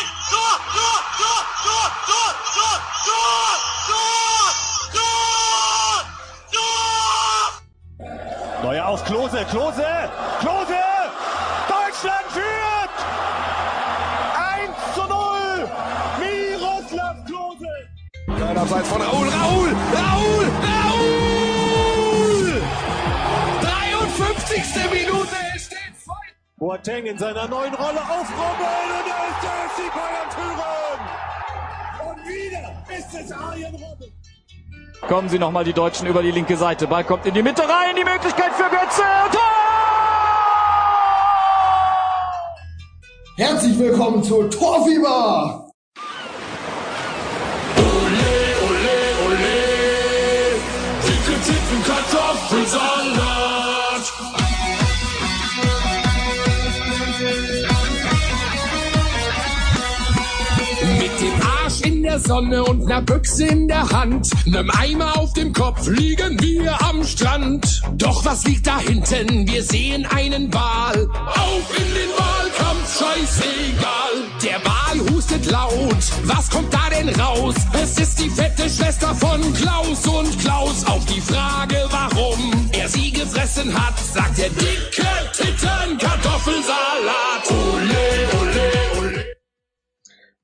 Nein! Tor! Tor! Tor! Tor! Tor! Tor! Tor! Tor! Tor! Tor! Neuer auf Klose! Klose! Klose! Deutschland führt! 1 zu 0! Miroslav Klose! Nein, abseits von Raul! Raul! Raul! Raul! 53. Minute! Boateng in seiner neuen Rolle aufrollen und da ist der FC Bayern Führen! Und wieder ist es Arjen Robben! Kommen sie nochmal die Deutschen über die linke Seite. Ball kommt in die Mitte rein. Die Möglichkeit für Götze. Tor! Herzlich willkommen zu Torfieber! Ole, ole, ole. Dicke Ticken Kartoffelsalat. Sonne und ner Büchse in der Hand, nem Eimer auf dem Kopf liegen wir am Strand. Doch was liegt da hinten? Wir sehen einen Wal. Auf in den Wahlkampf, scheißegal. Der Wal hustet laut. Was kommt da denn raus? Es ist die fette Schwester von Klaus und Klaus. Auf die Frage, warum er sie gefressen hat, sagt der dicke Titten Kartoffelsalat. Ole, ole.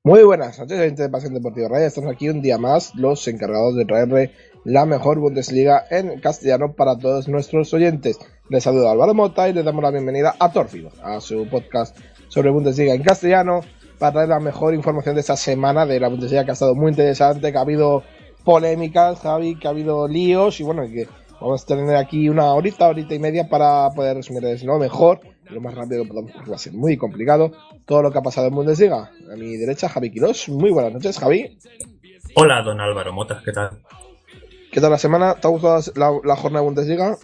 Muy buenas noches, gente de Pasión Deportiva Radio. Estamos aquí un día más, los encargados de traerle la mejor Bundesliga en castellano para todos nuestros oyentes. Les saludo Álvaro Mota y les damos la bienvenida a Torfido, a su podcast sobre Bundesliga en castellano, para traer la mejor información de esta semana de la Bundesliga que ha estado muy interesante, que ha habido polémicas, Javi, que ha habido líos y bueno, que vamos a tener aquí una horita, horita y media para poder resumirles lo mejor, lo más rápido que podamos, porque va a ser muy complicado, todo lo que ha pasado en Bundesliga. A mi derecha, Javi Quirós. Muy buenas noches, Javi. Hola, don Álvaro Mota, ¿qué tal? ¿Qué tal la semana? ¿Te ha gustado la, la jornada de Bundesliga?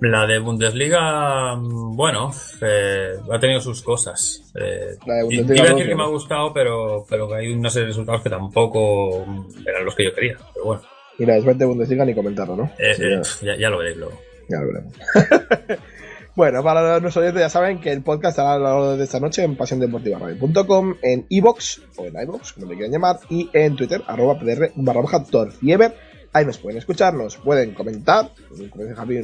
La de Bundesliga, mm, bueno, eh, ha tenido sus cosas. Eh, La de Bundesliga iba a no, decir que ¿no? me ha gustado, pero, pero hay una serie de resultados que tampoco mm, eran los que yo quería. Pero bueno, Mira, después de Bundesliga ni comentarlo, ¿no? eh, Sí, eh, ya, ya, ya lo veréis luego. ya lo veremos. bueno, para nuestros oyentes ya saben que el podcast estará a lo largo de esta noche en pasiondeportivaradio.com, en iBox o en iBox, como le quieran llamar, y en Twitter, arroba pdr barra baja. Ahí nos pueden escuchar, nos pueden comentar,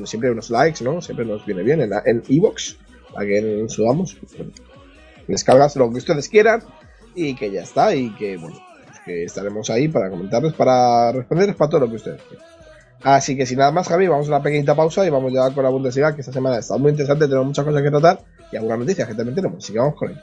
siempre unos likes, ¿no? Siempre nos viene bien en, iBox, a que subamos. Bueno, descargas lo que ustedes quieran y que ya está, y que, bueno, pues que estaremos ahí para comentarles, para responderles para todo lo que ustedes quieran. Así que sin nada más, Javi, vamos a una pequeñita pausa y vamos ya con la Bundesliga, que esta semana está muy interesante, tenemos muchas cosas que tratar y algunas noticias que también tenemos, vamos con ello.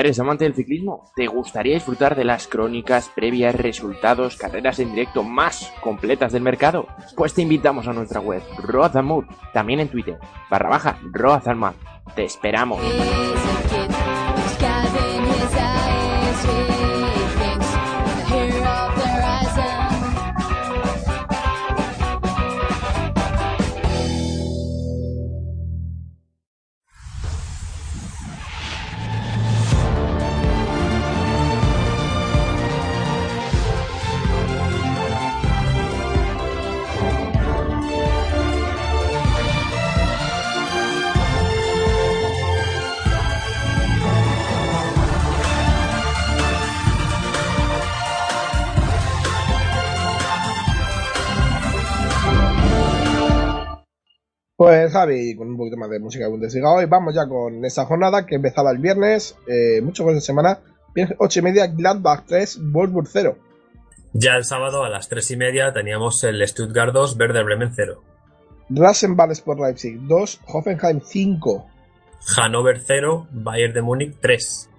Eres amante del ciclismo? ¿Te gustaría disfrutar de las crónicas, previas, resultados, carreras en directo más completas del mercado? Pues te invitamos a nuestra web, Road también en Twitter, barra baja. Te esperamos. Pues Javi, con un poquito más de música de Bundesliga hoy, vamos ya con esta jornada que empezaba el viernes, eh, muchos goles de semana, viernes 8 y media, Gladbach 3, Wolfsburg 0. Ya el sábado a las tres y media teníamos el Stuttgart 2, Werder Bremen 0. Rasenball Sport Leipzig 2, Hoffenheim 5. Hannover 0, Bayern de Múnich 3.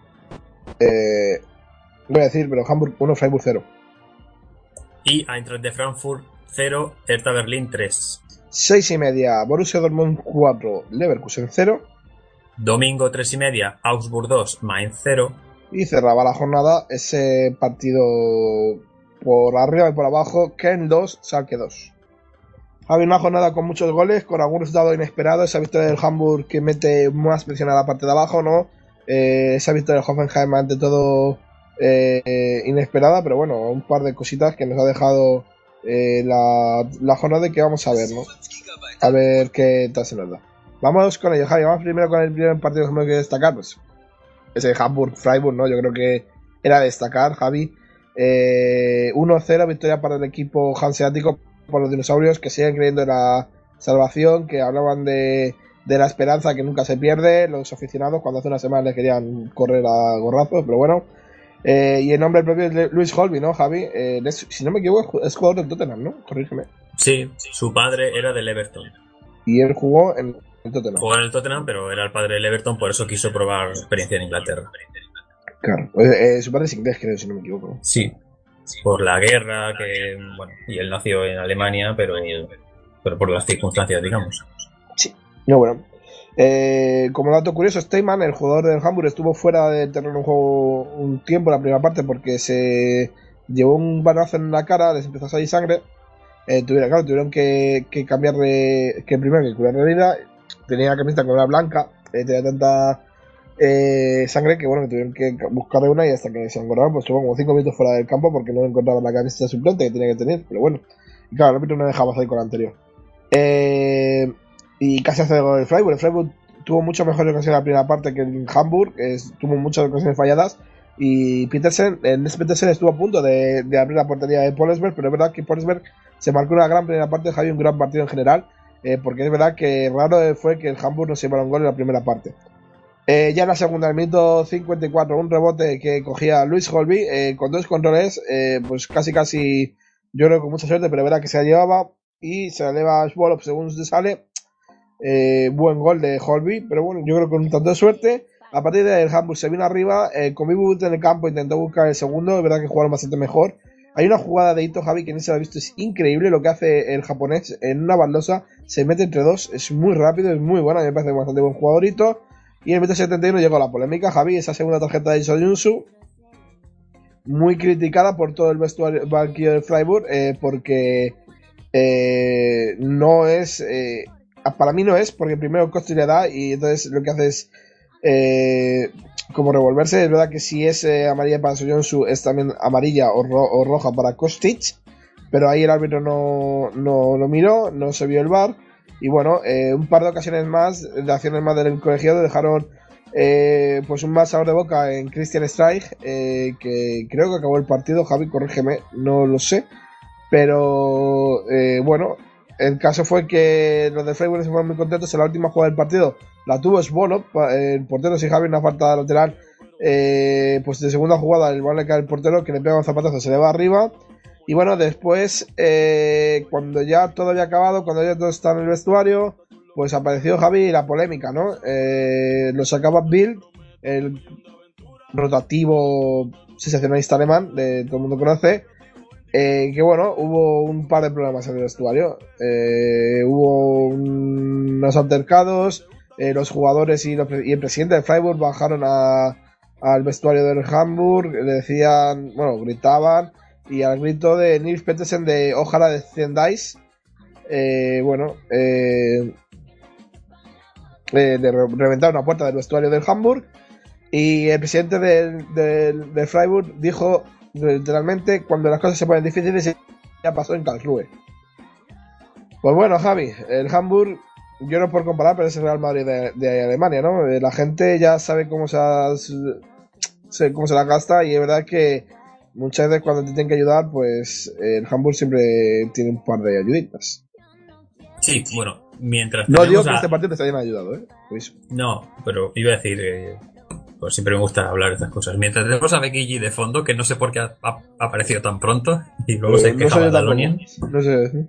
Eh, voy a decir, pero Hamburg 1, Freiburg 0. Y Eintracht de Frankfurt 0, Hertha Berlín 3. 6 y media, Borussia Dortmund 4, Leverkusen 0. Domingo 3 y media, Augsburg 2, Mainz 0. Y cerraba la jornada ese partido por arriba y por abajo, Ken 2, Schalke 2. Había una jornada con muchos goles, con algún resultado inesperado, esa victoria del Hamburg que mete más presión a la parte de abajo, ¿no? Eh, esa victoria de Hoffenheim ante todo eh, inesperada, pero bueno, un par de cositas que nos ha dejado eh, la, la jornada que vamos a ver, ¿no? A ver qué tal se nos da. Vamos con ello, Javi. Vamos primero con el primer partido que me que destacar, pues. Ese Hamburg-Freiburg, ¿no? Yo creo que era destacar, Javi. Eh, 1-0, victoria para el equipo hanseático por los dinosaurios que siguen creyendo en la salvación, que hablaban de, de la esperanza que nunca se pierde. Los aficionados, cuando hace una semana les querían correr a gorrazos, pero bueno. Eh, y el nombre propio es Luis Holby, ¿no, Javi? Eh, es- si no me equivoco, es jugador del Tottenham, ¿no? Corrígeme. Sí, su padre era del Everton. Y él jugó en el Tottenham. Jugó en el Tottenham, pero era el padre del Everton, por eso quiso probar experiencia en Inglaterra. Claro. Eh, eh, su padre es inglés, creo, si no me equivoco. Sí. Por la guerra, que, bueno, y él nació en Alemania, pero, pero por las circunstancias, digamos. No, bueno. Eh, como dato curioso, Steyman, el jugador del Hamburg, estuvo fuera del terreno de juego un tiempo en la primera parte porque se llevó un balazo en la cara, les empezó a salir sangre. Eh, tuvieron, claro, tuvieron que, que cambiar de. que primero que curar la herida. Tenía la camiseta con la blanca, eh, tenía tanta eh, sangre que bueno, que tuvieron que buscarle una y hasta que se encontraron, pues estuvo como 5 minutos fuera del campo porque no encontraban la camiseta suplente que tenía que tener, pero bueno. Y claro, el árbitro no dejaba salir con la anterior. Eh, y casi hace el gol el Freiburg. El Freiburg tuvo mucho mejor ocasión en la primera parte que el Hamburg, es- tuvo muchas ocasiones falladas. Y Petersen, el Nils Petersen estuvo a punto de, de abrir la portería de Polesberg, pero es verdad que Polesberg se marcó una gran primera parte, Javi, un gran partido en general, eh, porque es verdad que raro fue que el Hamburg no se llevara un gol en la primera parte. Eh, ya en la segunda, el minuto 54, un rebote que cogía Luis Holby eh, con dos controles, pues casi casi, yo creo con mucha suerte, pero es verdad que se la llevaba y se la lleva a según se sale. Eh, buen gol de Holby, pero bueno, yo creo que con un tanto de suerte. A partir de ahí el Hamburg se vino arriba, eh, con Bibut en el campo intentó buscar el segundo, es verdad que jugaron bastante mejor. Hay una jugada de Ito Javi que ni se la ha visto, es increíble lo que hace el japonés en una baldosa, se mete entre dos, es muy rápido, es muy bueno, a mí me parece bastante buen jugadorito. Y en el minuto 71 llegó la polémica, Javi, esa segunda tarjeta de Soyunsu, muy criticada por todo el vestuario banquillo del Freiburg, eh, porque eh, no es, para mí no es, porque primero Kostic le da y entonces lo que hace es eh, como revolverse. Es verdad que si es eh, amarilla para Soyunsu es también amarilla o, ro- o roja para Kostic, pero ahí el árbitro no, no lo miró, no se vio el bar. Y bueno, eh, un par de ocasiones más, de acciones más del colegiado, dejaron pues un mal sabor de boca en Christian Streich, que creo que acabó el partido. Javi, corrígeme, no lo sé. Pero bueno, el caso fue que los de Freiburg se fueron muy contentos en la última jugada del partido. La tuvo Svolov, pa- el portero si Javi una falta lateral. eh, pues de segunda jugada el balón le cae al portero que le pega un zapatazo, se le va arriba. Y bueno, después, eh, cuando ya todo había acabado, cuando ya todo está en el vestuario, pues apareció Javi y la polémica, ¿no? Eh, lo sacaba Bill, el rotativo sensacionalista alemán, de todo el mundo conoce. Eh, que bueno, hubo un par de problemas en el vestuario. Eh, hubo un- unos altercados, eh, los jugadores y, el presidente de Freiburg bajaron al vestuario del Hamburg, le decían, bueno, gritaban, y al grito de Nils Petersen de ojalá descendáis, bueno, de re- reventar una puerta del vestuario del Hamburg, y el presidente del, del, del Freiburg dijo literalmente, cuando las cosas se ponen difíciles, ya pasó en Karlsruhe. Pues bueno, Javi, el Hamburg, yo no por comparar, pero es el Real Madrid de, de Alemania, ¿no? Eh, La gente ya sabe cómo se, se- cómo se la gasta y es verdad que muchas veces cuando te tienen que ayudar, pues el Hamburg siempre tiene un par de ayuditas. Sí, bueno, mientras No digo que este partido te hayan ayudado, ¿eh? No, pero iba a decir, eh, pues siempre me gusta hablar de estas cosas. Mientras tenemos a Becky G de fondo, que no sé por qué ha, ha aparecido tan pronto, y luego se eh, queja Badalonian, tampoco. No sé.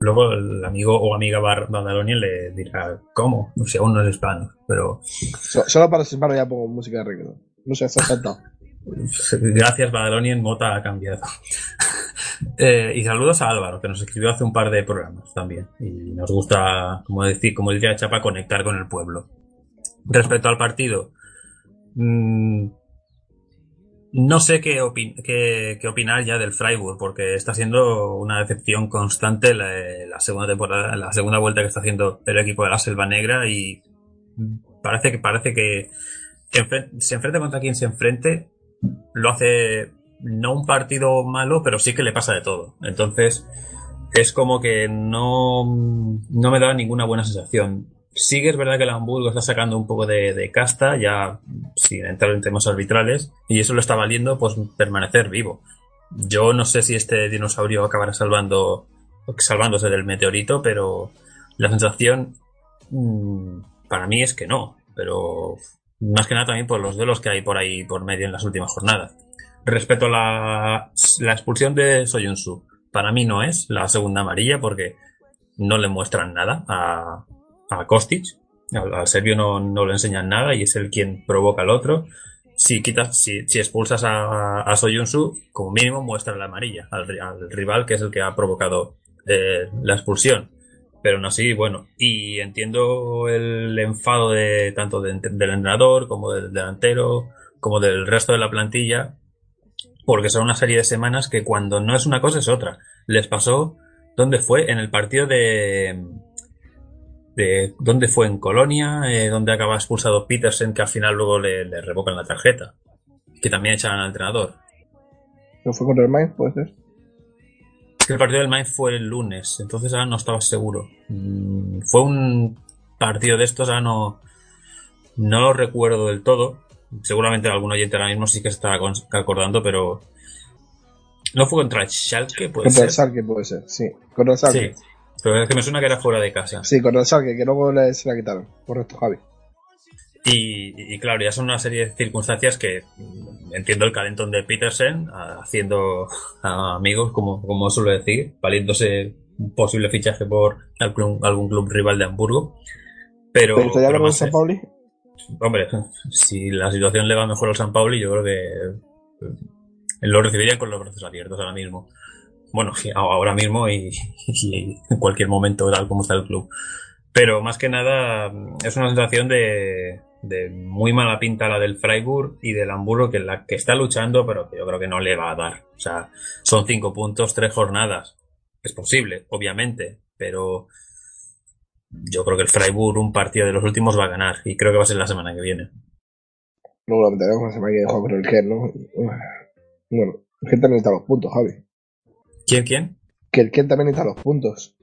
luego el amigo o amiga Badalonian le dirá, ¿cómo? No sé, aún no es hispano, pero So- solo para semana ya pongo música de reggaeton. No sé, está saltado. gracias Badalonian, Mota ha cambiado. Eh, y saludos a Álvaro, que nos escribió hace un par de programas también. Y nos gusta, como decir, como diría Chapa, conectar con el pueblo. Respecto al partido, mm, no sé qué, opin- qué, qué opinar ya del Freiburg, porque está siendo una decepción constante la, la segunda temporada, la segunda vuelta que está haciendo el equipo de la Selva Negra y parece que parece que, se enfrenta contra quien se enfrente, lo hace no un partido malo, pero sí que le pasa de todo. Entonces, es como que no, no me da ninguna buena sensación. Sí que es verdad que el Hamburgo está sacando un poco de, casta, ya sin entrar en temas arbitrales, y eso lo está valiendo pues permanecer vivo. Yo no sé si este dinosaurio acabará salvando, salvándose del meteorito, pero la sensación mm, para mí es que no. Pero más que nada también por los duelos que hay por ahí por medio en las últimas jornadas. Respecto a la, la expulsión de Soyunsu, para mí no es la segunda amarilla porque no le muestran nada a, a Kostic. Al, al serbio no, no le enseñan nada y es él quien provoca al otro. Si quitas, si, si expulsas a, a Soyunsu, como mínimo muestra la amarilla al, al rival que es el que ha provocado eh, la expulsión. Pero no así, bueno, y entiendo el enfado de tanto de- del entrenador como del delantero, como del resto de la plantilla, porque son una serie de semanas que cuando no es una cosa es otra. Les pasó, ¿dónde fue? En el partido de... de ¿Dónde fue? En Colonia, eh, donde acaba expulsado Petersen, que al final luego le, le revocan la tarjeta. Que también echan al entrenador. ¿No fue contra el Mainz, puede ser? Es que el partido del Mainz fue el lunes, entonces ahora no estaba seguro. Mm, Fue un partido de estos, ahora no, no lo recuerdo del todo. Seguramente algún oyente ahora mismo sí que se con- acordando, pero no fue contra el Schalke, puede Contra el ser. Schalke puede ser, sí. Contra el Schalke. Sí, pero es que me suena que era fuera de casa. Sí, contra el Schalke, que luego le- se la quitaron. Correcto, Javi. Y, y claro, ya son una serie de circunstancias que entiendo el calentón de Petersen, haciendo a amigos, como, como suelo decir, valiéndose un posible fichaje por algún, algún club rival de Hamburgo. Pero, ¿Te gustaría pero con San Pauli? hombre, si la situación le va mejor al San Pauli, yo creo que lo recibirían con los brazos abiertos ahora mismo. Bueno, ahora mismo y, en cualquier momento, tal como está el club. Pero más que nada es una sensación de, de muy mala pinta la del Freiburg y del Hamburgo que la que está luchando, pero que yo creo que no le va a dar. O sea, son cinco puntos, tres jornadas. Es posible, obviamente, pero yo creo que el Freiburg un partido de los últimos va a ganar y creo que va a ser la semana que viene. Luego con la semana que viene juega con el Ken, ¿no? Bueno, el Ken también los puntos, Javi. ¿Quién, quién? Que el Ken también necesita los puntos.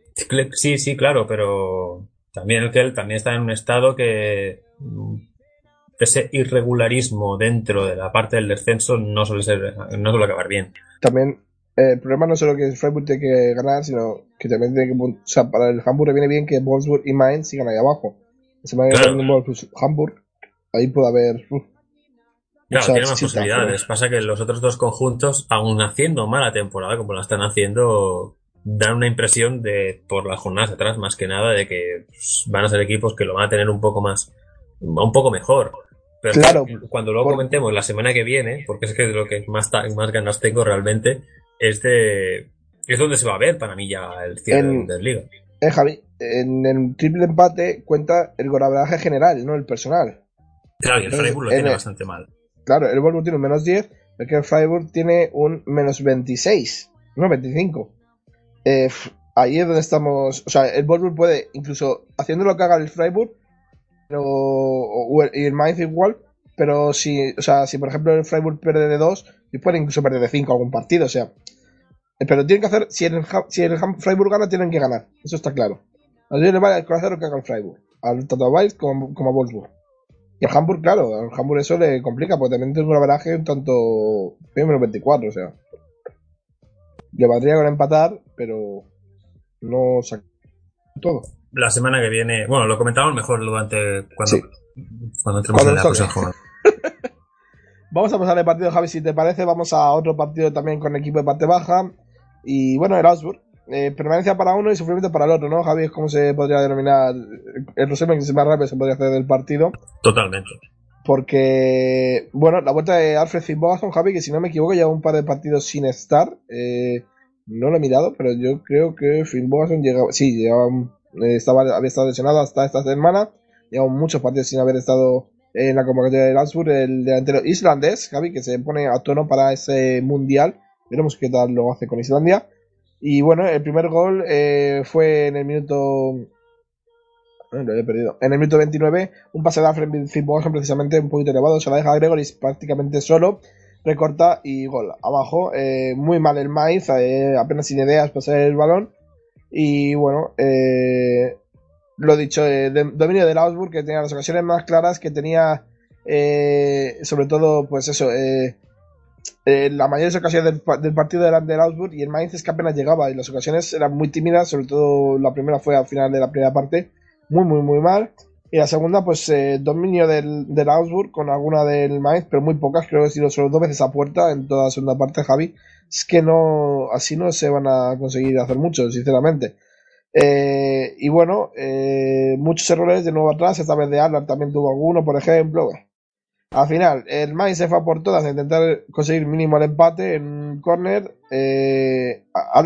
Sí, sí, claro, pero también el Kel también está en un estado que ese irregularismo dentro de la parte del descenso no suele ser, no suele acabar bien. También eh, el problema no es solo que Freiburg tiene que ganar, sino que también tiene que. O sea, para el Hamburg le viene bien que Wolfsburg y Mainz sigan ahí abajo. Semana que Claro. Wolfsburg, Hamburg, ahí puede haber. Claro, tiene más posibilidades. Pasa que los otros dos conjuntos, aun haciendo mala temporada como la están haciendo, dan una impresión de, por las jornadas atrás, más que nada, de que pues, van a ser equipos que lo van a tener un poco más, un poco mejor. Pero Claro. cuando luego Por- comentemos la semana que viene, porque es que lo que más, ganas tengo realmente, es de, es donde se va a ver para mí ya el cierre En- de Bundesliga. Eh, Javi, en el triple empate cuenta el golaveraje general, no el personal. Claro, y el Freiburg lo en tiene el- bastante mal. Claro, el Wolfsburg tiene un menos 10, pero que el Freiburg tiene un menos 26, no 25. Eh, ahí es donde estamos. O sea, el Wolfsburg puede, incluso haciendo lo que haga el Freiburg, pero, o el- y el Mainz igual, pero si, o sea, si por ejemplo el Freiburg pierde de 2, puede incluso perder de 5 algún partido, o sea. eh, Pero tienen que hacer, si el, si el Freiburg gana, tienen que ganar, eso está claro. A ellos les vale el corazón lo que haga el Freiburg, al tanto a Mainz como, como a Wolfsburg. Y el Hamburg, claro, al Hamburg eso le complica, porque también tiene un averaje un tanto. Menos 24, o sea. Le valdría con empatar, pero. No saca todo. La semana que viene, bueno, lo comentamos mejor durante, cuando, Sí. cuando entremos Cuando en la próxima jornada. Vamos a pasar el partido, Javi, si te parece. Vamos a otro partido también con equipo de parte baja. Y bueno, el Augsburg. Eh, permanencia para uno y sufrimiento para el otro, ¿no, Javi? Es como se podría denominar. El resumen que se más rápido se podría hacer del partido. Totalmente. Porque, bueno, la vuelta de Alfred Finnbogason, Javi, que si no me equivoco, lleva un par de partidos sin estar. Eh, no lo he mirado, pero yo creo que Finnbogason llegaba. Sí, llevaba, un- eh, estaba, había estado lesionado hasta esta semana. Lleva muchos partidos sin haber estado en la convocatoria del Augsburg. El delantero islandés, Javi, que se pone a tono para ese mundial. Veremos qué tal lo hace con Islandia. Y bueno, el primer gol eh, fue en el minuto lo he perdido. En el minuto 29, un pase de Alfred precisamente un poquito elevado, se la deja a Gregory prácticamente solo, recorta y gol. Abajo, eh, muy mal el Mainz, eh, apenas sin ideas pasar el balón. Y bueno, eh, lo dicho, eh, dominio del Augsburg, que tenía las ocasiones más claras, que tenía sobre todo, pues eso, eh, eh, la mayores ocasiones del, pa- del partido eran del Augsburg y el Mainz es que apenas llegaba y las ocasiones eran muy tímidas, sobre todo la primera fue al final de la primera parte, muy, muy, muy mal. Y la segunda, pues eh, dominio del, del con alguna del Mainz, pero muy pocas, creo que he sido solo dos veces a puerta en toda la segunda parte, Javi. Es que no, así no se van a conseguir hacer mucho, sinceramente. Eh, y bueno, eh, muchos errores de nuevo atrás, esta vez de Adler también tuvo alguno, por ejemplo. Al final, el Mainz se fue por todas a intentar conseguir mínimo el empate en un córner. Eh,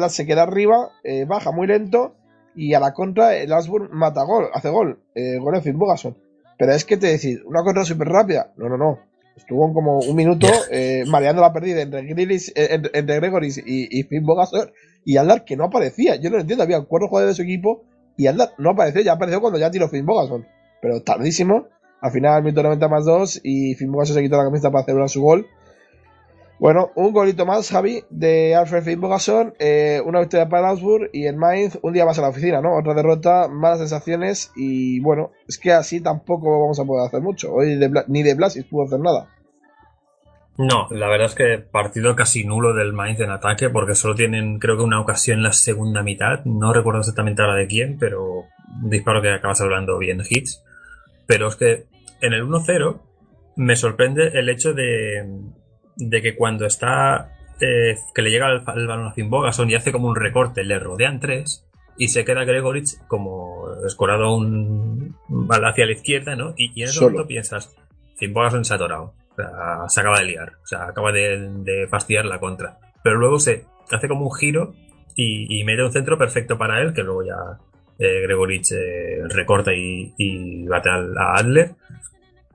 se queda arriba, eh, baja muy lento y a la contra el Asburg mata gol, hace gol, eh, gol en Finnbogason. Pero es que te decís, una contra súper rápida. No, no, no. Estuvo como un minuto eh, mareando la pérdida entre, Grealish- eh, entre, entre Gregoris y, y Finnbogason y Adler que no aparecía. Yo no lo entiendo, había cuatro jugadores de su equipo y Adler no apareció, ya apareció cuando ya tiró Finnbogason. Pero tardísimo. Al final, minuto 90 más 2 y Finnbogason se quitó la camiseta para celebrar su gol. Bueno, un golito más, Javi, de Alfred Finnbogason, eh, una victoria para Augsburg y el Mainz un día más a la oficina, ¿no? Otra derrota, malas sensaciones y bueno, es que así tampoco vamos a poder hacer mucho. Hoy de ni de Blasis pudo hacer nada. No, la verdad es que partido casi nulo del Mainz en ataque, porque solo tienen, creo que una ocasión en la segunda mitad. No recuerdo exactamente ahora de quién, pero disparo que acabas hablando bien, hits. Pero es que en el 1-0 me sorprende el hecho de, de que cuando está, eh, que le llega el, el balón a Finnbogason y hace como un recorte, le rodean tres y se queda Gregorich como escorado un, hacia la izquierda, ¿no? Y, y en ese Solo. momento piensas, Finnbogason se ha atorado. O sea, se acaba de liar. O sea, acaba de, de fastidiar la contra. Pero luego se hace como un giro y, y mete un centro perfecto para él, que luego ya eh, Gregorich recorta y, y bate a Adler.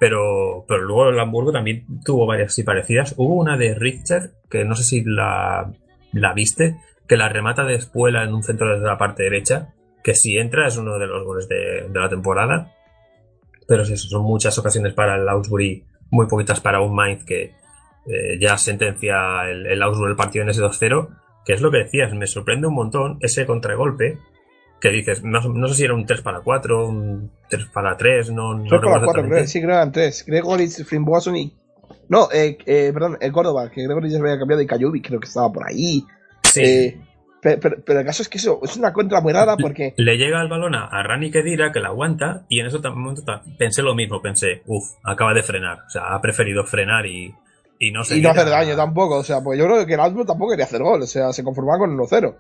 Pero, pero luego el Hamburgo también tuvo varias así parecidas. Hubo una de Richter, que no sé si la, viste, que la remata de espuela en un centro desde la parte derecha, que si entra es uno de los goles de, la temporada. Pero sí, son muchas ocasiones para el Augsburg muy poquitas para un Mainz que eh, ya sentencia el, el el partido en ese 2-0. Que es lo que decías, me sorprende un montón ese contragolpe que dices, no, no sé si era un 3 para 4, un 3 para 3, no, no 3 para recuerdo 4, creo, exactamente. sí, creo que eran 3. Gregorich, Finnbogason y. No, eh, eh, perdón, el Córdoba, que Gregorich ya se había cambiado y Cayubi, creo que estaba por ahí. Sí. Eh, pe- pero, pero el caso es que eso es una contra muy rara porque. Le llega el balón a, Rani Kedira, que la aguanta, y en ese momento pensé lo mismo, pensé, uff, acaba de frenar, o sea, ha preferido frenar y, y no Y no hacer a- daño tampoco, o sea, pues yo creo que el Augsburg tampoco quería hacer gol, o sea, se conformaba con 1-0.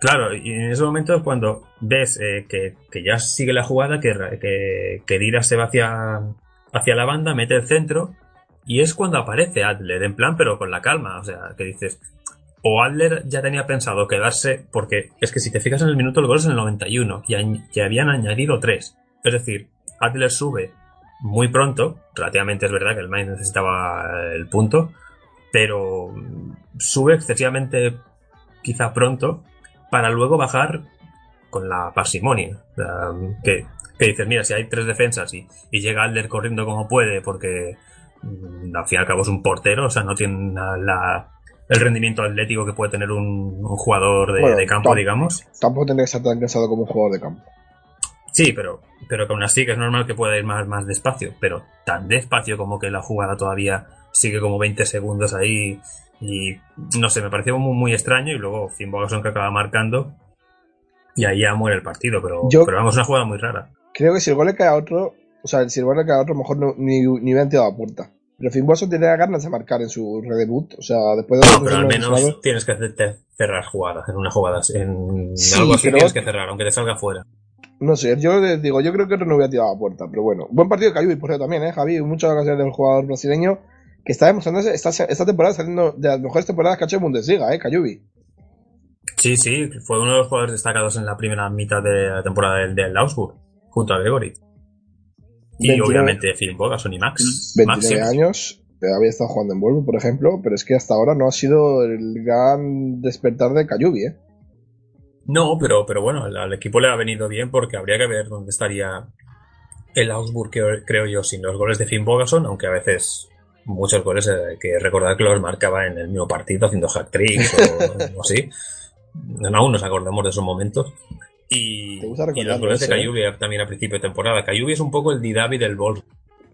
Claro, y en ese momento es cuando ves eh, que, ya sigue la jugada, que, que, que Dira se va hacia, hacia la banda, mete el centro, y es cuando aparece Adler, en plan, pero con la calma, o sea, que dices, o Adler ya tenía pensado quedarse, porque es que si te fijas en el minuto, el gol es en el 91, y, añ- y habían añadido tres. Es decir, Adler sube muy pronto, relativamente es verdad que el Mainz necesitaba el punto, pero sube excesivamente quizá pronto para luego bajar con la parsimonia. Sea, que, que dices, mira, si hay tres defensas y, y llega Adler corriendo como puede, porque mm, al fin y al cabo es un portero, o sea, no tiene la- la- el rendimiento atlético que puede tener un, un jugador de, Bueno, de campo, digamos. Tampoco tendría que estar tan cansado como un jugador de campo. Sí, pero, pero que aún así que es normal que pueda ir más, más despacio, pero tan despacio como que la jugada todavía sigue como 20 segundos ahí y no sé, me pareció muy, muy extraño y luego Finnbogason que acaba marcando y ahí ya muere el partido, pero, Yo- pero vamos, una jugada muy rara. Creo que si el gol le cae a otro, o sea, si el gol le cae a otro, mejor no, ni, ni hubiera tirado a puerta. Pero Finnbogason tenía ganas de marcar en su redebut, o sea, después de No, pero al menos tienes que hacerte cerrar jugadas, en una jugada, en Sí, algo así tienes que cerrar, aunque te salga fuera. No sé, yo les digo, yo creo que otro no hubiera tirado a puerta, pero bueno. Buen partido de Cayubi, por cierto, también, ¿eh? Javi, muchas ocasiones del jugador brasileño que está demostrando esta, esta temporada saliendo de las mejores temporadas que ha hecho Bundesliga, ¿eh? Cayubi. Sí, sí, fue uno de los jugadores destacados en la primera mitad de la temporada del, del Augsburg, junto a Gregory. Y 29 obviamente Phil Bogason y Max. 29 Max siempre. años, eh, había estado jugando en Volvo, por ejemplo, pero es que hasta ahora no ha sido el gran despertar de Cayubi, ¿eh? No, pero, pero bueno, al, al equipo le ha venido bien porque habría que ver dónde estaría el Augsburg, creo, creo yo, sin los goles de Finn Bogason, aunque a veces muchos goles eh, que recordar que los marcaba en el mismo partido haciendo hack tricks o, o así. Aún nos acordamos de esos momentos. Y, y los goles de ¿eh? Cayubi también a principio de temporada. Cayubi es un poco el Didavi del Wolf.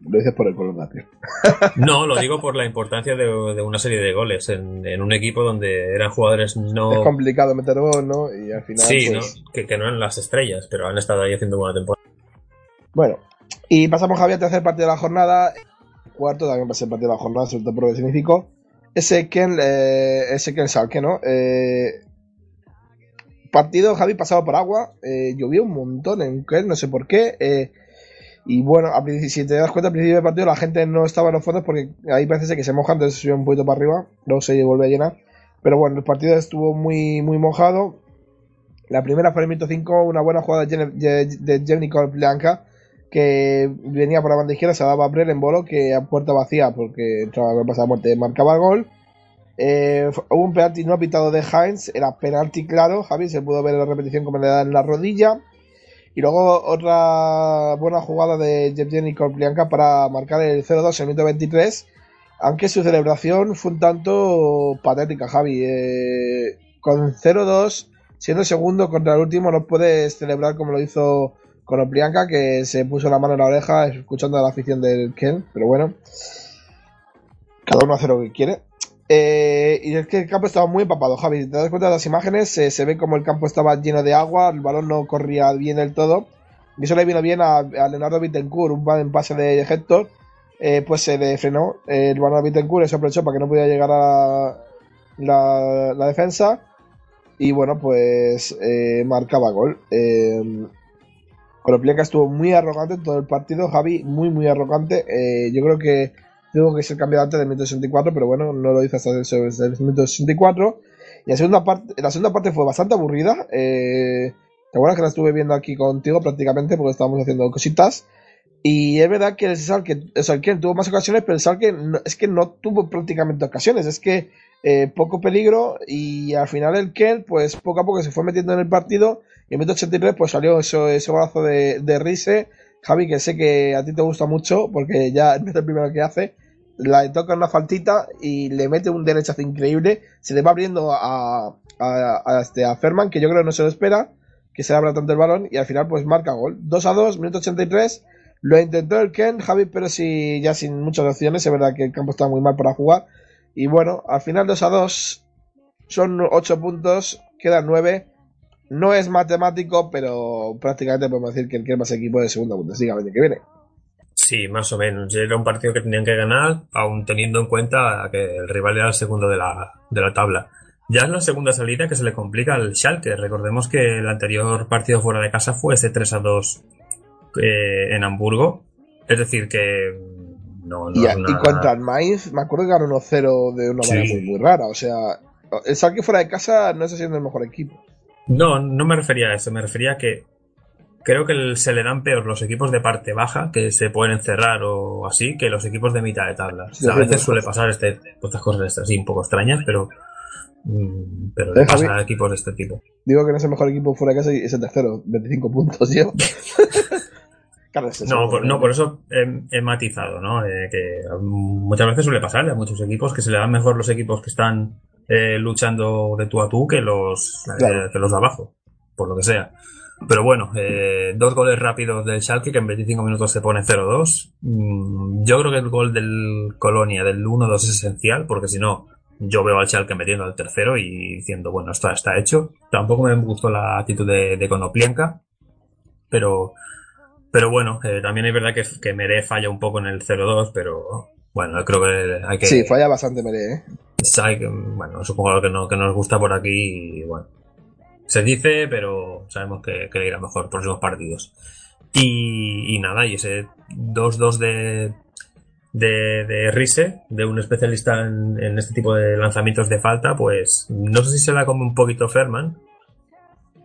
Lo dices por el color de. No, lo digo por la importancia de, de una serie de goles en, en un equipo donde eran jugadores no. Es complicado meter gol, ¿no? Y al final. Sí, pues, ¿no? Que, que no eran las estrellas, pero han estado ahí haciendo buena temporada. Bueno, y pasamos, Javier, al tercer partido de la jornada. Cuarto también va a ser partido de la jornada, sobre todo por lo que significó. Ese Ken, eh, ¿no? Eh, partido, Javi, pasado por agua. Eh, llovió un montón en Ken, no sé por qué. eh, y bueno, a si te das cuenta, al principio del partido la gente no estaba en los fondos porque parece ser que se moja, entonces sube un poquito para arriba. Luego se vuelve a llenar. Pero bueno, el partido estuvo muy, muy mojado. La primera fue el minuto 5, una buena jugada de Jenny Blanca que venía por la banda izquierda, se daba a Brel en bolo, que a puerta vacía, porque entraba con pasada muerte, marcaba el gol. Eh, hubo un penalti no pitado de Heinz, era penalti claro, Javi, se pudo ver en la repetición como le da en la rodilla. Y luego otra buena jugada de Yevgeny Korplianka para marcar el 0-2 en el minuto 23, aunque su celebración fue un tanto patética, Javi. Eh, con 0-2, siendo segundo contra el último, no puedes celebrar como lo hizo con Oplianka, que se puso la mano en la oreja escuchando a la afición del Ken, pero bueno, cada uno hace lo que quiere. Eh, y es que el campo estaba muy empapado, Javi. Te das cuenta de las imágenes, se ve como el campo estaba lleno de agua, el balón no corría bien del todo. Y eso le vino bien a, Leonardo Bittencourt, un pase de Hector, eh, pues se le frenó el balón a Bittencourt, eso aprovechó para que no pudiera llegar a la, la defensa. Y bueno, pues eh, marcaba gol. Konoplyanka estuvo muy arrogante en todo el partido, Javi, muy, muy arrogante. Eh, yo creo que tuvo que ser cambiado antes del minuto 64, pero bueno, no lo hizo hasta el, minuto 64. Y la segunda parte, la segunda parte fue bastante aburrida. Eh, ¿Te acuerdas que la estuve viendo aquí contigo prácticamente porque estábamos haciendo cositas? Y es verdad que el Salke, el Ken tuvo más ocasiones, pero el Salke no- es que no tuvo prácticamente ocasiones. Es que eh, poco peligro y al final el Ken, pues poco a poco se fue metiendo en el partido. Y en el minuto 83 pues salió eso, ese golazo de, de. Javi, que sé que a ti te gusta mucho porque ya es el primero que hace. La toca una faltita y le mete un derechazo increíble. Se le va abriendo a, a, a este, Ferman, que yo creo que no se lo espera, que se le abra tanto el balón y al final pues marca gol. 2 a 2, minuto 83. Lo intentó el Ken, Javi, pero sí, ya sin muchas opciones. Es verdad que el campo estaba muy mal para jugar. Y bueno, al final 2 a 2 son 8 puntos, quedan 9. No es matemático, pero prácticamente podemos decir que el a ser equipo de segunda Bundesliga el año que viene. Sí, más o menos. Era un partido que tenían que ganar, aun teniendo en cuenta que el rival era el segundo de la, de la tabla. Ya es la segunda salida que se le complica al Schalke. Recordemos que el anterior partido fuera de casa fue ese 3 a 2 eh, en Hamburgo. Es decir, que no, no Y, es y una- contra el Mainz, me acuerdo que ganó 1-0 de una manera Sí. muy, muy rara. O sea, el Schalke fuera de casa no está siendo el mejor equipo. No, no me refería a eso. Me refería a que creo que se le dan peor los equipos de parte baja, que se pueden encerrar o así, que los equipos de mitad de tabla. O sea, a veces suele pasar este, estas cosas así un poco extrañas, pero, mm, pero le pasa a equipos de este tipo. Digo que no es el mejor equipo fuera de casa y es el tercero, 25 puntos lleva. claro, es eso, No, por, no, por eso he, he matizado, ¿no? Eh, que muchas veces suele pasar a muchos equipos que se le dan mejor los equipos que están eh, luchando de tú a tú que los, eh, Claro. que los de abajo, por lo que sea. Pero bueno, eh, dos goles rápidos del Schalke que en 25 minutos se pone 0-2. Mm, yo creo que el gol del Colonia del 1-2 es esencial porque si no, yo veo al Schalke metiendo al tercero y diciendo, bueno, esto está hecho. Tampoco me gustó la actitud de, de Konoplianka, pero pero bueno, eh, también es verdad que, que Mere falla un poco en el 0-2, pero bueno, creo que hay que... Sí, falla bastante Meré, ¿eh? Que- bueno, es un jugador que, no, que nos gusta por aquí y bueno, se dice, pero sabemos que, que le irá mejor próximos partidos. Y, y nada, y ese 2-2 de, de, de Rise, de un especialista en, en este tipo de lanzamientos de falta, pues no sé si se la come un poquito Ferman,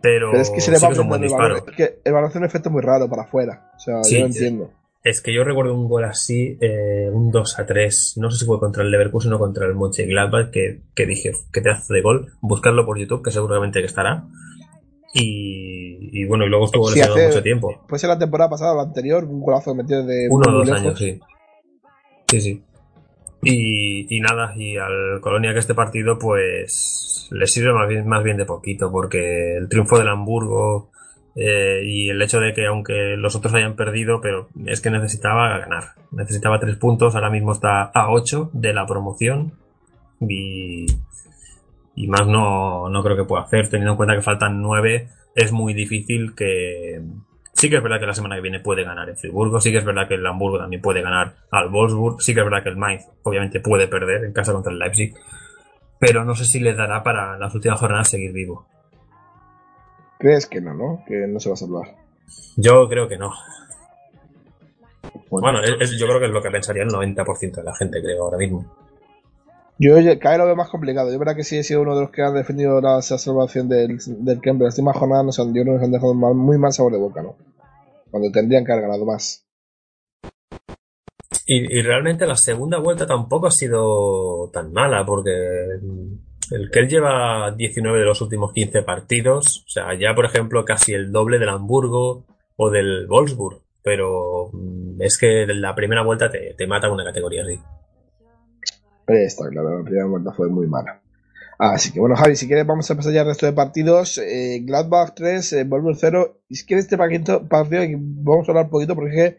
pero, Pero es que se le sí va que es un buen disparo. balón. Es que el balón hace un efecto muy raro para afuera. O sea, Sí, yo lo sí. entiendo. Es que yo recuerdo un gol así, eh, un 2 a 3, no sé si fue contra el Leverkusen o contra el Mönchengladbach, que, que dije, qué pedazo de gol, buscarlo por YouTube, que seguramente que estará. Y, y, bueno, y luego estuvo Sí, lesionado mucho tiempo. Puede ser la temporada pasada o la anterior, un golazo que metió de Uno o dos lejos. años, sí. Sí, sí. Y, y nada, y al Colonia que este partido pues le sirve más bien, más bien de poquito, porque el triunfo del Hamburgo eh, y el hecho de que aunque los otros hayan perdido, pero es que necesitaba ganar. Necesitaba tres puntos, ahora mismo está a 8 de la promoción y, y más no, no creo que pueda hacer, teniendo en cuenta que faltan nueve, es muy difícil que, Sí que es verdad que la semana que viene puede ganar en Friburgo, sí que es verdad que el Hamburgo también puede ganar al Wolfsburg, sí que es verdad que el Mainz obviamente puede perder en casa contra el Leipzig, pero no sé si le dará para las últimas jornadas seguir vivo. ¿Crees que no, no? Que no se va a salvar. Yo creo que no. Bueno, es- es- yo creo que es lo que pensaría el 90% de la gente, creo, ahora mismo. Yo cada vez lo veo más complicado. Yo verdad que sí he sido uno de los que han defendido la esa salvación del, del Kemp. Las últimas jornadas nos han, yo nos han dejado mal- muy mal sabor de boca, ¿no? Cuando tendrían que haber ganado más. Y, y realmente la segunda vuelta tampoco ha sido tan mala, porque el Kell lleva 19 de los últimos 15 partidos, o sea, ya por ejemplo casi el doble del Hamburgo o del Wolfsburg, pero mm, es que la primera vuelta te, te mata una categoría así. Está claro, la primera vuelta fue muy mala. Así que bueno, Javi, si quieres vamos a pasar ya al resto de partidos. Eh, Gladbach 3, eh, Wolfsburg 0. Y si quieres este partido, partido vamos a hablar un poquito porque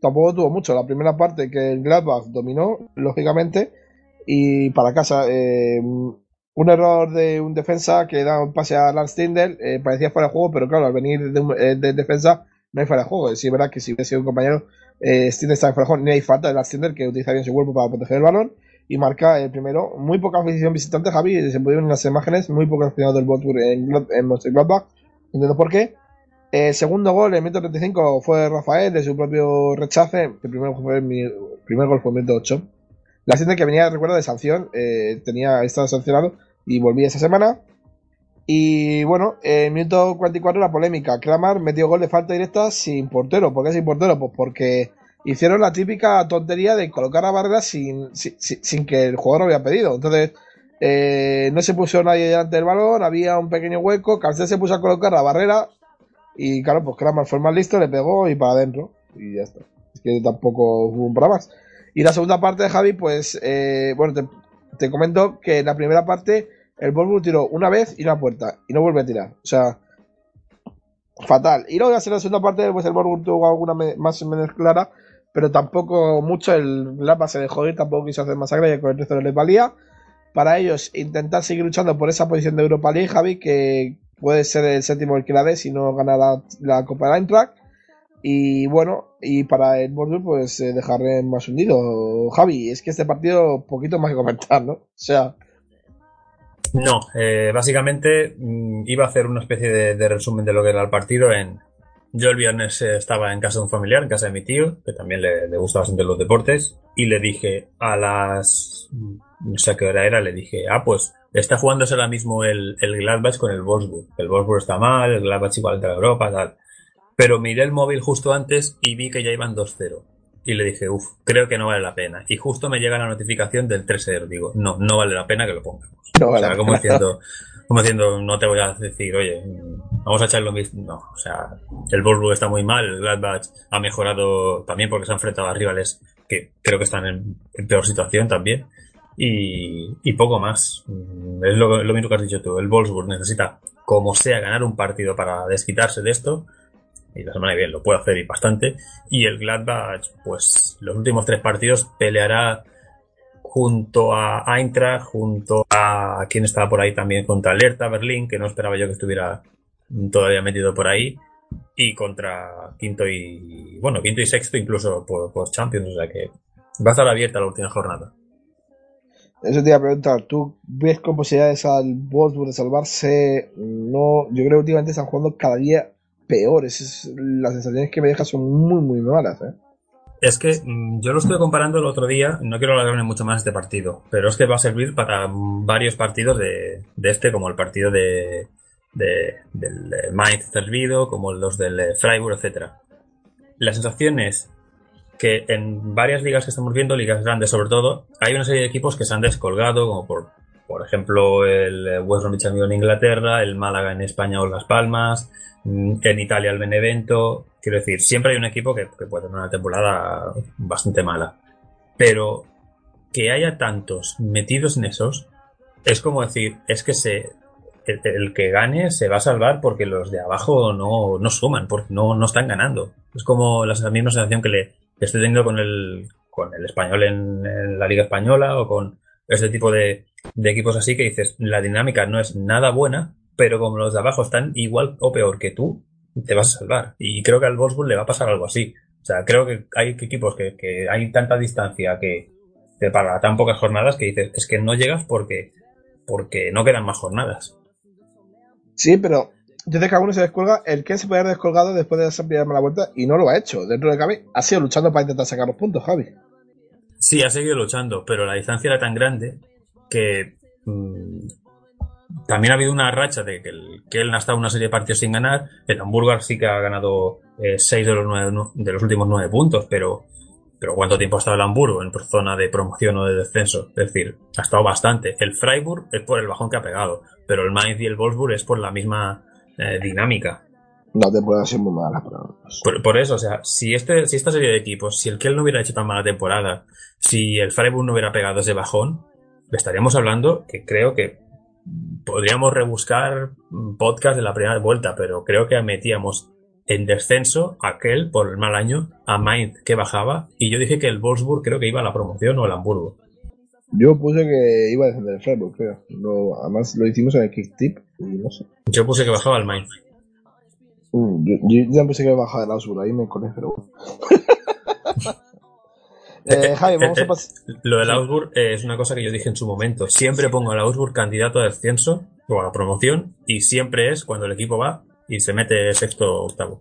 tampoco tuvo mucho. La primera parte que el Gladbach dominó, lógicamente, y para casa. eh, un error de un defensa que da un pase a Lars Stindl, eh, parecía fuera de juego, pero claro, al venir de, un- eh, de defensa no hay fuera de juego. Sí, es verdad que si hubiese sido un compañero, eh, Stindl está fuera de juego, ni hay falta de Lars Stindl que utiliza bien su cuerpo para proteger el balón y marca el primero. Muy poca afición visitante, Javi, se pudieron en las imágenes, muy poca afición del Wolfsburg en, en Mönchengladbach. Entiendo por qué. El segundo gol, en minuto 35, fue Rafael de su propio rechace. El primer, gol fue en minuto 8. La siguiente que venía, recuerdo, de sanción, eh, tenía estado sancionado y volví esa semana. Y bueno, en el minuto 44 la polémica. Kramar metió gol de falta directa sin portero. ¿Por qué sin portero? Pues porque hicieron la típica tontería de colocar a Vargas sin, sin, que el jugador lo había pedido. Entonces, eh, no se puso nadie delante del balón, había un pequeño hueco. Cancel se puso a colocar la barrera. Y claro, pues Kramar fue más listo, le pegó y para adentro. Y ya está. Es que tampoco hubo un para más. Y la segunda parte de Javi, pues, eh, bueno, te, te comento que en la primera parte el Wolfsburg tiró una vez y una puerta y no vuelve a tirar. O sea, fatal. Y luego en la segunda parte, pues el Wolfsburg tuvo alguna más o menos clara, pero tampoco mucho. El Lapa se dejó ir, tampoco quiso hacer masacre y con el resto no les valía. Para ellos, intentar seguir luchando por esa posición de Europa League, Javi, que puede ser el séptimo el que la dé si no gana la, Copa de Eintracht. Y bueno, y para el Wolfsburg, pues eh, dejarle más hundido. Javi, es que este partido, poquito más que comentar, ¿no? O sea, No, eh, básicamente mm, iba a hacer una especie de, de resumen de lo que era el partido en... Yo el viernes eh, estaba en casa de un familiar, en casa de mi tío, que también le, gusta bastante los deportes, y le dije a las... no sé qué hora era, le dije, ah, pues está jugándose ahora mismo el, el Gladbach con el Wolfsburg. El Wolfsburg está mal, el Gladbach igual a Europa, tal. Pero miré el móvil justo antes y vi que ya iban 2-0. Y le dije, uff, creo que no vale la pena. Y justo me llega la notificación del 3-0. Digo, no, no vale la pena que lo pongamos. no O vale sea, la como diciendo, como diciendo, no te voy a decir, oye, vamos a echarle lo mismo. No, o sea, el Wolfsburg está muy mal, el Gladbach ha mejorado también porque se ha enfrentado a rivales que creo que están en, en peor situación también. Y, y poco más. Mm, Es lo, lo mismo que has dicho tú. El Wolfsburg necesita, como sea, ganar un partido para desquitarse de esto. Y la semana que viene lo puede hacer y bastante. Y el Gladbach, pues los últimos tres partidos peleará junto a Eintracht, junto a quien estaba por ahí también contra Alerta Berlín, que no esperaba yo que estuviera todavía metido por ahí, y contra quinto y bueno, quinto y sexto incluso por, por Champions, o sea que va a estar abierta la última jornada. Eso te iba a preguntar, ¿tú ves con posibilidades al Wolfsburg de salvarse? No, yo creo que últimamente están jugando cada día peores. Es- las sensaciones que me dejan son muy, muy malas. ¿eh? Es que mm, yo lo estuve comparando el otro día, no quiero alargarme mucho más este partido, pero es que va a servir para varios partidos de, de este, como el partido de, de- del eh, Mainz servido, como los del eh, Freiburg, etcétera. La sensación es que en varias ligas que estamos viendo, ligas grandes sobre todo, hay una serie de equipos que se han descolgado, como por por ejemplo, el West Bromwich en Inglaterra, el Málaga en España o Las Palmas, mm, en Italia el Benevento. Quiero decir, siempre hay un equipo que, puede tener una temporada bastante mala. Pero que haya tantos metidos en esos, es como decir, es que se, el, que gane se va a salvar porque los de abajo no, no suman, porque no, no están ganando. Es como la, misma sensación que le estoy teniendo con el, con el español en la Liga Española o con este tipo de, de equipos así que dices, la dinámica no es nada buena, pero como los de abajo están igual o peor que tú, te vas a salvar. Y creo que al Wolfsburg le va a pasar algo así. O sea, creo que hay equipos que, hay tanta distancia que te para tan pocas jornadas que dices, es que no llegas porque, porque no quedan más jornadas. Sí, pero sé que alguno se descuelga. El que se puede haber descolgado después de esa primera vuelta y no lo ha hecho. Dentro de Cabe ha sido luchando para intentar sacar los puntos, Javi. Sí, ha seguido luchando, pero la distancia era tan grande que mmm, también ha habido una racha de que el Köln ha estado una serie de partidos sin ganar. El Hamburgo sí que ha ganado eh, seis de los, nueve, de los últimos nueve puntos, pero, pero ¿cuánto tiempo ha estado el Hamburgo en zona de promoción o de descenso? Es decir, ha estado bastante. El Freiburg es por el bajón que ha pegado, pero el Mainz y el Wolfsburg es por la misma eh, dinámica. La temporada ha sido muy mala para por, por, eso, o sea, si, este, si esta serie de equipos, si el Kiel no hubiera hecho tan mala temporada, si el Freiburg no hubiera pegado ese bajón, estaríamos hablando que creo que podríamos rebuscar podcast de la primera vuelta, pero creo que metíamos en descenso aquel por el mal año a Mainz que bajaba y yo dije que el Wolfsburg creo que iba a la promoción o el Hamburgo. Yo puse que iba a descender el Freiburg, creo. Además lo hicimos en el kick tip y no sé. Yo puse que bajaba el Mainz. Uh, yo, yo, ya pensé que bajaba el Augsburg, ahí me conecté, pero bueno. eh, Javi, vamos a pasar. Lo del Augsburg eh, es una cosa que yo dije en su momento. Siempre pongo al Augsburg candidato a descenso o a la promoción y siempre es cuando el equipo va y se mete sexto o octavo.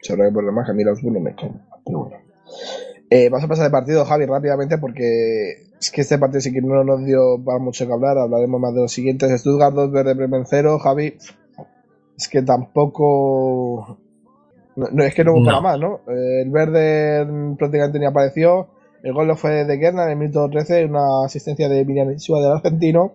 Se habrá que poner más que a mí el Augsburg no me cae. Pero bueno. Eh, vamos a pasar de partido, Javi, rápidamente, porque es que este partido sí que no nos dio para mucho que hablar. Hablaremos más de los siguientes. Stuttgart 2, Verde Bremen 0. Javi, es que tampoco. No, no es que no hubo No. más, ¿no? Eh, el Verde prácticamente ni apareció. El gol lo fue de Gerna en el minuto 13, una asistencia de Miriam Isua del argentino.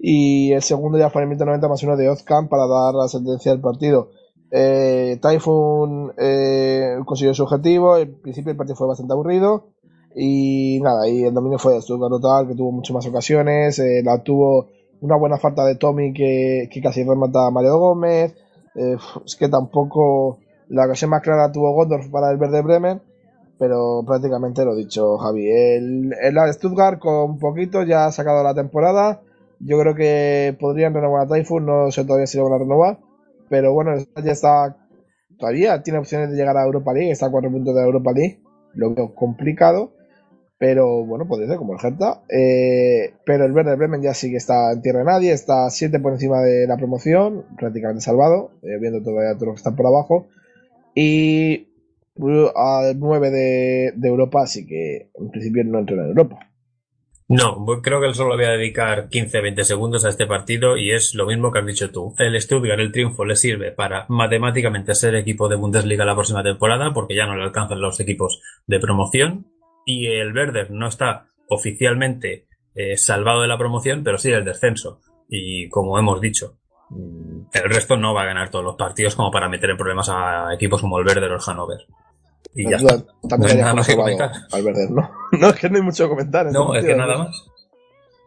Y el segundo ya fue en el minuto 90 más uno de Ozcan para dar la sentencia del partido. Eh, Typhoon eh, consiguió su objetivo. En principio el partido fue bastante aburrido. Y nada, y el dominio fue de Stuttgart total, que tuvo muchas más ocasiones. Eh, la tuvo una buena falta de Tommy que, que casi remata a Mario Gómez. Eh, es que tampoco la ocasión más clara tuvo Gondorf para el Verde Bremen. Pero prácticamente lo dicho, Javi. El, el Stuttgart con poquito ya ha sacado la temporada. Yo creo que podrían renovar a Typhoon, no sé todavía si lo van a renovar. Pero bueno, ya está. Todavía tiene opciones de llegar a Europa League, está a cuatro puntos de Europa League. Lo veo complicado. Pero bueno, puede ser como el Hertha. Eh, pero el Verde Bremen ya sí que está en tierra de nadie, está 7 por encima de la promoción, prácticamente salvado, eh, viendo todavía todos los que están por abajo. Y uh, a 9 de, Europa, así que en principio no entra en Europa. No, voy- creo que solo voy a dedicar 15-20 segundos a este partido y es lo mismo que has dicho tú. El Stuttgart, el triunfo, le sirve para matemáticamente ser equipo de Bundesliga la próxima temporada porque ya no le alcanzan los equipos de promoción y el Werder no está oficialmente eh, salvado de la promoción, pero sí del descenso. Y como hemos dicho, el resto no va a ganar todos los partidos como para meter en problemas a equipos como el Werder o el Hannover. Y ya está. También No nada más que comentar. al Verde, ¿no? No, es que no hay mucho que comentar. en No, es que nada más.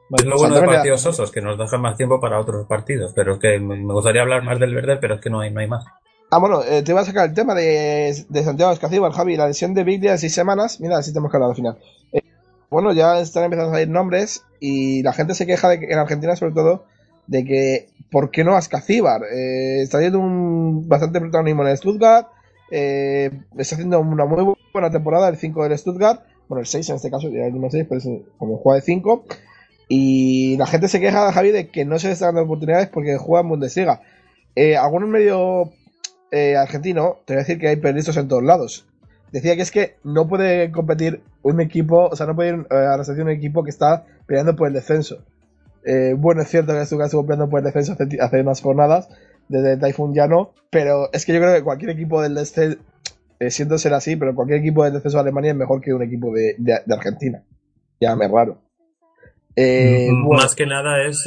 Vale, Es lo pues bueno de partidos osos, que nos dejan más tiempo para otros partidos. Pero es que me gustaría hablar más del Werder, pero es que no hay, no hay más. Ah, bueno, eh, te iba a sacar el tema de, de Santiago Escacíbar, Javi, la lesión de Biglia de seis semanas. Mira, así tenemos que hablar al final. Eh, bueno, ya están empezando a salir nombres y la gente se queja de que, en Argentina, sobre todo, de que ¿por qué no Ascacíbar? Eh, está teniendo un bastante protagonismo en el Stuttgart. Eh, está haciendo una muy buena temporada el 5 del Stuttgart. Bueno, el 6 en este caso, ya el número 6, pero es como juega de 5. Y la gente se queja, Javi, de que no se le están dando oportunidades porque juega en Bundesliga. Eh, algunos medios eh, argentino, te voy a decir que hay periodistas en todos lados. Decía que es que no puede competir un equipo, o sea, no puede ir eh, a la un equipo que está peleando por el descenso. Eh, bueno, es cierto que estuvo peleando por el descenso hace, hace unas jornadas, desde Typhoon ya no, pero es que yo creo que cualquier equipo del descenso, eh, siento ser así, pero cualquier equipo del descenso de Alemania es mejor que un equipo de, de- de Argentina. Llámame raro. Eh, bueno, Más que nada es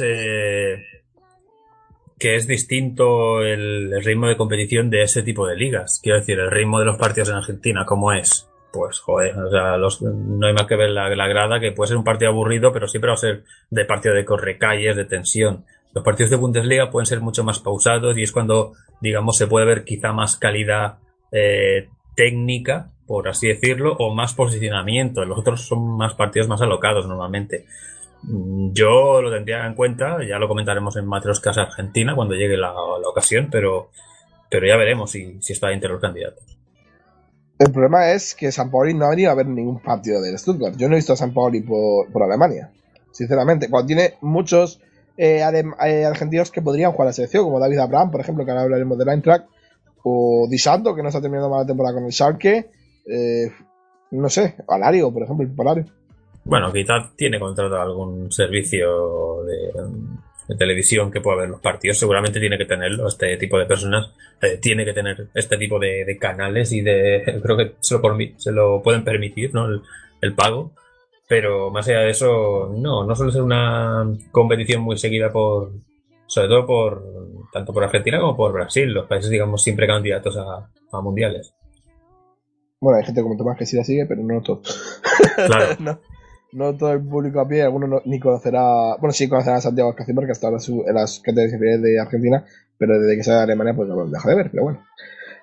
que es distinto el, el ritmo de competición de ese tipo de ligas. Quiero decir, el ritmo de los partidos en Argentina, ¿cómo es? Pues, joder, o sea, los- no hay más que ver la, grada, que puede ser un partido aburrido, pero siempre va a ser de partido de correcalles, de tensión. Los partidos de Bundesliga pueden ser mucho más pausados y es cuando, digamos, se puede ver quizá más calidad eh, técnica, por así decirlo, o más posicionamiento. Los otros son más partidos más alocados normalmente. Mm, Yo lo tendría en cuenta, ya lo comentaremos en Matroscas Argentina cuando llegue la, la ocasión, pero, pero ya veremos si, si está entre los candidatos. El problema es que San Paoli no ha venido a ver ningún partido del Stuttgart. Yo no he visto a San Paoli por, por Alemania, sinceramente. Cuando tiene muchos eh, eh, argentinos que podrían jugar a la selección, como David Abraham, por ejemplo, que ahora hablaremos del Eintracht, o Di Santo, que no está terminando mal la temporada con el Schalke. eh, no sé, Alario, por ejemplo, el Polario. Bueno, quizá tiene contratado algún servicio de, de televisión que pueda ver los partidos, seguramente tiene que tenerlo, este tipo de personas eh, tiene que tener este tipo de, de canales y de, creo que se lo, se lo pueden permitir, ¿no? El, el pago, pero más allá de eso, no, no suele ser una competición muy seguida por, sobre todo por, tanto por Argentina como por Brasil, los países, digamos, siempre candidatos a, a mundiales. Bueno, hay gente como Tomás que sí la sigue, pero no todo. Claro. no, no todo el público a pie, alguno no- ni conocerá. Bueno, sí conocerá a Santiago Escacín porque hasta en las categorías inferiores de Argentina, pero desde que sale de Alemania, pues no lo deja de ver, pero bueno.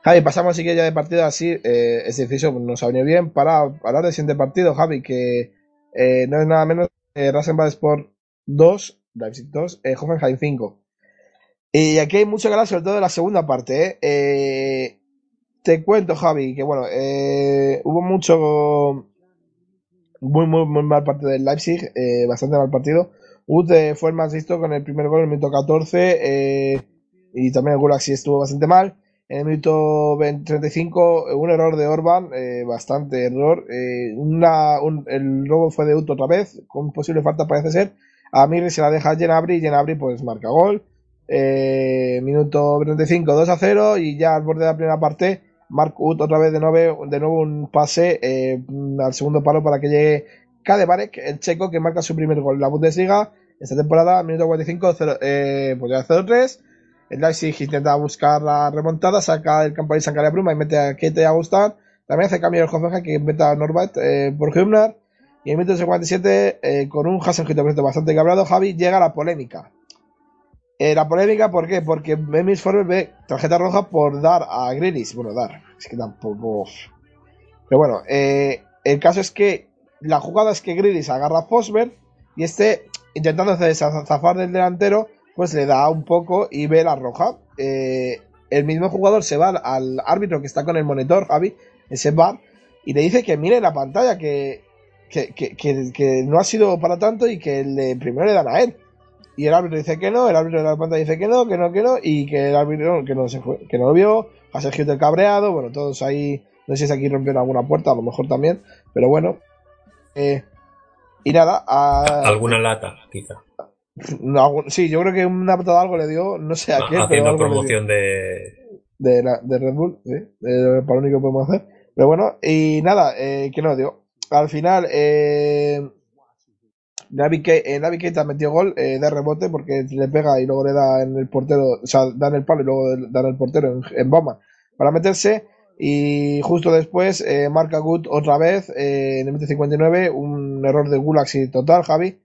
Javi, pasamos así que ya de partido así, eh, ese inciso nos ha venido bien para hablar del siguiente partido, Javi, que eh, no es nada menos que Rasenbad Sport 2, Leipzig 2, eh, Hoffenheim 5. Y aquí hay mucho que hablar, sobre todo de la segunda parte, ¿eh? Eh, te cuento, Javi, que bueno, eh, hubo mucho. Muy, muy, muy mal partido del Leipzig, eh, bastante mal partido. Ut eh, fue el más listo con el primer gol en el minuto 14 eh, y también el Gulag sí estuvo bastante mal. En el minuto 20 35, eh, un error de Orban, eh, bastante error. eh, una, un- el robo fue de Ut otra vez, con posible falta parece ser. A Mirri se la deja a Genabri y Genabri pues marca gol. Eh, minuto 35, 2 a 0 y ya al borde de la primera parte, Mark Ut otra vez de nuevo, de nuevo un pase eh, al segundo palo para que llegue Kademarek, el checo que marca su primer gol en la Bundesliga esta temporada, minuto 45, 0, eh, pues ya 0-3. El Leipzig intenta buscar la remontada, saca el campo de Sancaria Bruma y mete a Kete a Gustar. También hace cambio el Hoffenheim que mete a Norbat eh, por. Y en el minuto 57, eh, con un Hasenhüttl bastante cabrado, Javi llega a la polémica. Eh, la polémica, ¿por qué? Porque Memis Forber ve tarjeta roja por dar a Grealish. Bueno, dar, es que tampoco. Pero bueno, eh, el caso es que la jugada es que Grealish agarra a Fosberg y este, intentando zafar del delantero, pues le da un poco y ve la roja. Eh, el mismo jugador se va al, árbitro que está con el monitor, Javi, ese bar, y le dice que mire la pantalla, que, que, que, que- que no ha sido para tanto y que le, primero le dan a él. Y el árbitro dice que no, el árbitro de la pantalla dice que no, que no, que no, y que el árbitro que no se fue, que no lo vio, a Sergio del cabreado, bueno, todos ahí, no sé si aquí rompieron alguna puerta, a lo mejor también, pero bueno. Eh, y nada, a- Alguna lata, quizá. no, sí, yo creo que una patada algo le dio, no sé a qué, pero Haciendo dio. promoción de, de, la- de Red Bull, sí, eh, para lo único que podemos hacer. Pero bueno, y nada, eh, que no dio. Al final, eh, Navi Ke- eh, Keita metió gol eh, de rebote porque le pega y luego le da en el portero, o sea, da en el palo y luego da en el portero en, en Bauman para meterse. Y justo después eh, marca Good otra vez eh, en el minuto 59, un error de Gulaxi total, Javi.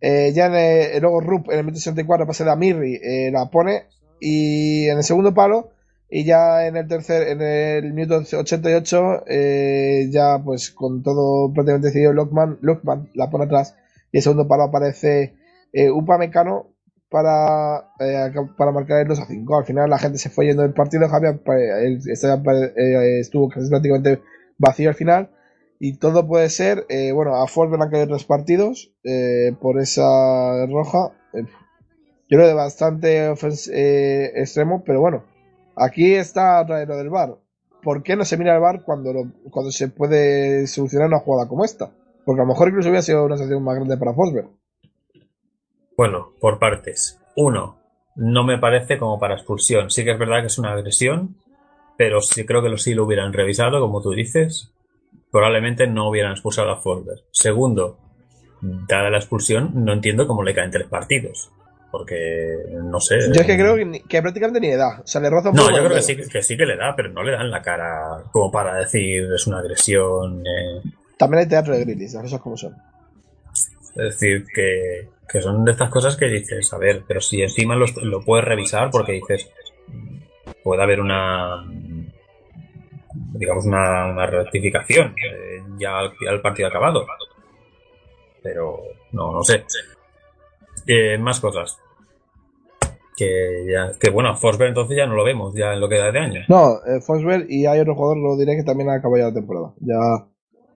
Eh, ya en luego Rup en el minuto 64 pase a Mirri, la pone y en el segundo palo y ya en el tercer en el minuto 88 eh, ya pues con todo prácticamente decidido Lockman, Lockman la pone atrás y el segundo palo aparece eh, Upamecano para, eh, para marcar el 2 a 5 al final la gente se fue yendo del partido Javier el estadio, eh, estuvo casi prácticamente vacío al final y todo puede ser, eh, bueno, a Ford le han caído tres partidos eh, por esa roja. Yo creo de bastante extremo, pero bueno, aquí está lo del bar. ¿Por qué no se mira el bar cuando, cuando se puede solucionar una jugada como esta? Porque a lo mejor incluso hubiera sido una sanción más grande para Fosberg. Bueno, por partes. Uno, no me parece como para expulsión. Sí que es verdad que es una agresión, pero sí creo que lo, sí lo hubieran revisado, como tú dices. Probablemente no hubieran expulsado a Forsberg. Segundo, dada la expulsión, no entiendo cómo le caen tres partidos. Porque, no sé. Yo es que creo que, ni- que prácticamente ni le da. O sea, le roza un No, poco yo creo que sí, que sí que le da, pero no le dan la cara como para decir es una agresión. eh, También hay teatro de Grilis, las cosas como son. Es decir, que, que son de estas cosas que dices, a ver, pero si encima los- lo puedes revisar porque dices, puede haber una, digamos, una, una rectificación eh, ya, al- partido acabado. Pero, no, no sé. Eh, más cosas. Que ya, que bueno, Forsberg entonces ya no lo vemos, ya en lo que da de año. No, eh, Forsberg y hay otro jugador, lo diré, que también ha acabado ya la temporada. Ya.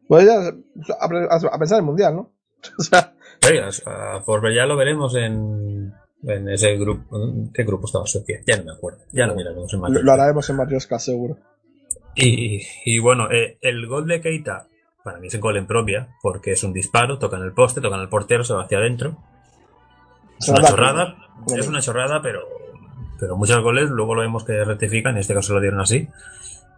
Pues ya, a, a- pensar en el mundial, ¿no? O sea, a ya lo veremos en, en ese grupo. ¿Qué grupo estaba Suecia? Ya no me acuerdo. Ya lo miraremos en Madrid. lo haremos en Matrioska, seguro. Y, y bueno, eh, el gol de Keita, para mí es un gol en propia, porque es un disparo, toca en el poste, toca en el portero, se va hacia adentro. Es una chorrada, es una chorrada, pero, pero muchos goles luego lo vemos que rectifican, en este caso lo dieron así.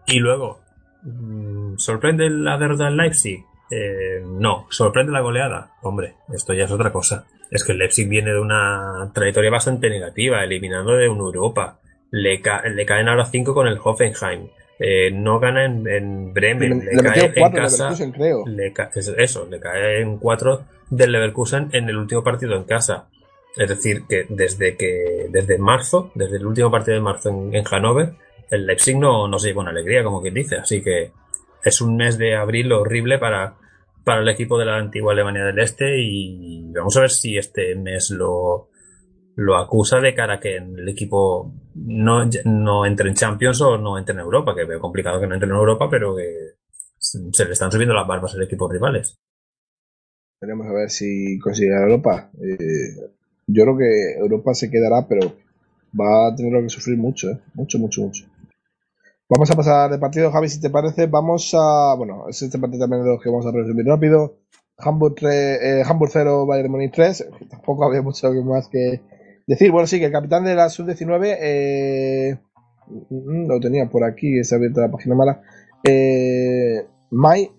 Y luego, mm, ¿sorprende la derrota del Leipzig? Eh, no, sorprende la goleada. Hombre, esto ya es otra cosa. Es que el Leipzig viene de una trayectoria bastante negativa, eliminando de una Europa. Le, ca- le caen ahora 5 con el Hoffenheim. Eh, no gana en, en Bremen. Le, Le, le cae en casa. Creo. Le ca- es- eso, le cae en 4 del Leverkusen en el último partido en casa. Es decir, que desde que desde marzo, desde el último partido de marzo en, en Hannover, el Leipzig no, no se lleva una alegría, como quien dice. Así que es un mes de abril horrible para, para el equipo de la antigua Alemania del Este y vamos a ver si este mes lo, lo acusa de cara a que el equipo no, no entre en Champions o no entre en Europa, que veo complicado que no entre en Europa, pero se le están subiendo las barbas al equipo rivales. Veremos a ver si consigue Europa. Eh, yo creo que Europa se quedará, pero va a tener que sufrir mucho, ¿eh? Mucho, mucho, mucho. Vamos a pasar de partido, Javi, si te parece. Vamos a. Bueno, es este partido también de los que vamos a resumir rápido. Hamburg, 3, eh, Hamburg 0, Bayern de Múnich 3. Tampoco había mucho más que decir. Bueno, sí, que el capitán de la sub-19. Eh, mm, lo tenía por aquí, está abierta la página mala. Eh, May,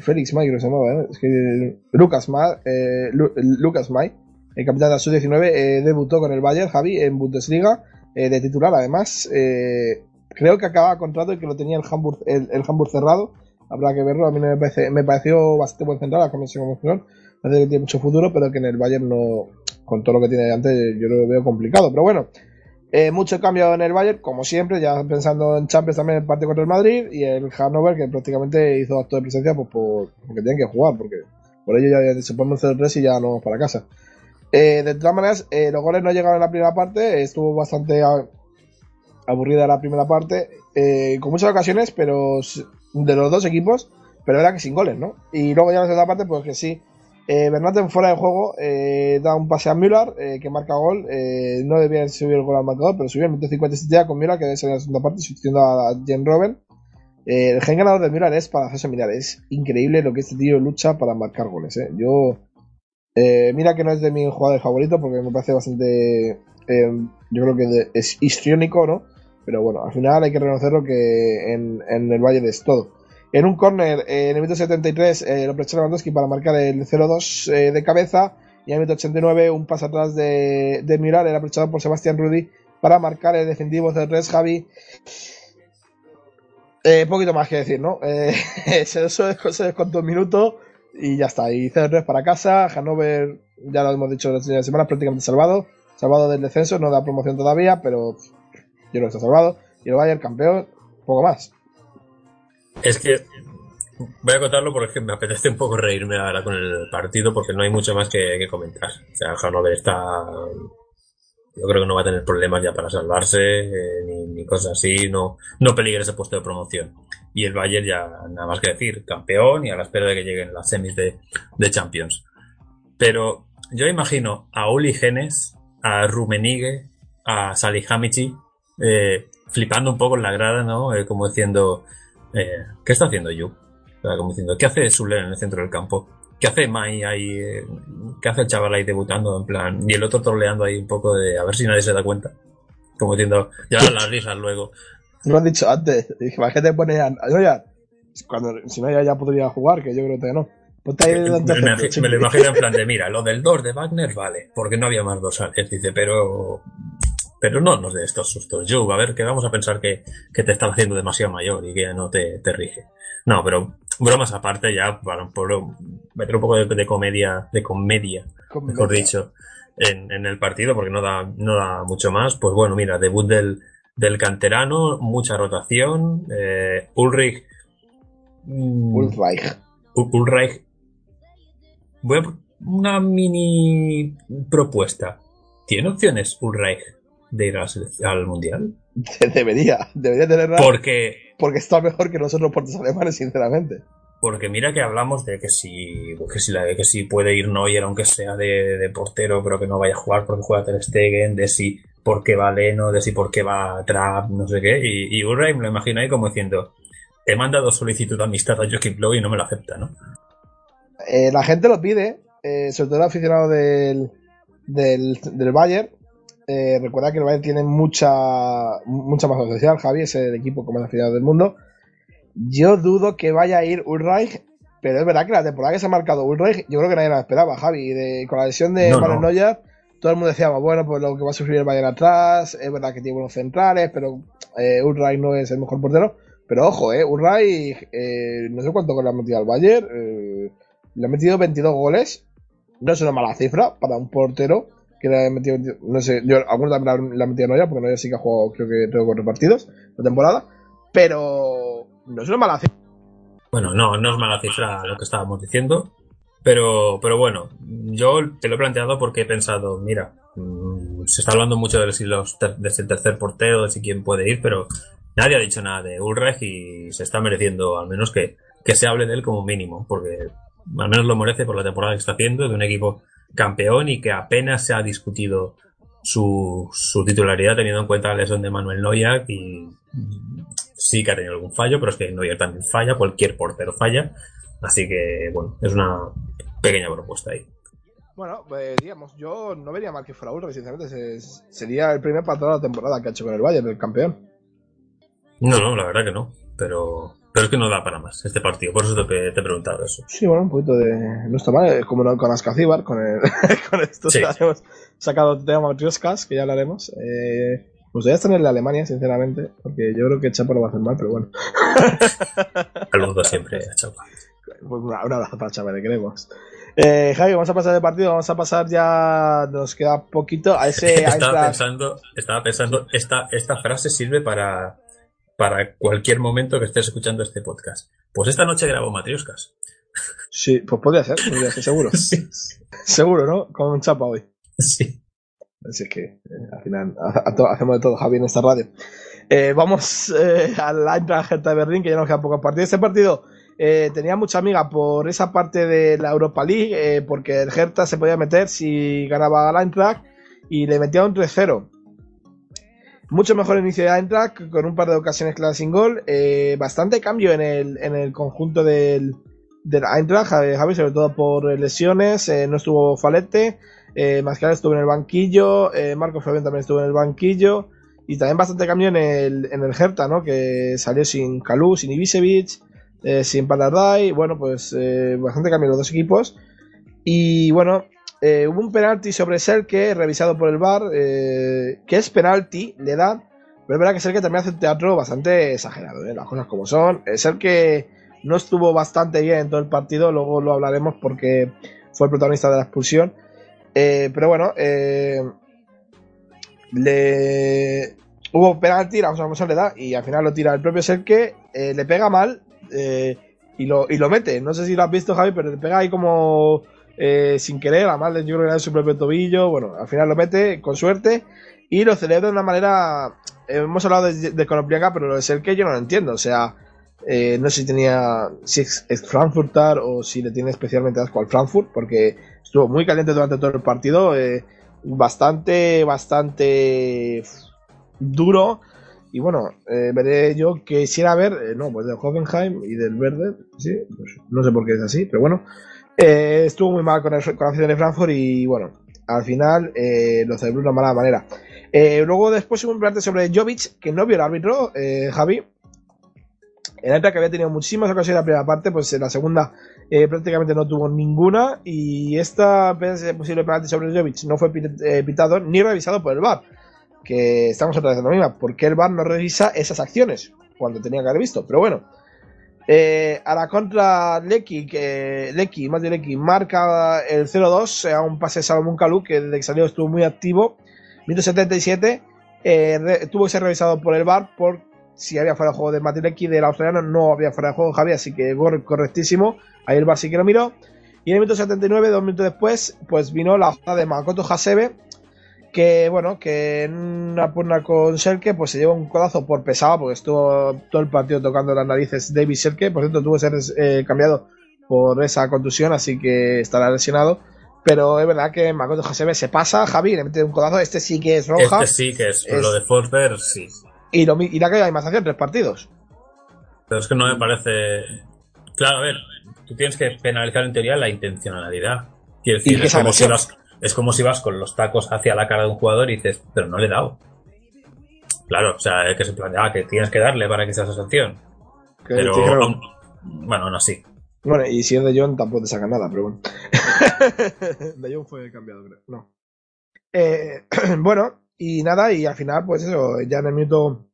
Félix May, creo que se llamaba, ¿eh? Es que Lucas May, eh, Lu- Lucas May, el capitán de la sub-19, eh, debutó con el Bayern, Javi, en Bundesliga, eh, de titular además. Eh, creo que acaba contrato y que lo tenía el Hamburg, el, el Hamburg cerrado. Habrá que verlo. A mí me, parece, me pareció bastante buen central, la comisión como jugador. Parece que tiene mucho futuro, pero que en el Bayern no, con todo lo que tiene antes, yo lo veo complicado. Pero bueno, eh, mucho cambio en el Bayern, como siempre, ya pensando en Champions también el partido contra el Madrid y el Hannover que prácticamente hizo acto de presencia pues, por, porque tienen que jugar, porque por ello ya dicho ponme un 0-3 y ya no vamos para casa. Eh, de todas maneras, eh, los goles no llegaron en la primera parte, estuvo bastante aburrida la primera parte, eh, con muchas ocasiones, pero de los dos equipos, pero era que sin goles, ¿no? Y luego ya en la segunda parte, pues que sí. Eh, Bernaten fuera de juego eh, da un pase a Müller eh, que marca gol. Eh, no debía subir el gol al marcador, pero subió el minuto 57 ya con Müller que debe ser en la segunda parte, sustituyendo a Jen Robben. Eh, el gen ganador de Müller es para hacerse mirar. Es increíble lo que este tío lucha para marcar goles. Yo, mira que no es de mi jugador favorito porque me parece bastante. yo creo que de- es histriónico, ¿no? Pero bueno, al final hay que reconocerlo que en, el Bayern es todo. En un córner, eh, en el minuto 73, eh, lo aprovechó Lewandowski para marcar el 0-2 eh, de cabeza. Y en el minuto 89, un paso atrás de, de Müller, era aprovechado por Sebastián Rudy para marcar el defensivo 0-3. Javi, eh, poquito más que decir, ¿no? Eh, se, descontó un minuto y ya está. Y 0-3 para casa. Hannover, ya lo hemos dicho últimas semanas, prácticamente salvado. Salvado del descenso, no da promoción todavía, pero yo que está salvado. Y el Bayern campeón, poco más. Es que voy a contarlo porque me apetece un poco reírme ahora con el partido porque no hay mucho más que, comentar. O sea, Hannover está. Yo creo que no va a tener problemas ya para salvarse, eh, ni, cosas así, no, no peligra ese puesto de promoción. Y el Bayern ya nada más que decir, campeón y a la espera de que lleguen las semis de, de Champions. Pero yo imagino a Uli Genes, a Rummenigge, a Salihamidzic, eh, flipando un poco en la grada, ¿no? Eh, como diciendo, eh, ¿qué está haciendo Yu? O sea, como diciendo, ¿qué hace Sule en el centro del campo? ¿Qué hace Mai ahí? eh, ¿Qué hace el chaval ahí debutando? En plan, y el otro troleando ahí un poco de a ver si nadie se da cuenta. Como diciendo, ya las risas luego. Lo han dicho antes. Dije, ¿para qué te pones a.? No, ya. Cuando, si no, ya, ya podría jugar, que yo creo que no. Ahí Me, delante me- me lo imagino en plan de, mira, lo del 2 de Wagner vale, porque no había más dorsales, dice, pero pero no nos de estos sustos. Yo, a ver, que vamos a pensar que, que te estás haciendo demasiado mayor y que ya no te, te rige. No, pero bromas aparte, ya para por meter un poco de, de comedia, de comedia, mejor dicho, en, en el partido, porque no da, no da mucho más. Pues bueno, mira, debut del, del canterano, mucha rotación, eh, Ulrich. mm, Ulreich. Ulreich. Voy a una mini propuesta. ¿Tiene opciones Ulreich de ir a la selec- al mundial? Debería, debería tenerla Porque, porque está mejor que nosotros portes alemanes, sinceramente. porque mira que hablamos de que si, que si, la, que si puede ir Neuer, aunque sea de, de portero, pero que no vaya a jugar porque juega Ter Stegen, de si por qué va Leno, de si por qué va Trapp, no sé qué. Y, y Ulreich me lo imagino ahí como diciendo, he mandado solicitud de amistad a Joachim Löw y no me lo acepta, ¿no? Eh, la gente lo pide, eh, sobre todo el aficionado del, del, del Bayern. Eh, recuerda que el Bayern tiene mucha, mucha más social. Javi es el equipo con más aficionados del mundo. Yo dudo que vaya a ir Ulreich, pero es verdad que la temporada que se ha marcado Ulreich, yo creo que nadie la esperaba, Javi. De- con la lesión de No, Manuel no. Neuer, todo el mundo decía, bueno, pues lo que va a sufrir el Bayern atrás, es verdad que tiene buenos centrales, pero eh, Ulreich no es el mejor portero. Pero ojo, eh, Ulreich, eh, no sé cuánto gol le ha metido al Bayern, eh, le ha metido 22 goles. No es una mala cifra para un portero que metido 22 No sé, yo algunos también le ha metido Neuer, porque Neuer sí que ha jugado, creo que tengo cuatro partidos la temporada. Pero no es una mala cifra. Bueno, no, no es mala cifra lo que estábamos diciendo, pero, pero bueno, yo te lo he planteado porque he pensado, mira, mm, se está hablando mucho de si los de el tercer portero, de si quién puede ir, pero nadie ha dicho nada de Ulreich y se está mereciendo al menos que, que se hable de él como mínimo, porque al menos lo merece por la temporada que está haciendo, de un equipo campeón y que apenas se ha discutido su, su titularidad teniendo en cuenta la lesión de Manuel Neuer y sí que ha tenido algún fallo, pero es que Neuer también falla, cualquier portero falla, así que bueno, es una pequeña propuesta ahí. Bueno, pues digamos, yo no vería mal que fuera Ulreich, sinceramente. se- sería el primer patrón de la temporada que ha hecho con el Bayern, el campeón. No, no, la verdad que no, pero, pero es que no da para más este partido, por eso te, te he preguntado eso. Sí, bueno, un poquito de. No está mal, eh, como no- con Ascacíbar, con, el, con esto Sí. hemos sacado el tema Matrioscas, que ya hablaremos. Eh, me gustaría estar en la Alemania, sinceramente, porque yo creo que Chapa lo va a hacer mal, pero bueno. Saludos siempre a Chapa. Pues un abrazo para Chapa, le queremos. Eh, Javi, vamos a pasar de partido, vamos a pasar ya. Nos queda poquito a ese Estaba Eintracht- pensando, estaba pensando, esta, esta frase sirve para, para cualquier momento que estés escuchando este podcast. Pues esta noche grabo Matrioscas. Sí, pues podría ser, podría ser, seguro. Sí. Seguro, ¿no? Con Chapa hoy. Sí. Así que eh, al final a- a to- hacemos de todo, Javi, en esta radio. Eh, vamos eh, al Eintracht de Berlín, que ya nos quedan pocos partidos. Este partido eh, tenía mucha amiga por esa parte de la Europa League, eh, porque el Hertha se podía meter si ganaba al Eintracht y le metía un 3-0. Mucho mejor inicio de Eintracht, con un par de ocasiones claras sin gol. eh, bastante cambio en el, en el conjunto del, del Eintracht, Javi, sobre todo por lesiones. eh, no estuvo Falete. Eh, Mascara estuvo en el banquillo, eh, Marco Fabián también estuvo en el banquillo y también bastante cambio en el, en el Hertha, ¿no? Que salió sin Kalou, sin Ibisevic, eh, sin Palardai, bueno, pues eh, bastante cambio en los dos equipos y bueno, eh, hubo un penalti sobre Selke revisado por el VAR, eh, que es penalti, le da, pero es verdad que Selke también hace un teatro bastante exagerado, ¿eh? las cosas como son. Selke no estuvo bastante bien en todo el partido, luego lo hablaremos porque fue el protagonista de la expulsión. Pero bueno, le hubo penalti, la cosa como se le da, y al final lo tira el propio Serke, eh, le pega mal y, lo, y lo mete. No sé si lo has visto, Javi, pero le pega ahí como eh, sin querer, a mal, yo que en su propio tobillo. Bueno, al final lo mete con suerte y lo celebra de una manera. hemos hablado de, de pero lo de Serke yo no lo entiendo. O sea, eh, no sé si tenía. si es, es Frankfurtar o si le tiene especialmente asco al Frankfurt, porque estuvo muy caliente durante todo el partido. eh, bastante, bastante duro. Y bueno, eh, veré yo quisiera ver, eh, no, pues del Hoffenheim y del Verde, sí, pues no sé por qué es así, pero bueno, eh, estuvo muy mal con, el, con de Frankfurt y bueno, al final eh, lo celebró de una mala manera. Eh, luego después hubo un penalti sobre Jovic, que no vio el árbitro, eh, Javi. El que había tenido muchísimas ocasiones en la primera parte, pues en la segunda prácticamente no tuvo ninguna. Y esta posible penalti sobre Jovic no fue pitado ni revisado por el VAR. Que estamos otra vez en la misma. ¿Por qué el VAR no revisa esas acciones? Cuando tenía que haber visto. Pero bueno. Eh, a la contra Lecky, que Lecky, más Lecky, marca el 0-2 a un pase de Salomón Calú, que desde que salió estuvo muy activo. 177 eh, tuvo que ser revisado por el VAR por si había fuera de juego de Matilecki del australiano, no había fuera de juego Javi, así que correctísimo. Ahí el VAR sí que lo miró. Y en el minuto 79, dos minutos después, pues vino la jugada de Makoto Hasebe, que bueno, que en una pugna con Selke, pues se llevó un codazo por pesado, porque estuvo todo el partido tocando las narices David Selke, por cierto, tuvo que ser eh, cambiado por esa contusión, así que estará lesionado. Pero es verdad que Makoto Hasebe se pasa, Javi, le mete un codazo, este sí que es roja. Este sí que es, lo de Forsberg, sí. Y, lo, y la que hay más acción, tres partidos. Pero es que no me parece... Claro, a ver, tú tienes que penalizar en teoría la intencionalidad. Quiero decir, es como, si vas, es como si vas con los tacos hacia la cara de un jugador y dices, pero no le he dado. Claro, o sea, que se plantea ah, que tienes que darle para que sea esa sanción. Pero, bueno, no así. Bueno, y si es de John tampoco te saca nada, pero bueno. de John fue cambiado, creo. No. Eh, bueno, y nada, y al final, pues eso, ya en el minuto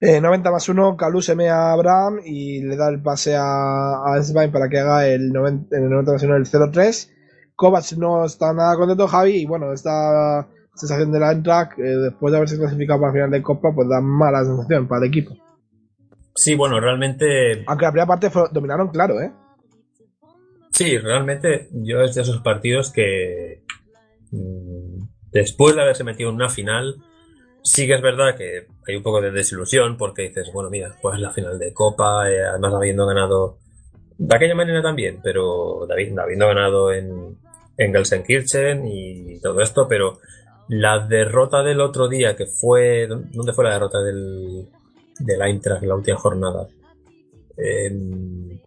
90 eh, más 1, Calú se me a Abraham y le da el pase a, a para que haga el 90, en el 90 más 1 el 0-3. Kovacs no está nada contento, Javi, y bueno, esta sensación de la Eintracht, eh, después de haberse clasificado para la final de Copa, pues da mala sensación para el equipo. Sí, bueno, realmente. Aunque la primera parte dominaron, claro, ¿eh? Sí, realmente yo es de esos partidos que. Mm, después de haberse metido en una final, sí que es verdad que hay un poco de desilusión porque dices, bueno, mira, pues la final de Copa, eh, además habiendo ganado de aquella manera también, pero David, habiendo ganado en, en Gelsenkirchen y todo esto, pero la derrota del otro día, que fue. ¿Dónde fue la derrota del, del Eintracht en la última jornada. En,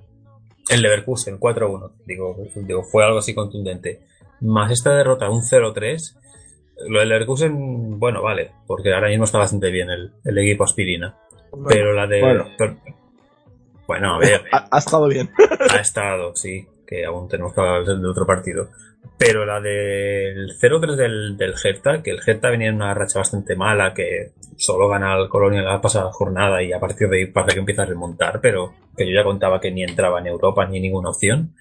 Leverkusen, 4-1. Digo, digo, fue algo así contundente. Más esta derrota, un 0-3. Lo del Leverkusen, bueno, vale, porque ahora mismo está bastante bien el, el equipo aspirina. pero la de. Bueno, a ver. ha, estado bien. ha estado, sí, que aún tenemos que hablar del otro partido. Pero la del 0-3 del, del Hertha, que el Hertha venía en una racha bastante mala, que solo gana el Colonia la pasada jornada y a partir de ahí parece que empieza a remontar, pero que yo ya contaba que ni entraba en Europa ni ninguna opción,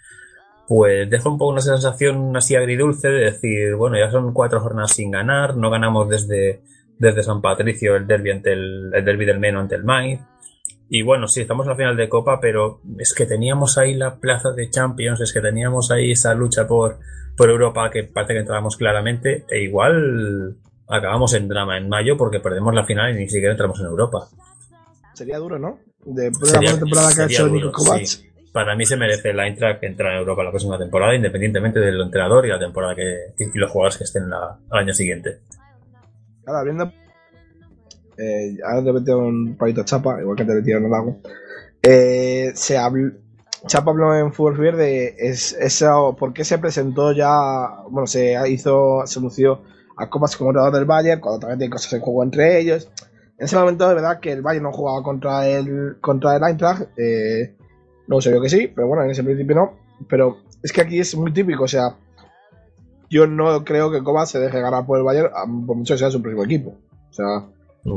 pues deja un poco una sensación así agridulce de decir, bueno, ya son cuatro jornadas sin ganar, no ganamos desde, desde San Patricio el derby ante el, el derby del Meno ante el Mainz, y bueno, sí, estamos en la final de Copa, pero es que teníamos ahí la plaza de Champions, es que teníamos ahí esa lucha por, por Europa que parece que entramos claramente e igual acabamos en drama en mayo porque perdemos la final y ni siquiera entramos en Europa. Sería duro, ¿no? De la temporada que ha hecho Nico Kovacs. Para mí se merece la Eintracht entrar en Europa la próxima temporada, independientemente del entrenador y la temporada que, y los jugadores que estén la, al año siguiente. Ahora, viendo. Eh, ahora te meto un palito chapa, igual que te metieron el lago. Eh, se habló Chapa habló en Fútbol Fever de es, eso, por qué se presentó ya, bueno, se hizo, se lució a Copas como entrenador del Bayern, cuando también hay cosas en juego entre ellos. En ese momento, de verdad, que el Bayern no jugaba contra el, contra el Eintracht, eh, luego se vio que sí, pero bueno, en ese principio no. Pero es que aquí es muy típico, o sea, yo no creo que Copas se deje ganar por el Bayern, por mucho que sea su próximo equipo. O sea,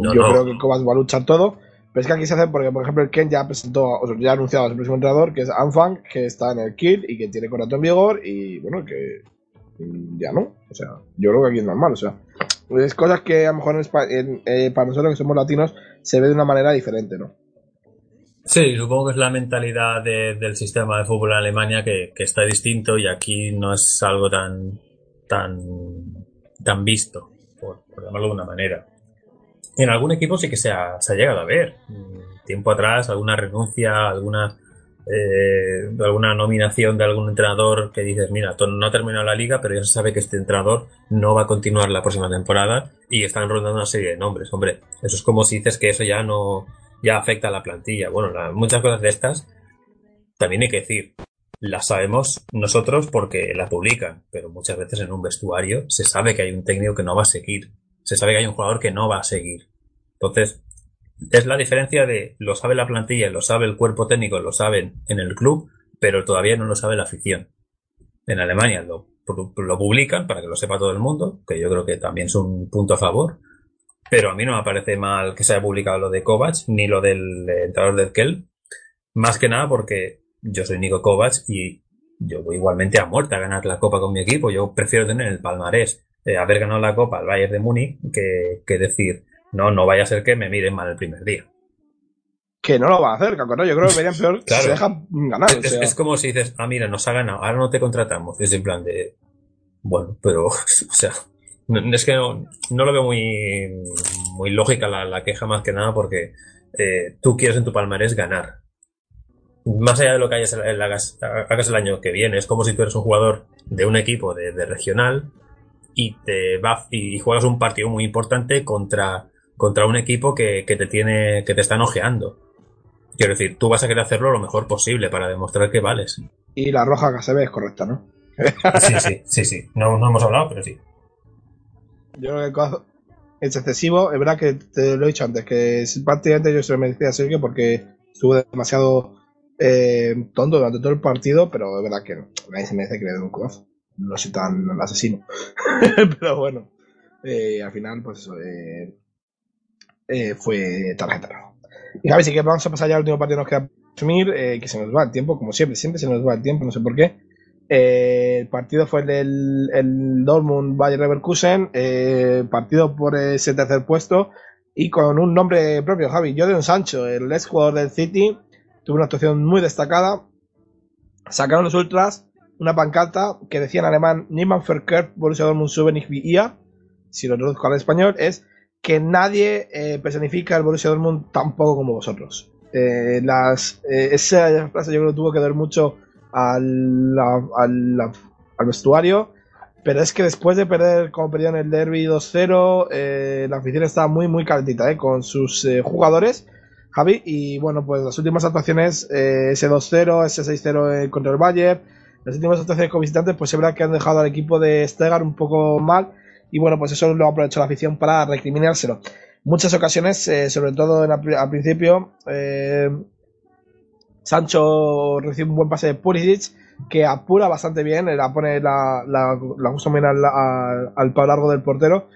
yo creo que Copas va a luchar todo. Pero es que aquí se hace porque, por ejemplo, el Ken ya presentó, o sea, ya ha anunciado a su próximo entrenador, que es Anfang, que está en el Kill y que tiene contrato en vigor y, bueno, que ya no. O sea, yo creo que aquí es normal, o sea. Es cosas que a lo mejor en, eh, para nosotros que somos latinos se ve de una manera diferente, ¿no? Sí, supongo que es la mentalidad del sistema de fútbol en Alemania que, que, está distinto y aquí no es algo tan tan tan visto, por, por llamarlo de una manera en algún equipo sí que se ha, llegado a ver. Tiempo atrás, alguna renuncia, alguna eh, alguna nominación de algún entrenador que dices, mira, no ha terminado la liga, pero ya se sabe que este entrenador no va a continuar la próxima temporada y están rondando una serie de nombres. Hombre, eso es como si dices que eso ya no ya afecta a la plantilla. Bueno, muchas cosas de estas también hay que decir. Las sabemos nosotros porque la publican, pero muchas veces en un vestuario se sabe que hay un técnico que no va a seguir se sabe que hay un jugador que no va a seguir. Entonces, es la diferencia de lo sabe la plantilla, lo sabe el cuerpo técnico, lo saben en el club, pero todavía no lo sabe la afición. En Alemania lo, lo publican para que lo sepa todo el mundo, que yo creo que también es un punto a favor. Pero a mí no me parece mal que se haya publicado lo de Kovac ni lo del entrenador del Kell. Más que nada porque yo soy Nico Kovac y yo voy igualmente a muerte a ganar la copa con mi equipo. Yo prefiero tener el palmarés, de haber ganado la copa al Bayern de Múnich, que, que decir, no, no vaya a ser que me miren mal el primer día. Que no lo va a hacer, Cacorro. Yo creo que verían peor Claro. si se deja ganar. Es, o sea. es como si dices, ah, mira, nos ha ganado, ahora no te contratamos. Es en plan de, bueno, pero, o sea, no- es que no, no lo veo muy, muy lógica la, la queja más que nada porque eh, tú quieres en tu palmarés ganar. Más allá de lo que hayas, el- hagas, hagas el año que viene, es como si tú eres un jugador de un equipo de, de regional y te va y juegas un partido muy importante contra, contra un equipo que, que te tiene, que te están ojeando. Quiero decir, tú vas a querer hacerlo lo mejor posible para demostrar que vales. Y la roja que se ve es correcta, ¿no? Sí, sí, sí, sí. No, no hemos hablado, pero sí. Yo creo que es excesivo. Es verdad que te lo he dicho antes, que prácticamente yo se lo merecía a Sergio porque estuvo demasiado eh, tonto durante todo el partido, pero es verdad que no, nadie se merece que le den un codazo. No soy tan asesino. pero bueno, eh, al final, pues eso, eh, eh, fue tarjeta roja. Y Javi, sí que vamos a pasar ya al último partido que nos queda eh, que se nos va el tiempo, como siempre, siempre se nos va el tiempo, no sé por qué. El partido fue el del el Dortmund Bayer Leverkusen, partido por ese tercer puesto y con un nombre propio, Javi. Jadon Sancho, el ex jugador del City, tuvo una actuación muy destacada. Sacaron los ultras una pancarta que decía en alemán Niemand verkehrt Borussia Dortmund wie ihr. Si lo traduzco al español, es que nadie eh, personifica al Borussia Dortmund tan poco como vosotros. Eh, las, eh, esa frase yo creo que tuvo que ver mucho al, al, vestuario. Pero es que después de perder, como perdió en el Derby 2-0, eh, la afición estaba muy, muy calentita con sus jugadores, Javi. Y bueno, pues las últimas actuaciones, ese 2-0, ese 6-0 eh, contra el Bayern, las últimas actuaciones con visitantes, pues es verdad que han dejado al equipo de Stegar un poco mal. Y bueno, pues eso lo ha aprovechado la afición para recriminárselo. Muchas ocasiones, eh, sobre todo al principio, eh, Sancho recibe un buen pase de Pulisic que apura bastante bien, eh, la pone la, justo bien al, al, al palo largo del portero.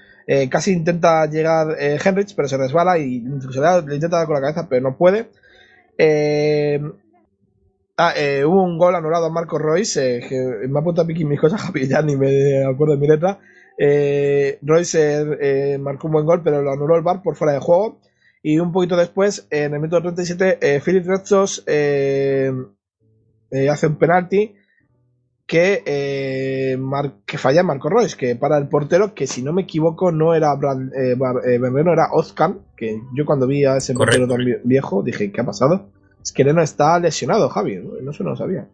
Casi intenta llegar eh, Henrich, pero se resbala y se le, le intenta dar con la cabeza, pero no puede. Eh, ah, eh, hubo un gol anulado a Marco Royce, eh, que me ha apuntado aquí mis cosas, Javi, ya ni me acuerdo de mi letra. Eh, Royce eh, marcó un buen gol, pero lo anuló el VAR por fuera de juego. Y un poquito después, en el minuto 37, eh, Philip Retsos eh, hace un penalti que, que falla Marco Royce, que para el portero, que si no me equivoco no era Bar- eh, Berreno, era Ozcan, que yo cuando vi a ese Correcto. portero tan vie- viejo dije, ¿qué ha pasado? Es que Leno está lesionado, Javi, no, no se lo sabía.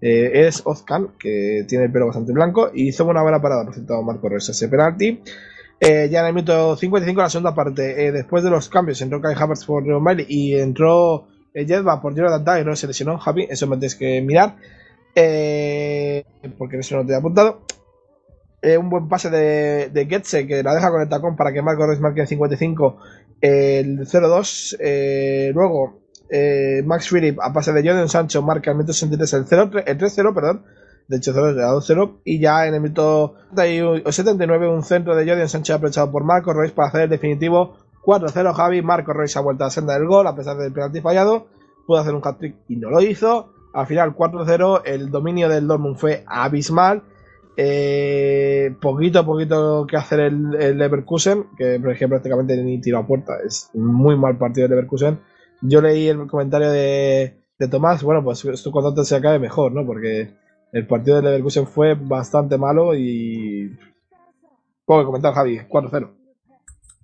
Eh, es Ozcan, que tiene el pelo bastante blanco, y hizo una buena parada, por cierto, Marco Royce, ese penalti. Eh, ya en el minuto 55, la segunda parte, eh, después de los cambios, entró Kai Havertz por Leon Bailey y entró Jedva por Tah y no se lesionó, Javi, eso me tienes que mirar. Porque eso no te he apuntado. Un buen pase de, de Getze que la deja con el tacón para que Marco Reus marque en 55 el 0-2. Eh, luego, eh, Max Philip a pase de Jordan Sancho marca el minuto 63 el 0 el 3-0, perdón. De hecho, 0 a 2-0. Y ya en el minuto 79, un centro de Jordan Sancho aprovechado por Marco Reus para hacer el definitivo 4-0. Javi, Marco Reus ha vuelto a la senda del gol a pesar del penalti fallado. Pudo hacer un hat-trick y no lo hizo. Al final, 4-0. El dominio del Dortmund fue abismal. Eh, poquito a poquito que hacer el, Leverkusen, que ejemplo prácticamente ni tiro a puerta. Es muy mal partido el Leverkusen. Yo leí el comentario de, de Tomás, bueno, pues esto cuando antes se acabe mejor, ¿no? Porque el partido del Leverkusen fue bastante malo y... Poco que comentar, Javi, 4-0.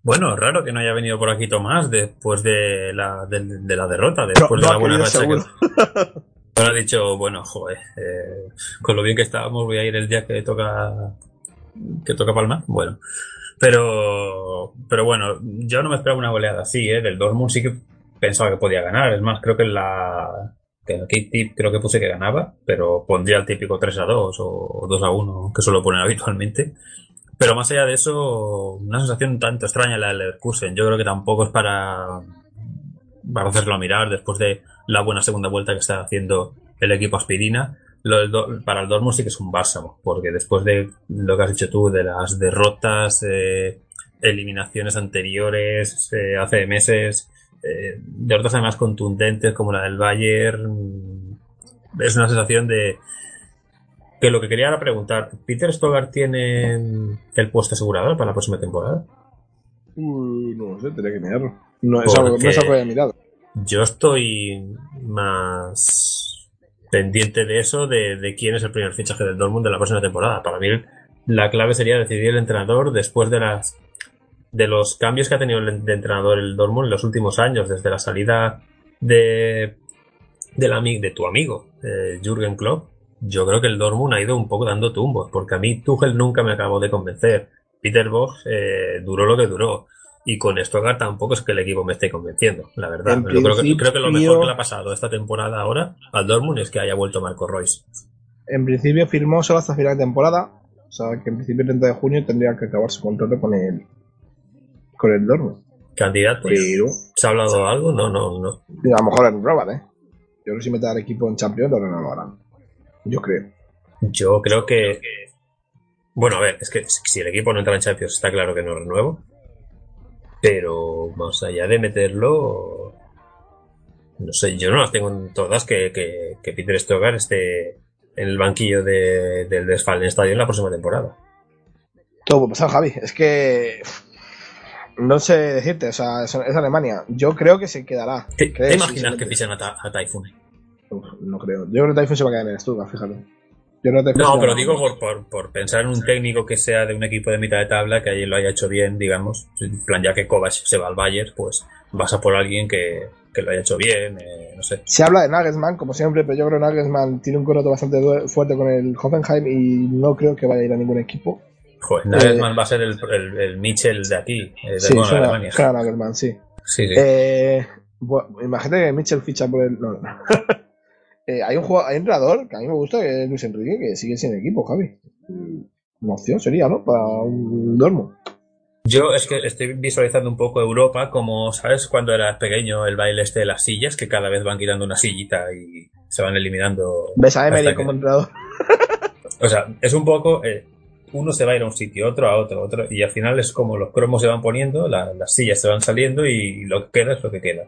Bueno, raro que no haya venido por aquí Tomás después de la, de, de la derrota, después no de la buena racha que, seguro. Ahora ha dicho, bueno, joder, eh, con lo bien que estábamos voy a ir el día que toca que toca palmar. Bueno, pero pero bueno, yo no me esperaba una goleada así, ¿eh? Del Dortmund sí que pensaba que podía ganar. Es más, creo que en la que en el Tip creo que puse que ganaba, pero pondría el típico 3 a 2 o 2 a 1 que suelo poner habitualmente. Pero más allá de eso, una sensación tanto extraña la del Leverkusen. Yo creo que tampoco es para, para hacerlo mirar después de la buena segunda vuelta que está haciendo el equipo aspirina. Lo del Do- para el Dortmund sí que es un bálsamo, porque después de lo que has dicho tú, de las derrotas, eh, eliminaciones anteriores, eh, hace meses, eh, derrotas además contundentes como la del Bayern, mm, es una sensación de que lo que quería era preguntar, ¿Peter Stogar tiene el puesto asegurado para la próxima temporada? Uy, no sé, tendría que mirarlo. No es, algo, no es algo que haya mirado. Yo estoy más pendiente de eso, de, de quién es el primer fichaje del Dortmund de la próxima temporada. Para mí la clave sería decidir el entrenador después de las de los cambios que ha tenido el de entrenador el Dortmund en los últimos años, desde la salida de de tu amigo eh, Jürgen Klopp. Yo creo que el Dortmund ha ido un poco dando tumbos, porque a mí Tuchel nunca me acabó de convencer. Peter Bosch eh, duró lo que duró. Y con Stogar tampoco es que el equipo me esté convenciendo, la verdad. Yo creo, que, creo que lo mejor que le ha pasado esta temporada ahora al Dortmund es que haya vuelto Marco Royce. En principio firmó solo hasta final de temporada. O sea, que en principio el 30 de junio tendría que acabar su contrato con el, con el Dortmund. ¿Candidatos? Pero, ¿Se ha hablado algo? No, no, no. a lo mejor en Robert, ¿eh? Yo creo que si mete al equipo en Champions, lo renovarán. Yo creo. Yo creo que. Bueno, a ver, es que si el equipo no entra en Champions, está claro que no renuevo. Pero más allá de meterlo. No sé, yo no las tengo en todas que, que, que Peter Stogar esté en el banquillo de, del Westfalen Stadium la próxima temporada. Todo puede pasar, Javi. Es que. No sé decirte, o sea, es, es Alemania. Yo creo que se quedará. ¿Te, imaginas que fichan a, Ta- a Typhoon? Uf, no creo. Yo creo que Typhoon se va a quedar en el Stuttgart, fíjate. Yo No, se pero digo por, por, por pensar en un técnico que sea de un equipo de mitad de tabla, que lo haya hecho bien, digamos. En plan, ya que Kovac se va al Bayern, pues vas a por alguien que, que lo haya hecho bien, eh, no sé. Se habla de Nagelsmann, como siempre, pero yo creo que Nagelsmann tiene un contrato bastante fuerte con el Hoffenheim y no creo que vaya a ir a ningún equipo. Joder, Nagelsmann va a ser el, el, el Mitchell de aquí, eh, de, Sí, bueno, de suena, Alemania. suena Nagelsmann, sí. Sí, sí. Eh, bueno, imagínate que Mitchell ficha por el. No, no. Eh, hay un jugador, hay un entrenador que a mí me gusta, que es Luis Enrique, que sigue sin equipo, Javi. Una opción sería, ¿no? Para un Dortmund. Yo es que estoy visualizando un poco Europa como, ¿sabes? Cuando eras pequeño el baile este de las sillas, que cada vez van quitando una sillita y se van eliminando. Ves a Emery hasta que- como entrenador. O sea, es un poco. eh, uno se va a ir a un sitio, otro a otro, otro, y al final es como los cromos se van poniendo, la- las sillas se van saliendo y lo que queda es lo que queda.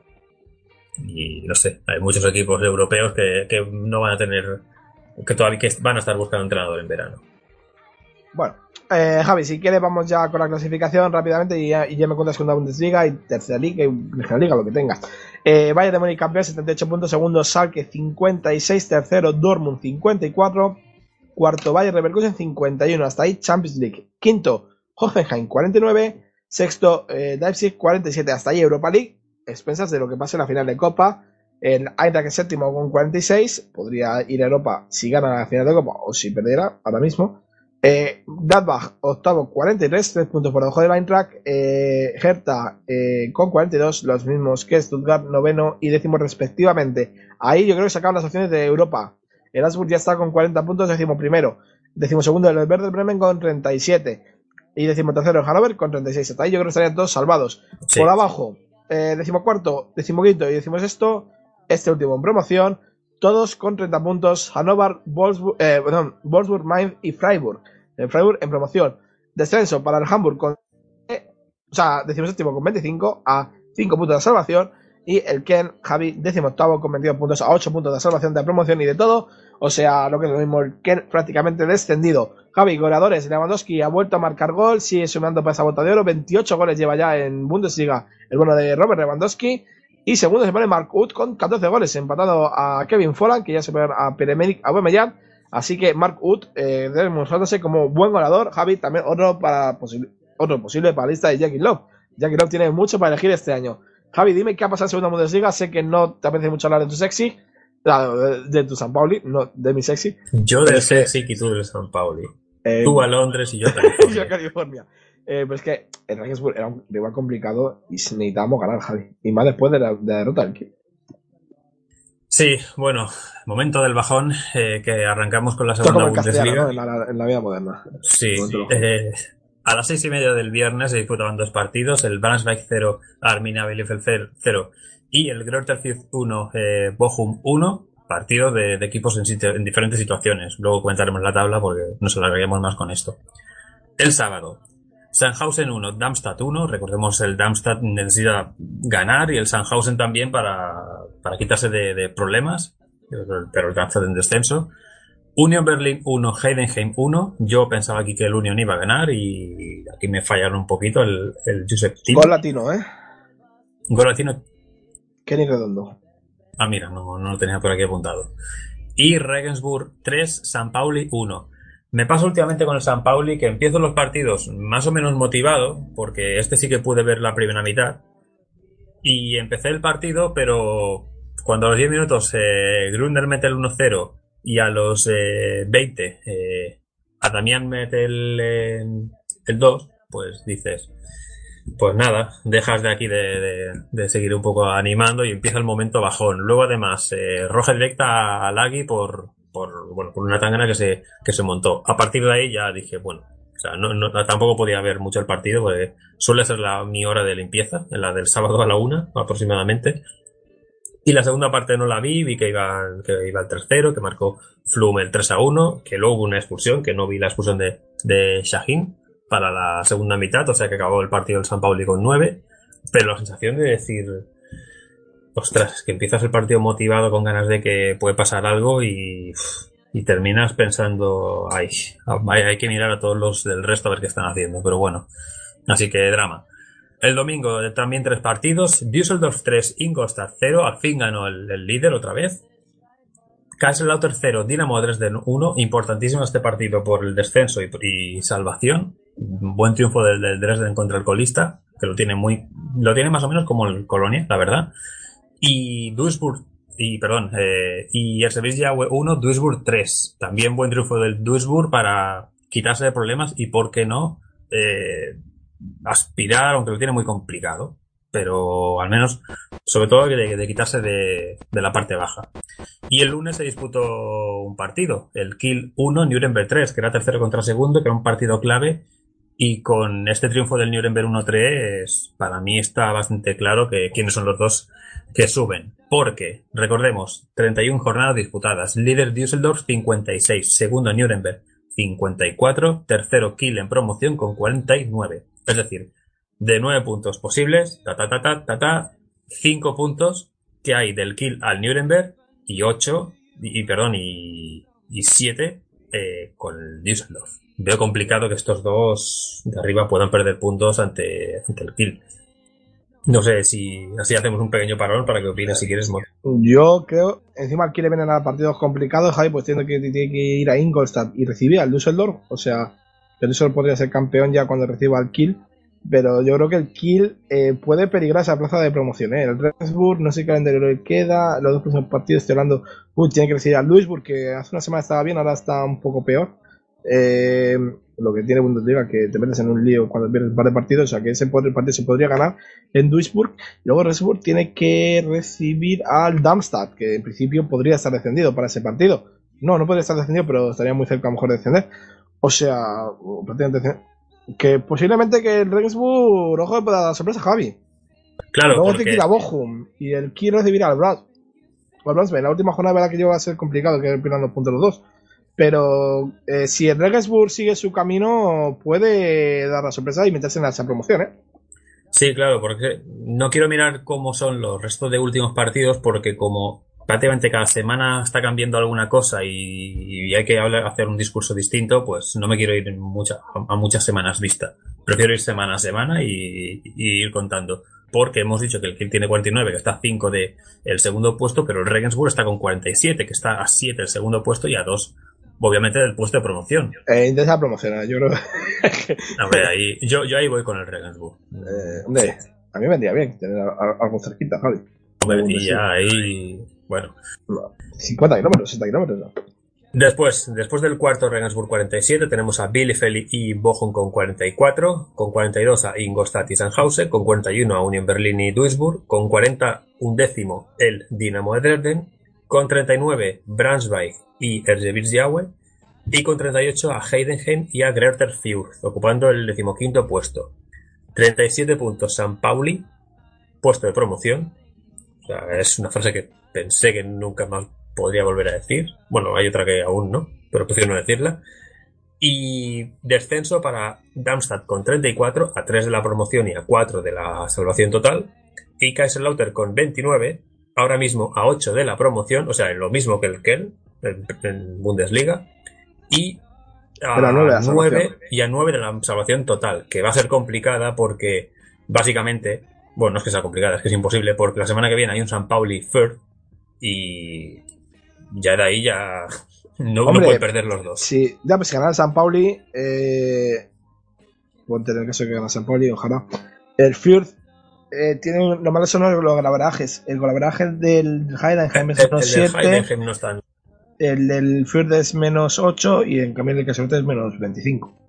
Y no sé, hay muchos equipos europeos que, que no van a tener. que todavía que van a estar buscando entrenador en verano. Bueno, eh, Javi, si quieres vamos ya con la clasificación rápidamente y ya, me cuentas con la Bundesliga y tercera liga y regional liga, lo que tengas. Eh, Bayern de Múnich campeón, 78 puntos, segundo Schalke 56, tercero Dortmund 54, cuarto Bayern Leverkusen 51, hasta ahí Champions League. Quinto Hoffenheim 49, sexto eh, Leipzig 47, hasta ahí Europa League, expensas de lo que pase en la final de Copa. El Eintracht séptimo con 46, podría ir a Europa si gana la final de Copa o si perdiera ahora mismo. Eh, Gladbach, octavo, 43, 3 puntos por debajo del Eintracht. Eh, Hertha eh, con 42, los mismos que Stuttgart, noveno y décimo respectivamente. Ahí yo creo que se acaban las opciones de Europa. Erasmus ya está con 40 puntos, décimo primero. Décimo segundo el Werder Bremen con 37. Y décimo tercero el Hannover con 36. Hasta ahí yo creo que estarían todos salvados. Sí. Por abajo, eh, decimocuarto, decimoquinto y decimosexto, este último en promoción, todos con 30 puntos, Hannover, Wolfsburg, eh, perdón, Wolfsburg, Mainz y Freiburg. En Freiburg en promoción. Descenso para el Hamburg con, eh, o sea, decimoséptimo con 25 a 5 puntos de salvación. Y el Ken, Javi, décimo octavo con 22 puntos a 8 puntos de salvación de promoción y de todo. O sea, lo que es lo mismo, el Ken prácticamente descendido. Javi, goleadores, Lewandowski ha vuelto a marcar gol, sigue sumando para esa bota de oro, 28 goles lleva ya en Bundesliga el bueno de Robert Lewandowski. Y segundo se pone Mark Uth con 14 goles, empatado a Kevin Folland, que ya se pone a Pierre-Emerick Aubameyang. Así que Mark Uth, eh, demostrándose como buen goleador. Javi, también otro para otro posible para la lista de Jackie Love. Jackie Love tiene mucho para elegir este año. Javi, dime qué ha pasado en segunda Bundesliga. Sé que no te apetece mucho hablar de tu sexy, de, de tu San Pauli, no de mi sexy. Yo del Celtic y tú del San Pauli. Eh, Tú a Londres y yo a yo California. a California. Eh, pero es que el Regensburg era un rival complicado y necesitábamos ganar, Javi. Y más después de la, de la derrota del Kiel. Sí, bueno, momento del bajón, eh, que arrancamos con la segunda Bundesliga. ¿no? En la, en la vida moderna. Sí, eh, A las seis y media del viernes se disputaban dos partidos, el Brunswick 0, Arminia Bielefeld 0 y el Greuther 1, eh, Bochum 1, partido de, equipos en, en, diferentes situaciones. Luego comentaremos la tabla porque nos alargaríamos más con esto. El sábado, Sandhausen 1, Darmstadt 1. Recordemos el Darmstadt necesita ganar y el Sandhausen también para, para quitarse de, problemas, pero el Darmstadt en descenso. Union Berlin 1, Heidenheim 1. Yo pensaba aquí que el Union iba a ganar y aquí me fallaron un poquito el, el Josep Gol latino, ¿eh? Gol latino. Kenny Redondo. Ah, mira, no, no lo tenía por aquí apuntado. Y Regensburg 3, San Pauli 1. Me pasa últimamente con el San Pauli que empiezo los partidos más o menos motivado, porque este sí que pude ver la primera mitad. Y empecé el partido, pero cuando a los 10 minutos eh, Grunder mete el 1-0 y a los 20 eh, eh, a Damián mete el, el 2, pues dices, pues nada, dejas de aquí de, seguir un poco animando y empieza el momento bajón. Luego además, eh, roja directa a Lagui por, por, bueno, por una tangana que se, que se montó. A partir de ahí ya dije, bueno, o sea, no, tampoco podía ver mucho el partido porque suele ser la, mi hora de limpieza, en la del sábado a la una aproximadamente. Y la segunda parte no la vi, vi que iba, que iba el tercero, que marcó Flum el 3 a 1, que luego hubo una expulsión, que no vi la expulsión de, de Shahin para la segunda mitad, o sea que acabó el partido del San Pauli con 9, pero la sensación de decir, ostras, es que empiezas el partido motivado con ganas de que puede pasar algo y, y terminas pensando, ay, hay que mirar a todos los del resto a ver qué están haciendo, pero bueno, así que drama. El domingo también tres partidos. Düsseldorf 3, Ingolstadt 0. Al fin ganó el, líder otra vez. Kaiserslautern 0, Dinamo Dresden 1. Importantísimo este partido por el descenso y, salvación. Buen triunfo del, Dresden contra el colista, que lo tiene muy, lo tiene más o menos como el Colonia, la verdad. Y Duisburg, y perdón, eh, y el Sevilla 1, Duisburg 3. También buen triunfo del Duisburg para quitarse de problemas y, por qué no, eh, aspirar, aunque lo tiene muy complicado, pero al menos, sobre todo, de, quitarse de, la parte baja. Y el lunes se disputó un partido, el Kill 1, Nuremberg 3, que era tercero contra segundo, que era un partido clave. Y con este triunfo del Nuremberg 1-3, para mí está bastante claro que quiénes son los dos que suben. Porque, recordemos, 31 jornadas disputadas. Líder Düsseldorf 56, segundo Nuremberg 54, tercero Kiel en promoción con 49. Es decir, de 9 puntos posibles, ta ta ta ta ta, ta 5 puntos que hay del Kiel al Nuremberg y 8, y, perdón, y, 7 eh, con el Düsseldorf. Veo complicado que estos dos de arriba puedan perder puntos ante, ante el Kiel. No sé si así hacemos un pequeño parón para que opines si quieres. Yo creo, encima quiere venir a partidos complicados, Javi, pues tiene que, tiene que ir a Ingolstadt y recibir al Düsseldorf. O sea, el Düsseldorf podría ser campeón ya cuando reciba al Kiel. Pero yo creo que el Kiel eh, puede peligrar esa plaza de promoción. ¿eh? El Regensburg, no sé qué calendario le queda. Los dos próximos partidos, estoy hablando, uy, tiene que recibir al Duisburg, que hace una semana estaba bien, ahora está un poco peor. Eh, lo que tiene Bundesliga, que te metes en un lío cuando pierdes un par de partidos, o sea que ese partido se podría ganar en Duisburg. Luego Regensburg tiene que recibir al Darmstadt, que en principio podría estar descendido para ese partido. No, no podría estar descendido, pero estaría muy cerca a lo mejor de descender. O sea, prácticamente que posiblemente que el Regensburg ojo pueda dar sorpresa Javi. Claro, Luego porque... tiene que ir a Bochum y el Kiel recibirá al Brad. Al la última jornada verdad que yo va a ser complicado que pierdan los puntos los dos. Pero eh, si el Regensburg sigue su camino, puede dar la sorpresa y meterse en esa promoción, ¿eh? Sí, claro, porque no quiero mirar cómo son los restos de últimos partidos, porque como prácticamente cada semana está cambiando alguna cosa y, hay que hacer un discurso distinto, pues no me quiero ir a muchas semanas vista. Prefiero ir semana a semana y, ir contando. Porque hemos dicho que el Kiel tiene 49, que está a 5 del el segundo puesto, pero el Regensburg está con 47, que está a 7 del segundo puesto y a 2 obviamente del puesto de promoción. Eh, intenta promocionar, yo creo. ahí, yo, yo ahí voy con el Regensburg. Eh, hombre, a mí me vendría bien tener algo cerquita, Javi. y ya ahí, bueno. 50 kilómetros, 60 kilómetros. Después, después del cuarto Regensburg 47, tenemos a Bielefeld y Bochum con 44, con 42 a Ingolstadt y Sandhausen, con 41 a Union Berlin y Duisburg, con 40 un décimo el Dinamo de Dresden, con 39 Braunschweig y Erzgebirge Y con 38 a Heidenheim y a Greuther Fürth, ocupando el decimoquinto puesto. 37 puntos San Pauli, puesto de promoción. Es una frase que pensé que nunca más podría volver a decir. Bueno, hay otra que aún no, pero prefiero no decirla. Y descenso para Darmstadt con 34, a 3 de la promoción y a 4 de la salvación total. Y Kaiserlauter con 29, ahora mismo a 8 de la promoción, o sea, lo mismo que el Kel en, en Bundesliga. Y a a nueve de la 9 salvación. y a 9 de la salvación total, que va a ser complicada porque básicamente, bueno, no es que sea complicada, es que es imposible, porque la semana que viene hay un San Pauli Firth y ya de ahí ya no, no Hombre, puede perder los dos. Sí, ya pues si ganar San Pauli, eh, ponte en el caso de que gane San Pauli, ojalá. El Fürth eh, tiene, lo malo son los golaverajes. El golaveraje del Heidenheim es menos el de 7, Heidenheim no está. el del Fürth es menos 8 y en cambio el de Kaiserslautern es menos 25.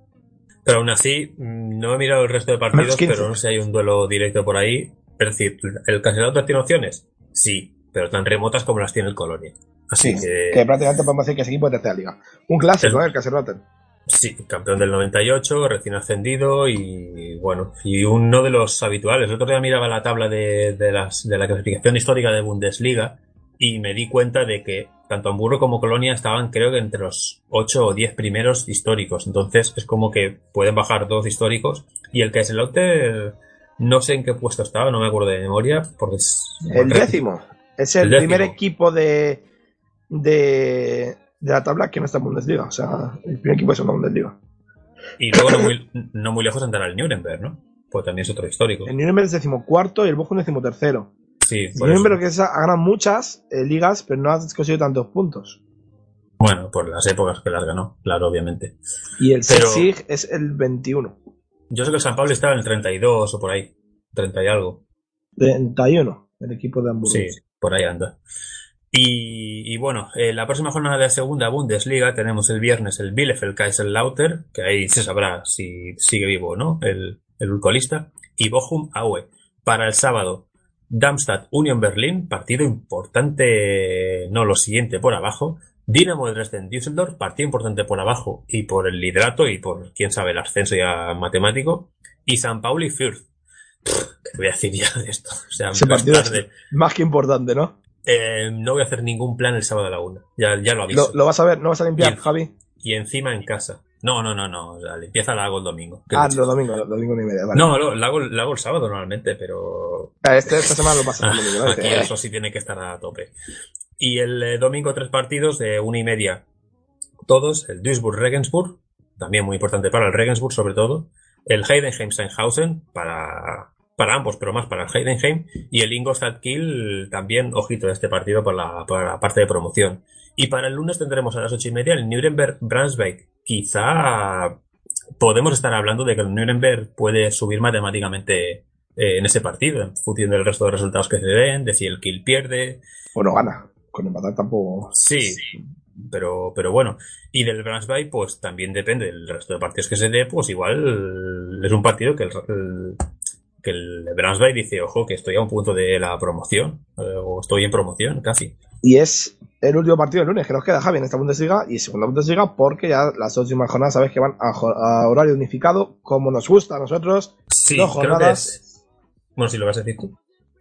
Pero aún así, no he mirado el resto de partidos, Menos 15. pero no sé si hay un duelo directo por ahí. Es decir, ¿el Cancelado tiene opciones? Sí, pero tan remotas como las tiene el Colonia. Así Sí, que, que prácticamente podemos decir que es equipo de tercera liga. Un clásico, El- ¿eh? el Kaiserslautern. sí, campeón del 98, recién ascendido y bueno, y uno de los habituales. El otro día miraba la tabla de, de las, de la clasificación histórica de Bundesliga y me di cuenta de que tanto Hamburgo como Colonia estaban creo que entre los 8 o 10 primeros históricos. Entonces es como que pueden bajar dos históricos y el Kaiserslautern no sé en qué puesto estaba, no me acuerdo de memoria, porque es... El décimo. Es el, El décimo. primer equipo de, de, de la tabla que no está en Bundesliga. O sea, el primer equipo de segunda Bundesliga. Y luego no muy, no muy lejos andará el Nuremberg, ¿no? Pues también es otro histórico. El Nuremberg es decimocuarto y el Bochum decimotercero. Sí, por eso. que es- ha ganado muchas eh, ligas, pero no ha conseguido tantos puntos. Bueno, por las épocas que las ganó, claro, obviamente. Y el Pero- Sig es el 21. Yo sé que el San Pablo estaba en el 32 o por ahí. 30 y algo. 31, el equipo de Hamburgo. Sí, por ahí anda. Y, y bueno, eh, la próxima jornada de la segunda Bundesliga tenemos el viernes el Bielefeld Kaiserlauter, que ahí se sabrá si sigue vivo o no, el, el ulcolista, y Bochum Aue. Para el sábado, Darmstadt Union Berlin, partido importante, no lo siguiente por abajo. Dinamo de Dresden Düsseldorf, partido importante por abajo y por el liderato y por, quién sabe, el ascenso ya matemático. Y San Pauli Fürth. ¿Qué voy a decir ya de esto? O sea, partido es más que importante, ¿no? Eh, no voy a hacer ningún plan el sábado a la una. Ya, ya lo aviso. Lo, lo vas a ver, no vas a limpiar. Javi. Y encima en casa. No, no, no, no. La limpieza la hago el domingo. Ah, los domingos, los domingos ni media. Vale. No, lo, la hago, la hago el sábado normalmente, pero Ah, Este, esta semana lo pasas Ah, el domingo, ¿no? aquí eso sí tiene que estar a tope. Y el eh, domingo tres partidos de una y media. Todos, el Duisburg-Regensburg, también muy importante para el Regensburg sobre todo, el Heidenheim-Seinhausen para, para ambos, pero más para el Heidenheim, y el Ingolstadt-Kiel también, ojito de este partido por la, por la parte de promoción. Y para el lunes tendremos a las ocho y media el Nuremberg-Brunswick. Quizá podemos estar hablando de que el Nuremberg puede subir matemáticamente eh, en ese partido, en función del resto de resultados que se den, de si el Kiel pierde, O no gana. Con empatar tampoco. Sí, pero, pero bueno. Y del Brunswick, pues también depende del resto de partidos que se dé, pues igual es un partido que el, el- que el Brunswick dice, ojo, que estoy a un punto de la promoción, eh, o estoy en promoción, casi. Y es el último partido del lunes que nos queda, Javi, en esta Bundesliga y segunda Bundesliga, porque ya las últimas jornadas sabes que van a, horario unificado, como nos gusta a nosotros. Sí, Dos creo que jornadas. es... Bueno, si lo vas a decir tú.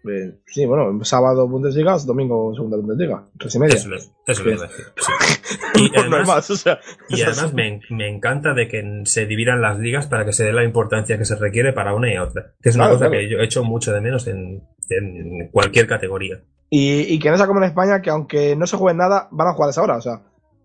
Eh, sí, bueno, sábado Bundesliga, domingo segunda Bundesliga, tres y media. Eso, es- eso lo iba a decir. sí. Y no además, más, o sea, Y además me, me encanta de que se dividan las ligas para que se dé la importancia que se requiere para una y otra. Que es una Claro, cosa claro. que yo he hecho mucho de menos en, en cualquier categoría. Y, y que no sea como en España, que aunque no se juegue nada, van a jugar a esa hora, o sea.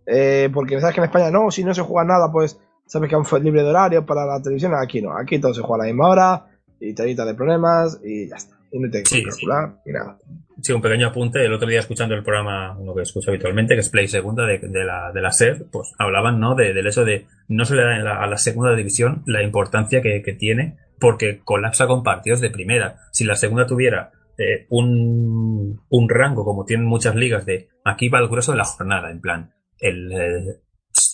eh, porque sabes que en España no, si no se juega nada, pues sabes que es libre de horario para la televisión. Aquí no, aquí todo se juega a la misma hora, y te evita de problemas, y ya está. Y no te hay que Sí, calcular, ni nada. Sí, un pequeño apunte. El otro día escuchando el programa, uno que escucho habitualmente, que es Play Segunda de, de la, de la SER, pues hablaban, ¿no? De, del hecho de no se le da en la- a la segunda división la importancia que, que tiene porque colapsa con partidos de primera. Si la segunda tuviera eh, un, un rango, como tienen muchas ligas, de aquí va el grueso de la jornada, en plan, el, eh,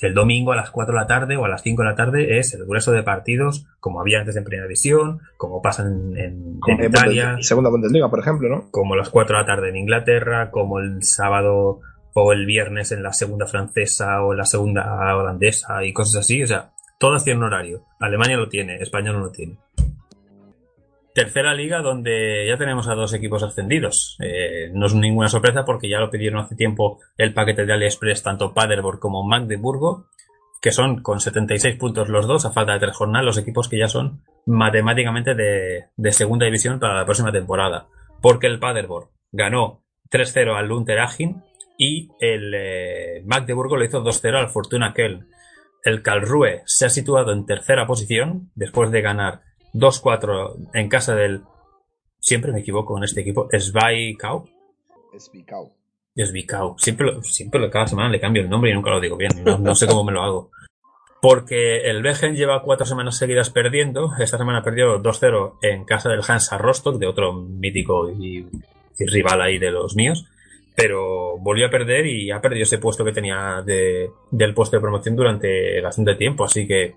el domingo a las 4 de la tarde o a las 5 de la tarde es el grueso de partidos, como había antes en primera división, como pasa en, en- en Italia Bundes- segunda Bundesliga, por ejemplo, ¿no? como las 4 de la tarde en Inglaterra, como el sábado o el viernes en la segunda francesa o la segunda holandesa y cosas así. O sea, todas tienen horario. Alemania lo tiene, España no lo tiene. Tercera liga donde ya tenemos a dos equipos ascendidos. Eh, no es ninguna sorpresa porque ya lo pidieron hace tiempo el paquete de AliExpress tanto Paderborn como Magdeburgo, que son con 76 puntos los dos a falta de tres jornadas los equipos que ya son matemáticamente de, segunda división para la próxima temporada. Porque el Paderborn ganó 3-0 al Unterhaching y el eh, Magdeburgo lo hizo 2-0 al Fortuna Köln. El Karlsruhe se ha situado en tercera posición después de ganar 2-4 en casa del. Siempre me equivoco con este equipo. Svaikau. Espicao. Svaikau. Siempre, lo- siempre lo- cada semana le cambio el nombre y nunca lo digo bien. No, no sé cómo me lo hago. Porque el Begen lleva cuatro semanas seguidas perdiendo. Esta semana perdió 2-0 en casa del Hansa Rostock, de otro mítico y, y rival ahí de los míos. Pero volvió a perder y ha perdido ese puesto que tenía de- del puesto de promoción durante bastante tiempo. Así que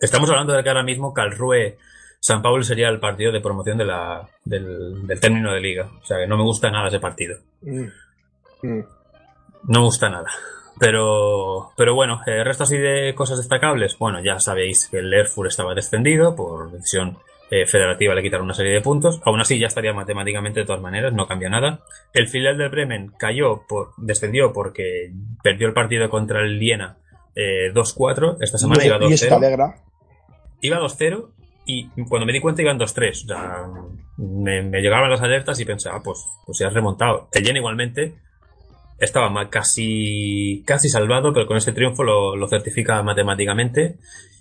estamos hablando de que ahora mismo Calrue San Paulo sería el partido de promoción de la, del, del término de liga. O sea que no me gusta nada ese partido. Mm. Mm. No me gusta nada. Pero, pero bueno, el resto así de cosas destacables. Bueno, ya sabéis que el Erfurt estaba descendido por decisión eh, federativa, le quitaron una serie de puntos. Aún así, ya estaría matemáticamente de todas maneras, no cambia nada. El filial del Bremen cayó, por, descendió porque perdió el partido contra el Viena eh, 2-4. Esta semana iba Y, y está 2-0. alegra. Iba 2-0 y cuando me di cuenta iban 2-3. O sea, me, me llegaban las alertas y pensaba, pues, pues ya has remontado. El Yen igualmente estaba ma- casi, casi salvado, pero con este triunfo lo, lo certifica matemáticamente.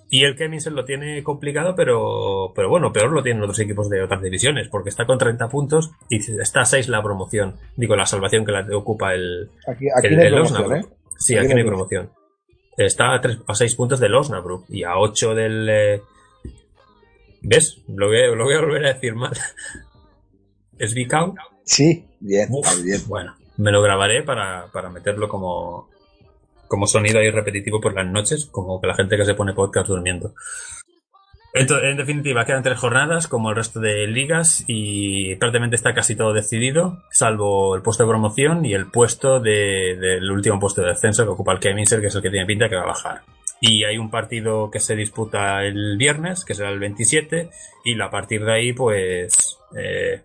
Y el Keminsen lo tiene complicado, pero, pero bueno, peor lo tienen otros equipos de otras divisiones, porque está con 30 puntos y está a 6 la promoción. Digo, la salvación que la ocupa el, Aquí, aquí el, no hay el promoción, Osnabrück. ¿eh? Sí, Aquí aquí no hay hay promoción. Está a, tres, a 6 puntos del Osnabrück y a 8 del... eh, ¿Ves? Lo voy, a, lo voy a volver a decir mal. ¿Es Vicau? Sí, bien, Uf, bien. Bueno, me lo grabaré para, para meterlo como, como sonido ahí repetitivo por las noches, como que la gente que se pone podcast durmiendo. Entonces, en definitiva, quedan tres jornadas, como el resto de ligas, y prácticamente está casi todo decidido, salvo el puesto de promoción y el puesto de- del último puesto de descenso que ocupa el Keminser, que es el que tiene pinta que va a bajar. Y hay un partido que se disputa el viernes, que será el 27, y a partir de ahí, pues, eh,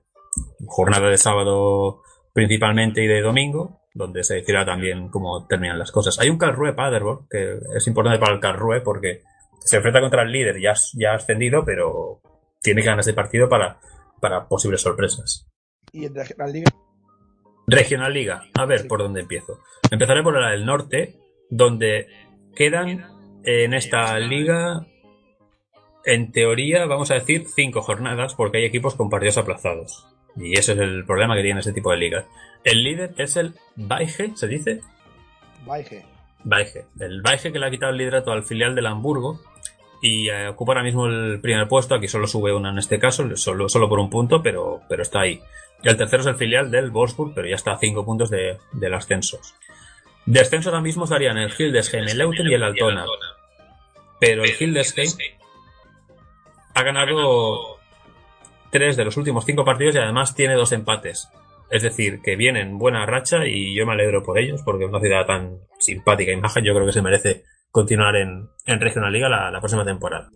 jornada de sábado principalmente y de domingo, donde se decidirá también cómo terminan las cosas. Hay un Calrue Paderborn, que es importante para el Calrue porque se enfrenta contra el líder, ya, ya ascendido, pero tiene que ganar ese partido para, para posibles sorpresas. Y en Regional Liga, Regional Liga, a ver por dónde empiezo. Empezaré por la del norte, donde quedan en esta liga, en teoría, vamos a decir, cinco jornadas, porque hay equipos con partidos aplazados. Y ese es el problema que tiene ese tipo de ligas. El líder es el Baige, ¿se dice? Baige. Baige. El Baige que le ha quitado el liderato al filial del Hamburgo y eh, ocupa ahora mismo el primer puesto. Aquí solo sube una en este caso, solo, solo por un punto, pero, pero está ahí. Y el tercero es el filial del Wolfsburg, pero ya está a cinco puntos de, del ascenso. Descenso ahora mismo estarían el Hildesheim, el Leuten y el Altona. Pero el Hildesheim ha ganado tres de los últimos cinco partidos y además tiene dos empates. Es decir, que vienen en buena racha y yo me alegro por ellos porque es una ciudad tan simpática maja. Yo creo que se merece continuar en, en Regional Liga la, la próxima temporada.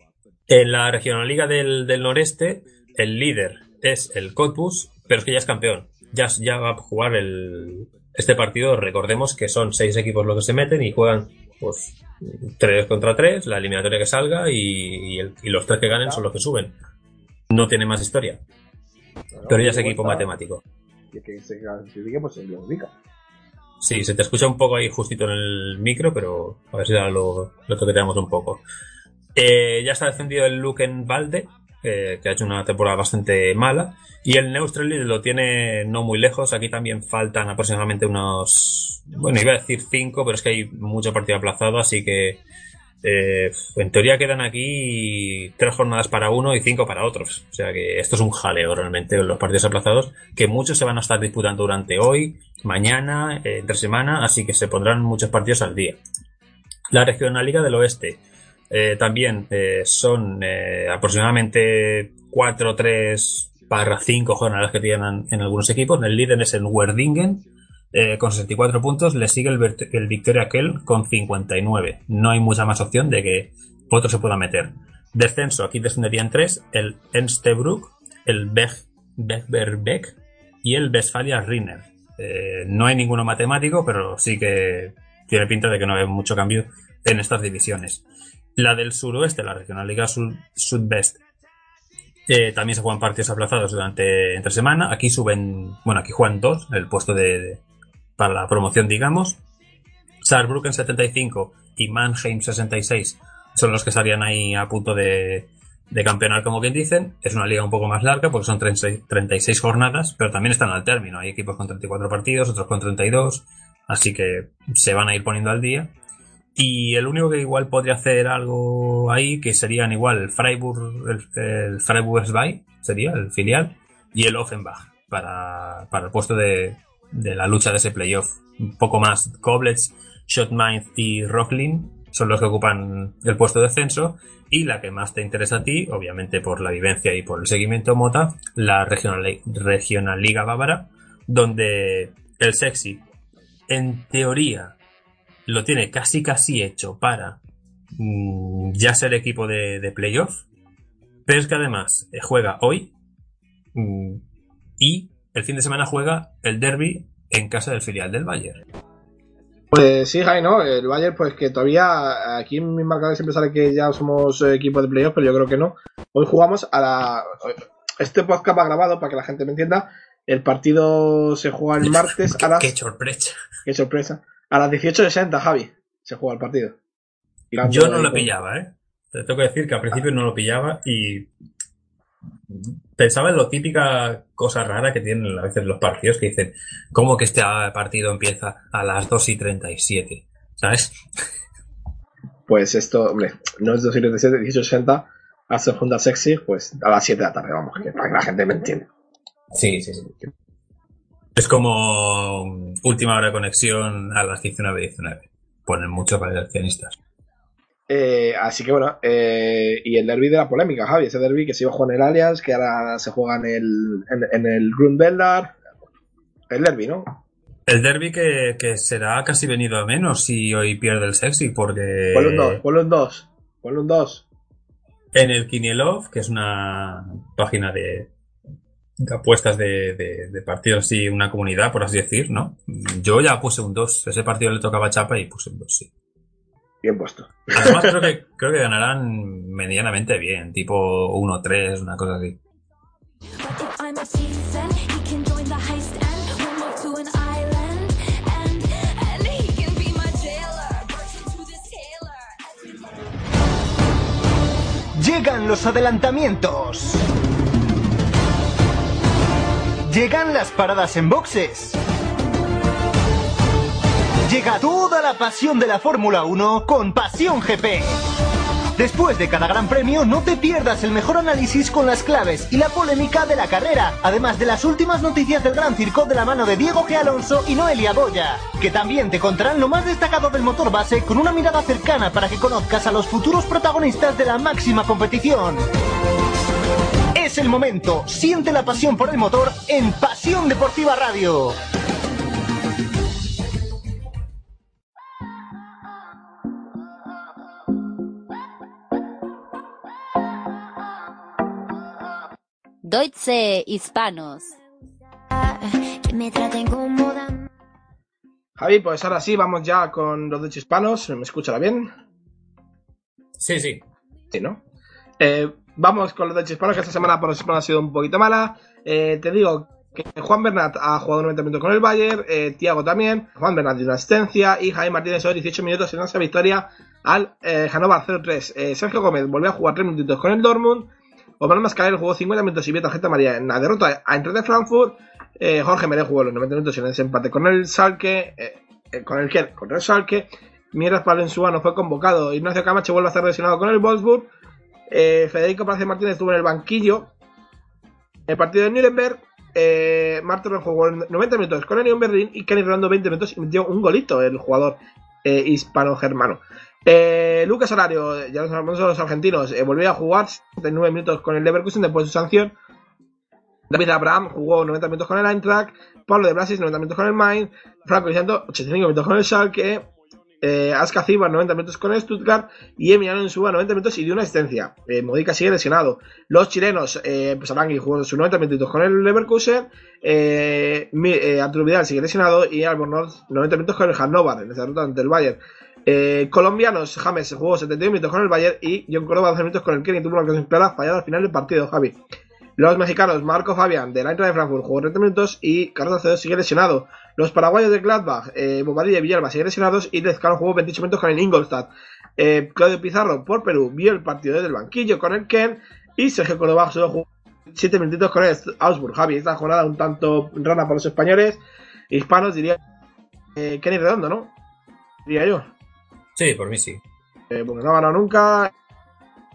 En la Regional Liga del, del Noreste, el líder es el Cottbus, pero es que ya es campeón. Ya, ya va a jugar el, este partido. Recordemos que son seis equipos los que se meten y juegan pues tres contra tres, la eliminatoria que salga y, y el- y los tres que ganen son los que suben. No tiene más historia. Pero ya es equipo matemático. Y que se clasifique, pues se clasifica. Sí, se te escucha un poco ahí justito en el micro, pero a ver si ahora lo, lo toqueteamos un poco. Eh, ya está descendido el Luken Valde, eh, que ha hecho una temporada bastante mala. Y el Neustrelitz lo tiene no muy lejos. Aquí también faltan aproximadamente unos. Bueno, iba a decir cinco, pero es que hay mucho partido aplazado, así que. Eh, en teoría quedan aquí tres jornadas para uno y cinco para otros. O sea que esto es un jaleo realmente los partidos aplazados, que muchos se van a estar disputando durante hoy, mañana, eh, entre semana, así que se pondrán muchos partidos al día. La Regional Liga del Oeste eh, también eh, son eh, aproximadamente 4, 3 para 5 jornadas que tienen en algunos equipos. El líder es el Werdingen, eh, con 64 puntos. Le sigue el, el Victoria Kell con 59. No hay mucha más opción de que otro se pueda meter. Descenso, aquí descenderían tres: el Enstebrook, el Beck y el Westfalia Rinner. Eh, no hay ninguno matemático, pero sí que tiene pinta de que no hay mucho cambio en estas divisiones. La del suroeste, la Regional Liga Sud- Sudwest, eh, también se juegan partidos aplazados durante entre semana. Aquí suben, bueno, aquí juegan dos, el puesto de- para la promoción, digamos. Saarbrücken 75 y Mannheim 66 son los que estarían ahí a punto de, de campeonar, como bien dicen. Es una liga un poco más larga porque son 36, 36 jornadas, pero también están al término. Hay equipos con 34 partidos, otros con 32, así que se van a ir poniendo al día. Y el único que igual podría hacer algo ahí, que serían igual el Freiburg, el, el Freiburg sería el filial, y el Offenbach para, para el puesto de, de la lucha de ese playoff. Un poco más Koblitz, Shotmind y Rocklin son los que ocupan el puesto de descenso. Y la que más te interesa a ti, obviamente por la vivencia y por el seguimiento Mota, la Regional, Regional Liga Bávara, donde el Sexy, en teoría, lo tiene casi casi hecho para mm, ya ser equipo de, de playoff. Pero es que además eh, juega hoy mm, y el fin de semana juega el derby en casa del filial del Bayern. Pues sí, Jai, ¿no? El Bayern, pues que todavía aquí en mi marcador siempre sale que ya somos equipo de playoff, pero yo creo que no. Hoy jugamos a la. Este podcast va grabado para que la gente me entienda. El partido se juega el martes a las. qué sorpresa. Qué sorpresa. A las 18.60, Javi. Se juega el partido. Yo no lo pillaba, ¿eh? Te tengo que decir que al principio no lo pillaba y pensaba en lo típica cosa rara que tienen a veces los partidos que dicen, ¿cómo que este partido empieza a las 2 y 37? ¿Sabes? Pues esto, hombre, no es 2.37, 18.60. A segunda sexy, pues a las 7 de la tarde, vamos, que para que la gente me entienda. Sí, sí, sí. Es como última hora de conexión a las 19.19. Ponen mucho para los accionistas. Eh, así que bueno, eh, y el derby de la polémica, Javi, ese derby que se iba a jugar en el Allianz, que ahora se juega en el, en, en el. El derby, ¿no? El derby que, que, será casi venido a menos si hoy pierde el sexy, porque. Ponle un 2, ponle un 2, ponle un 2. En el Kinielov, que es una página de, de apuestas de, de, de, partidos así, una comunidad, por así decir, ¿no? Yo ya puse un 2. Ese partido le tocaba Chapa y puse un 2, sí. Bien puesto. Además, creo que, creo que ganarán medianamente bien, tipo 1-3, una cosa así. Llegan los adelantamientos. Llegan las paradas en boxes. Llega toda la pasión de la Fórmula 1 con Pasión GP. Después de cada gran premio, no te pierdas el mejor análisis con las claves y la polémica de la carrera, además de las últimas noticias del Gran Circo de la mano de Diego G. Alonso y Noelia Goya, que también te contarán lo más destacado del motor base con una mirada cercana para que conozcas a los futuros protagonistas de la máxima competición. Es el momento, siente la pasión por el motor en Pasión Deportiva Radio. Deutsche Hispanos. Javi, pues ahora sí, vamos ya con los Deutsche Hispanos. ¿Me escuchará bien? Sí, sí. Sí, ¿no? Eh, vamos con los Deutsche Hispanos, que esta semana por los hispanos ha sido un poquito mala. Eh, te digo que Juan Bernat ha jugado 90 minutos con el Bayern, eh, Tiago también, Juan Bernat de una asistencia y Jaime Martínez hoy 18 minutos en esa victoria al eh, Hannover 0-3. Sergio Gómez volvió a jugar 3 minutos con el Dortmund. Omar Mascarell jugó 50 minutos y vio tarjeta María en la derrota a Eintracht de Frankfurt. Eh, Jorge Mere jugó los 90 minutos en ese empate con el Salke. Eh, ¿Con el quién? Con el Salke. Mientras Palensúa no fue convocado. Ignacio Camacho vuelve a estar lesionado con el Wolfsburg. Eh, Federico Palacio Martínez estuvo en el banquillo. El partido de Nuremberg. Eh, jugó 90 minutos con el Berlín y Kenny Rolando 20 minutos y metió un golito el jugador eh, hispano-germano. Eh, Lucas Alario, ya los argentinos, eh, volvió a jugar 79 minutos con el Leverkusen después de su sanción. David Abraham jugó 90 minutos con el Eintracht, Pablo de Blasis 90 minutos con el Mainz, Franco Vicento 85 minutos con el Schalke, eh, Aska Ziba 90 minutos con el Stuttgart y Emiliano Suba 90 minutos y dio una asistencia. Eh, Modica sigue lesionado. Los chilenos, eh, pues Arangui jugó sus 90 minutos con el Leverkusen, eh, eh, Vidal sigue lesionado y Albornoz 90 minutos con el Hannover en esa derrota ante el Bayern. Eh, colombianos, James jugó 71 minutos con el Bayern y John Córdoba 12 minutos con el Kenny tuvo una ocasión clara fallada al final del partido, Javi. Los mexicanos, Marco Fabián del Eintracht de Frankfurt jugó 30 minutos y Carlos Acevedo sigue lesionado. Los paraguayos de Gladbach, eh, Bobadilla y Villalba siguen lesionados y Lezcano jugó 28 minutos con el Ingolstadt. Eh, Claudio Pizarro por Perú vio el partido desde el banquillo con el Ken y Sergio Córdoba solo jugó 7 minutitos con el Augsburg. Javi, esta jornada un tanto rana para los españoles. Hispanos diría eh, Kenny Redondo, ¿no? Diría yo. Sí, por mí sí. Eh, porque no ha ganado nunca.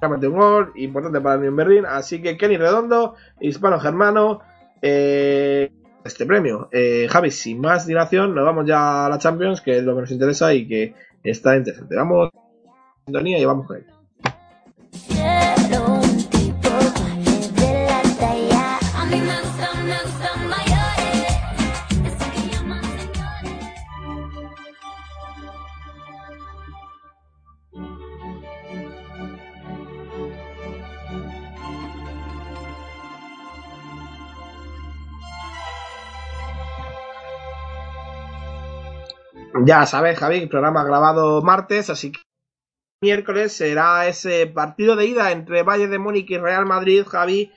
Metido un gol importante para el Unión Berlín. Así que Kenny Redondo, hispano-germano, eh, este premio. Eh, Javi, sin más dilación, nos vamos ya a la Champions, que es lo que nos interesa y que está interesante. Vamos sintonía y vamos con él. Ya sabes, Javi, el programa grabado martes, así que miércoles será ese partido de ida entre Bayern de Múnich y Real Madrid, Javi.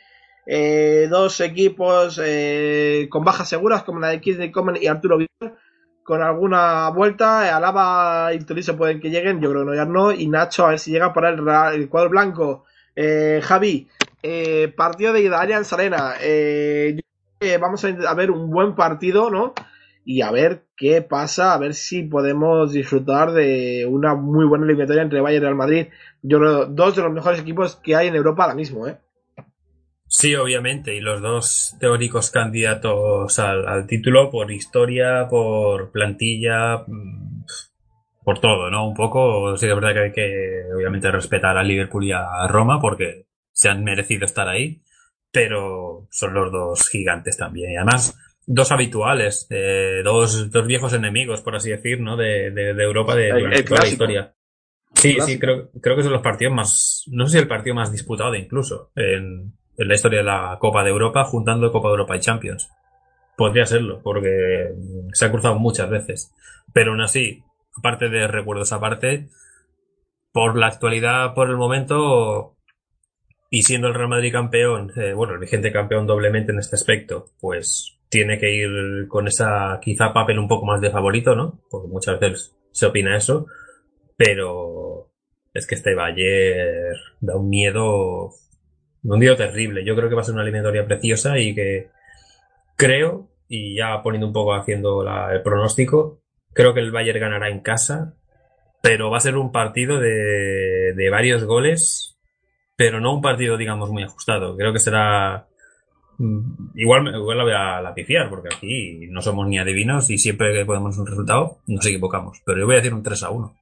Eh, dos equipos eh, con bajas seguras como la de Kingsley Coman y Arturo Vidal. Con alguna vuelta, Alaba y Tolisso pueden que lleguen, yo creo que no, ya no. Y Nacho a ver si llega para el, el cuadro blanco. Eh, Javi, eh, partido de ida, Allianz Arena. Eh, vamos a, a ver un buen partido, ¿no? Y a ver qué pasa, a ver si podemos disfrutar de una muy buena eliminatoria entre Bayern y Real Madrid. Yo creo dos de los mejores equipos que hay en Europa ahora mismo, ¿eh? Sí, obviamente, y los dos teóricos candidatos al, título por historia, por plantilla, mm, por todo, ¿no? Un poco, sí, es verdad que hay que, obviamente, respetar a Liverpool y a Roma porque se han merecido estar ahí, pero son los dos gigantes también. Y además, dos habituales, eh, dos, dos viejos enemigos, por así decir, ¿no? De, de, de Europa de, El- durante el toda la historia. Sí, sí, creo, creo que son los partidos más, no sé si el partido más disputado incluso en, en la historia de la Copa de Europa, juntando Copa de Europa y Champions. Podría serlo, porque se ha cruzado muchas veces. Pero aún así, aparte de recuerdos aparte, por la actualidad, por el momento, y siendo el Real Madrid campeón, eh, bueno, el vigente campeón doblemente en este aspecto, pues tiene que ir con esa quizá papel un poco más de favorito, ¿no? Porque muchas veces se opina eso, pero es que este Bayern da un miedo, un miedo terrible. Yo creo que va a ser una eliminatoria preciosa y que creo, y ya poniendo un poco haciendo la- el pronóstico, creo que el Bayern ganará en casa, pero va a ser un partido de, de varios goles, pero no un partido, digamos, muy ajustado. Creo que será Igual, me- igual la voy a la pifiar, porque aquí no somos ni adivinos y siempre que podemos un resultado nos equivocamos. Pero yo voy a decir un 3 a 1.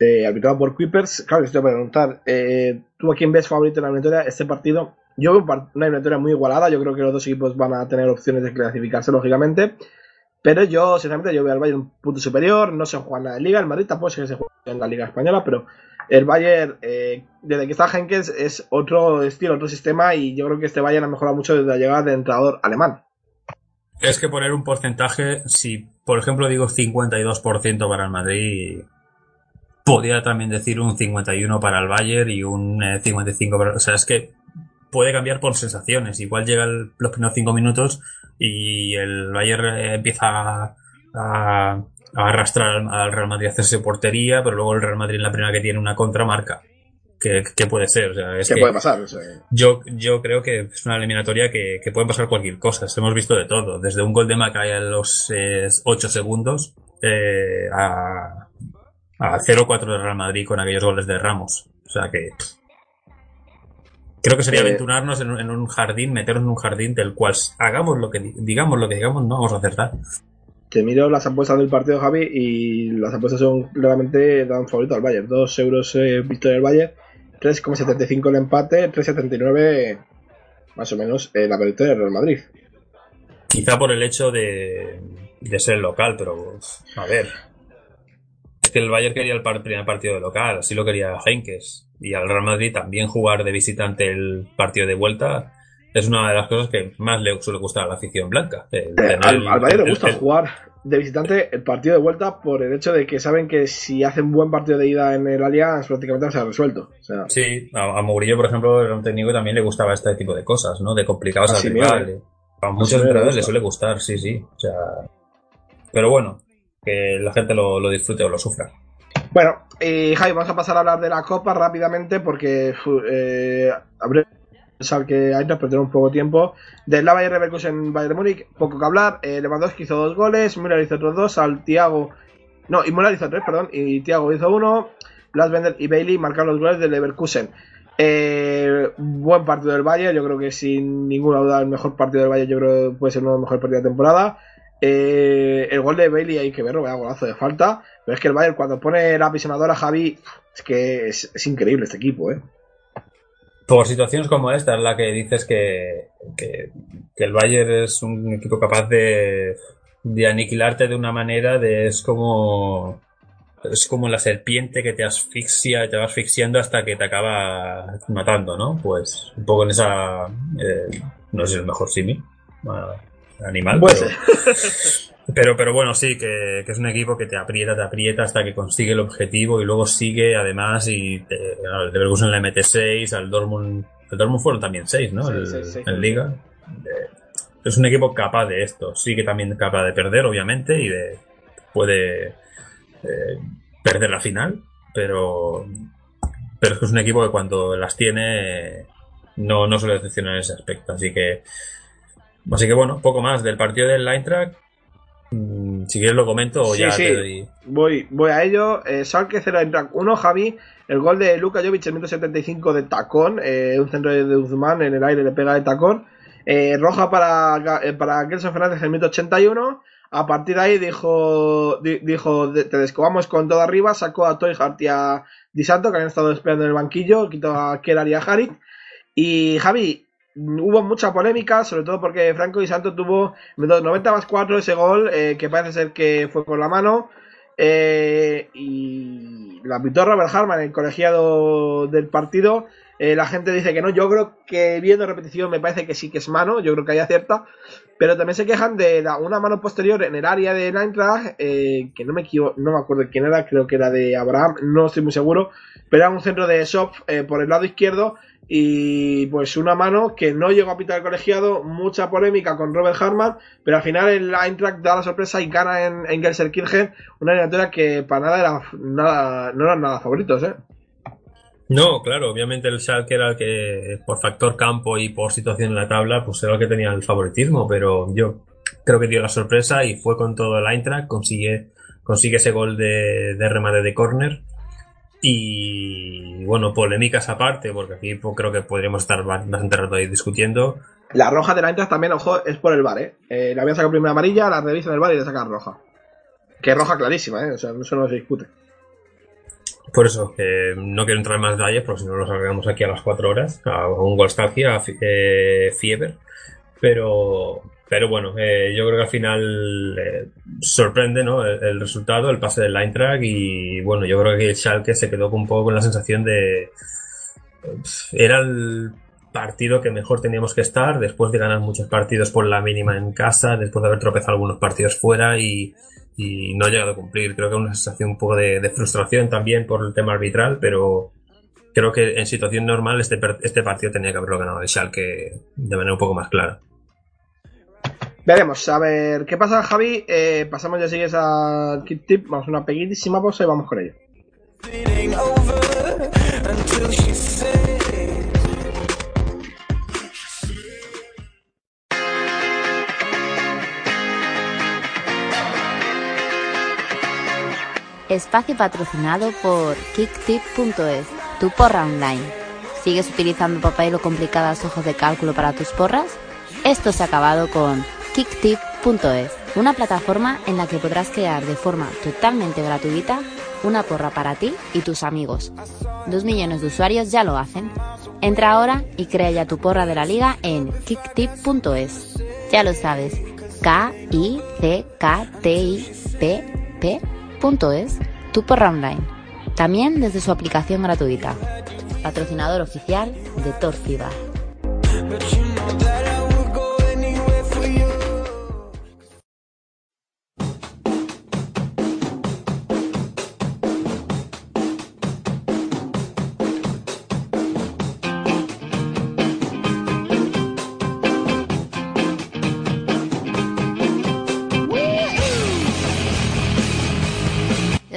Eh, arbitrado por Kuipers. Claro, que te voy a preguntar, eh, ¿tú a quién ves favorito en la eliminatoria? Este partido, yo veo una eliminatoria muy igualada. Yo creo que los dos equipos van a tener opciones de clasificarse, lógicamente. Pero yo, sinceramente, yo veo al Bayern un punto superior. No se juega en Liga. El Madrid tampoco sé que se juega en la Liga Española, pero el Bayern, eh, desde que está Henkels, es otro estilo, otro sistema. Y yo creo que este Bayern ha mejorado mucho desde la llegada del entrenador alemán. Es que poner un porcentaje, si por ejemplo digo 52% para el Madrid, podría también decir un 51 para el Bayern y un eh, 55 para... O sea, es que puede cambiar por sensaciones. Igual llegan los primeros 5 minutos y el Bayern eh, empieza a arrastrar al- al Real Madrid a hacerse portería, pero luego el Real Madrid en la primera que tiene una contramarca. Que, que puede ser, o sea, es ¿Qué que- puede pasar? O sea, yo, yo creo que es una eliminatoria que, que puede pasar cualquier cosa. Hemos visto de todo. Desde un gol de Macay a los 8 segundos eh, a, a 0-4 de Real Madrid con aquellos goles de Ramos. O sea que. Creo que sería Eh, aventurarnos en, un- en un jardín, meternos en un jardín del cual hagamos lo que di- digamos lo que digamos, no vamos a acertar. Te miro las apuestas del partido, Javi, y las apuestas son claramente dan favorito al Bayern. 2 euros eh, victoria del Bayern, 3,75 el empate, 3,79 más o menos eh, la victoria del Real Madrid. Quizá por el hecho de, de ser local, pero a ver. Es que el Bayern quería el par- primer partido de local, así lo quería Henkes. Y al Real Madrid también jugar de visitante el partido de vuelta es una de las cosas que más le suele gustar a la afición blanca. El Eh, al, el- al Bayern le gusta jugar de visitante el partido de vuelta por el hecho de que saben que si hacen buen partido de ida en el Allianz prácticamente se ha resuelto. O sea, Sí, a, a Mourinho, por ejemplo, era un técnico que también le gustaba este tipo de cosas, ¿no? De complicados A al rival. A A muchos Simeone le entrenadores gusta. le suele gustar, sí, sí. O sea, pero bueno, que la gente lo, lo disfrute o lo sufra. Bueno, y Javi, vamos a pasar a hablar de la Copa rápidamente porque eh, habré pensado que perder un poco tiempo. Del Bayern Leverkusen Bayern Múnich, poco que hablar. Eh, Lewandowski hizo dos goles, Müller hizo otros dos, al Thiago... No, y Müller hizo tres, perdón, y Thiago hizo uno. Blasbender y Bailey marcaron los goles del Leverkusen. Eh, buen partido del Bayern, yo creo que sin ninguna duda el mejor partido del Bayern, yo creo que puede ser uno de los mejores partidos de temporada. Eh, el gol de Bailey hay que verlo, vaya golazo de falta. Pero es que el Bayern cuando pone la apisonadora Javi, es que es, es increíble este equipo, ¿eh? Por situaciones como esta, es la que dices que, que, que el Bayern es un equipo capaz de, de aniquilarte de una manera de es como es como la serpiente que te asfixia te va asfixiando hasta que te acaba matando, ¿no? Pues un poco en esa eh, no sé si es el mejor simi animal, Puede pero, pero pero bueno sí que, que es un equipo que te aprieta, te aprieta hasta que consigue el objetivo y luego sigue además y te, al Leverkusen le mete 6, al Dortmund el Dortmund fueron también 6, ¿no? Sí, El- sí, sí. En Liga. Es un equipo capaz de esto, sí que también capaz de perder, obviamente, y de puede eh, perder la final, pero pero es que es un equipo que cuando las tiene no, no suele decepcionar en ese aspecto, así que así que bueno, poco más del partido del Eintracht. Mm, Si quieres lo comento o Sí, ya sí. te doy. Voy, voy a ello. Eh, Schalke 0 Eintracht 1, Javi. El gol de Luka Jovic en 175 de tacón. eh, un centro de Guzmán en el aire le pega de tacón. Eh, roja para, eh, para Gelson Fernández en el minuto 81. A partir de ahí dijo, di- dijo te descobamos con todo arriba. Sacó a Toy Hart y a Di Santo que habían estado esperando en el banquillo. Quitó a Kerar y a Harit. Y Javi, hubo mucha polémica, sobre todo porque Franco Di Santo tuvo minutos 90 más 4 ese gol, eh, que parece ser que fue con la mano. eh, y la pitó Robert Harman, el colegiado del partido. Eh, la gente dice que no, yo creo que viendo repetición me parece que sí que es mano, yo creo que hay acierta. Pero también se quejan de la- una mano posterior en el área de Eintracht, eh, que no me no me acuerdo quién era, creo que era de Abraham, no estoy muy seguro, pero era un centro de Shop por el lado izquierdo y pues una mano que no llegó a pitar el colegiado, mucha polémica con Robert Hartmann, pero al final el Eintracht da la sorpresa y gana en, en una eliminatoria que para nada era nada, no eran nada favoritos, ¿eh? No, claro, obviamente el Schalke era el que, por factor campo y por situación en la tabla, pues era el que tenía el favoritismo, pero yo creo que dio la sorpresa y fue con todo el Eintracht, consigue, consigue ese gol de, de remate de córner. Y bueno, polémicas aparte, porque aquí pues, creo que podríamos estar ba- bastante rato ahí discutiendo. La roja de la Eintracht también, ojo, es por el bar, ¿eh? eh le habían sacado primera amarilla, la revisan el bar y le sacan roja. Que es roja clarísima, ¿eh? O sea, eso no se discute. Por eso, no quiero entrar en más detalles, porque si no nos alargamos aquí a las 4 horas, a un Golstalgia, a eh, Fieber. Pero, pero bueno, eh, yo creo que al final eh, sorprende ¿no? el, resultado, el pase del Eintracht y bueno, yo creo que el Schalke se quedó un poco con la sensación de... Era el partido que mejor teníamos que estar después de ganar muchos partidos por la mínima en casa, después de haber tropezado algunos partidos fuera y, no ha llegado a cumplir. Creo que una sensación un poco de, de frustración también por el tema arbitral, pero creo que en situación normal este, este partido tenía que haberlo ganado el Schalke de manera un poco más clara. Veremos, a ver qué pasa, Javi. Eh, pasamos ya sigues al Kit Tip. Vamos a una pequeñísima pausa y vamos con ello. Espacio patrocinado por KickTip.es, tu porra online. ¿Sigues utilizando papel o complicadas hojas de cálculo para tus porras? Esto se ha acabado con KickTip.es, una plataforma en la que podrás crear de forma totalmente gratuita una porra para ti y tus amigos. Dos millones de usuarios ya lo hacen. Entra ahora y crea ya tu porra de la liga en kicktip.es. Ya lo sabes, K-I-C-K-T-I-P-P.es, tu porra online. También desde su aplicación gratuita. Patrocinador oficial de Torfiba.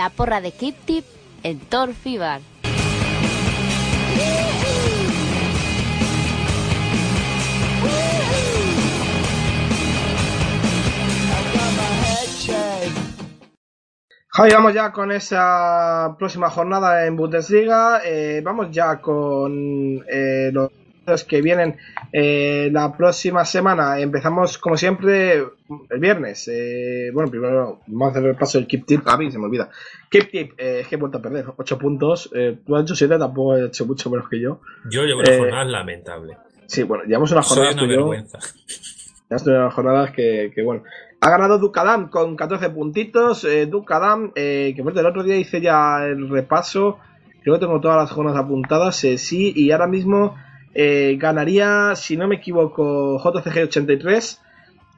Porra de Kip Tip en Thor Fever. Javi, vamos ya con esa próxima jornada en Bundesliga. Eh, vamos ya con eh, los que vienen eh, la próxima semana. Empezamos, como siempre, el viernes. Eh, bueno, primero vamos a hacer el paso del Keep Tip. A mí se me olvida. Keep Tip, eh, es que he vuelto a perder. 8 puntos. Eh, tú has hecho 7, tampoco he hecho mucho menos que yo. Yo llevo una jornada lamentable. Sí, bueno, llevamos unas Soy jornadas una tú y yo. vergüenza. Ya estoy en las jornadas que, que, bueno. Ha ganado Ducadam con 14 puntitos. Eh, Ducadam, eh, que fuerte, el otro día hice ya el repaso. Creo que tengo todas las jornadas apuntadas. eh, sí, y ahora mismo eh, ganaría, si no me equivoco, JCG 83.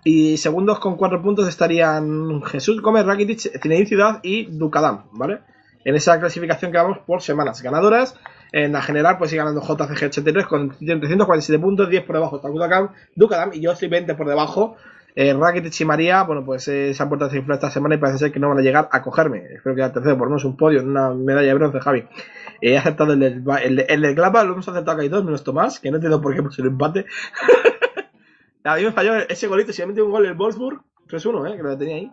Y segundos con 4 puntos estarían Jesús Gómez, Rakitic, Zinedine Ciudad y Ducadam, ¿vale? En esa clasificación que vamos por semanas ganadoras. En la general, pues sigue ganando JCG 83 con 347 puntos, 10 por debajo está Ducadam, y yo estoy 20 por debajo. Eh, Rakitic y María, bueno, pues eh, se han esta semana y parece ser que no van a llegar a cogerme. Espero que al tercero por lo menos un podio, una medalla de bronce, Javi. He aceptado el del, el, el del lo hemos aceptado casi todos, menos Tomás, que no entiendo por qué puso el empate. a mí me falló ese golito, si me metido un gol el Wolfsburg, 3-1, eh, que lo tenía ahí.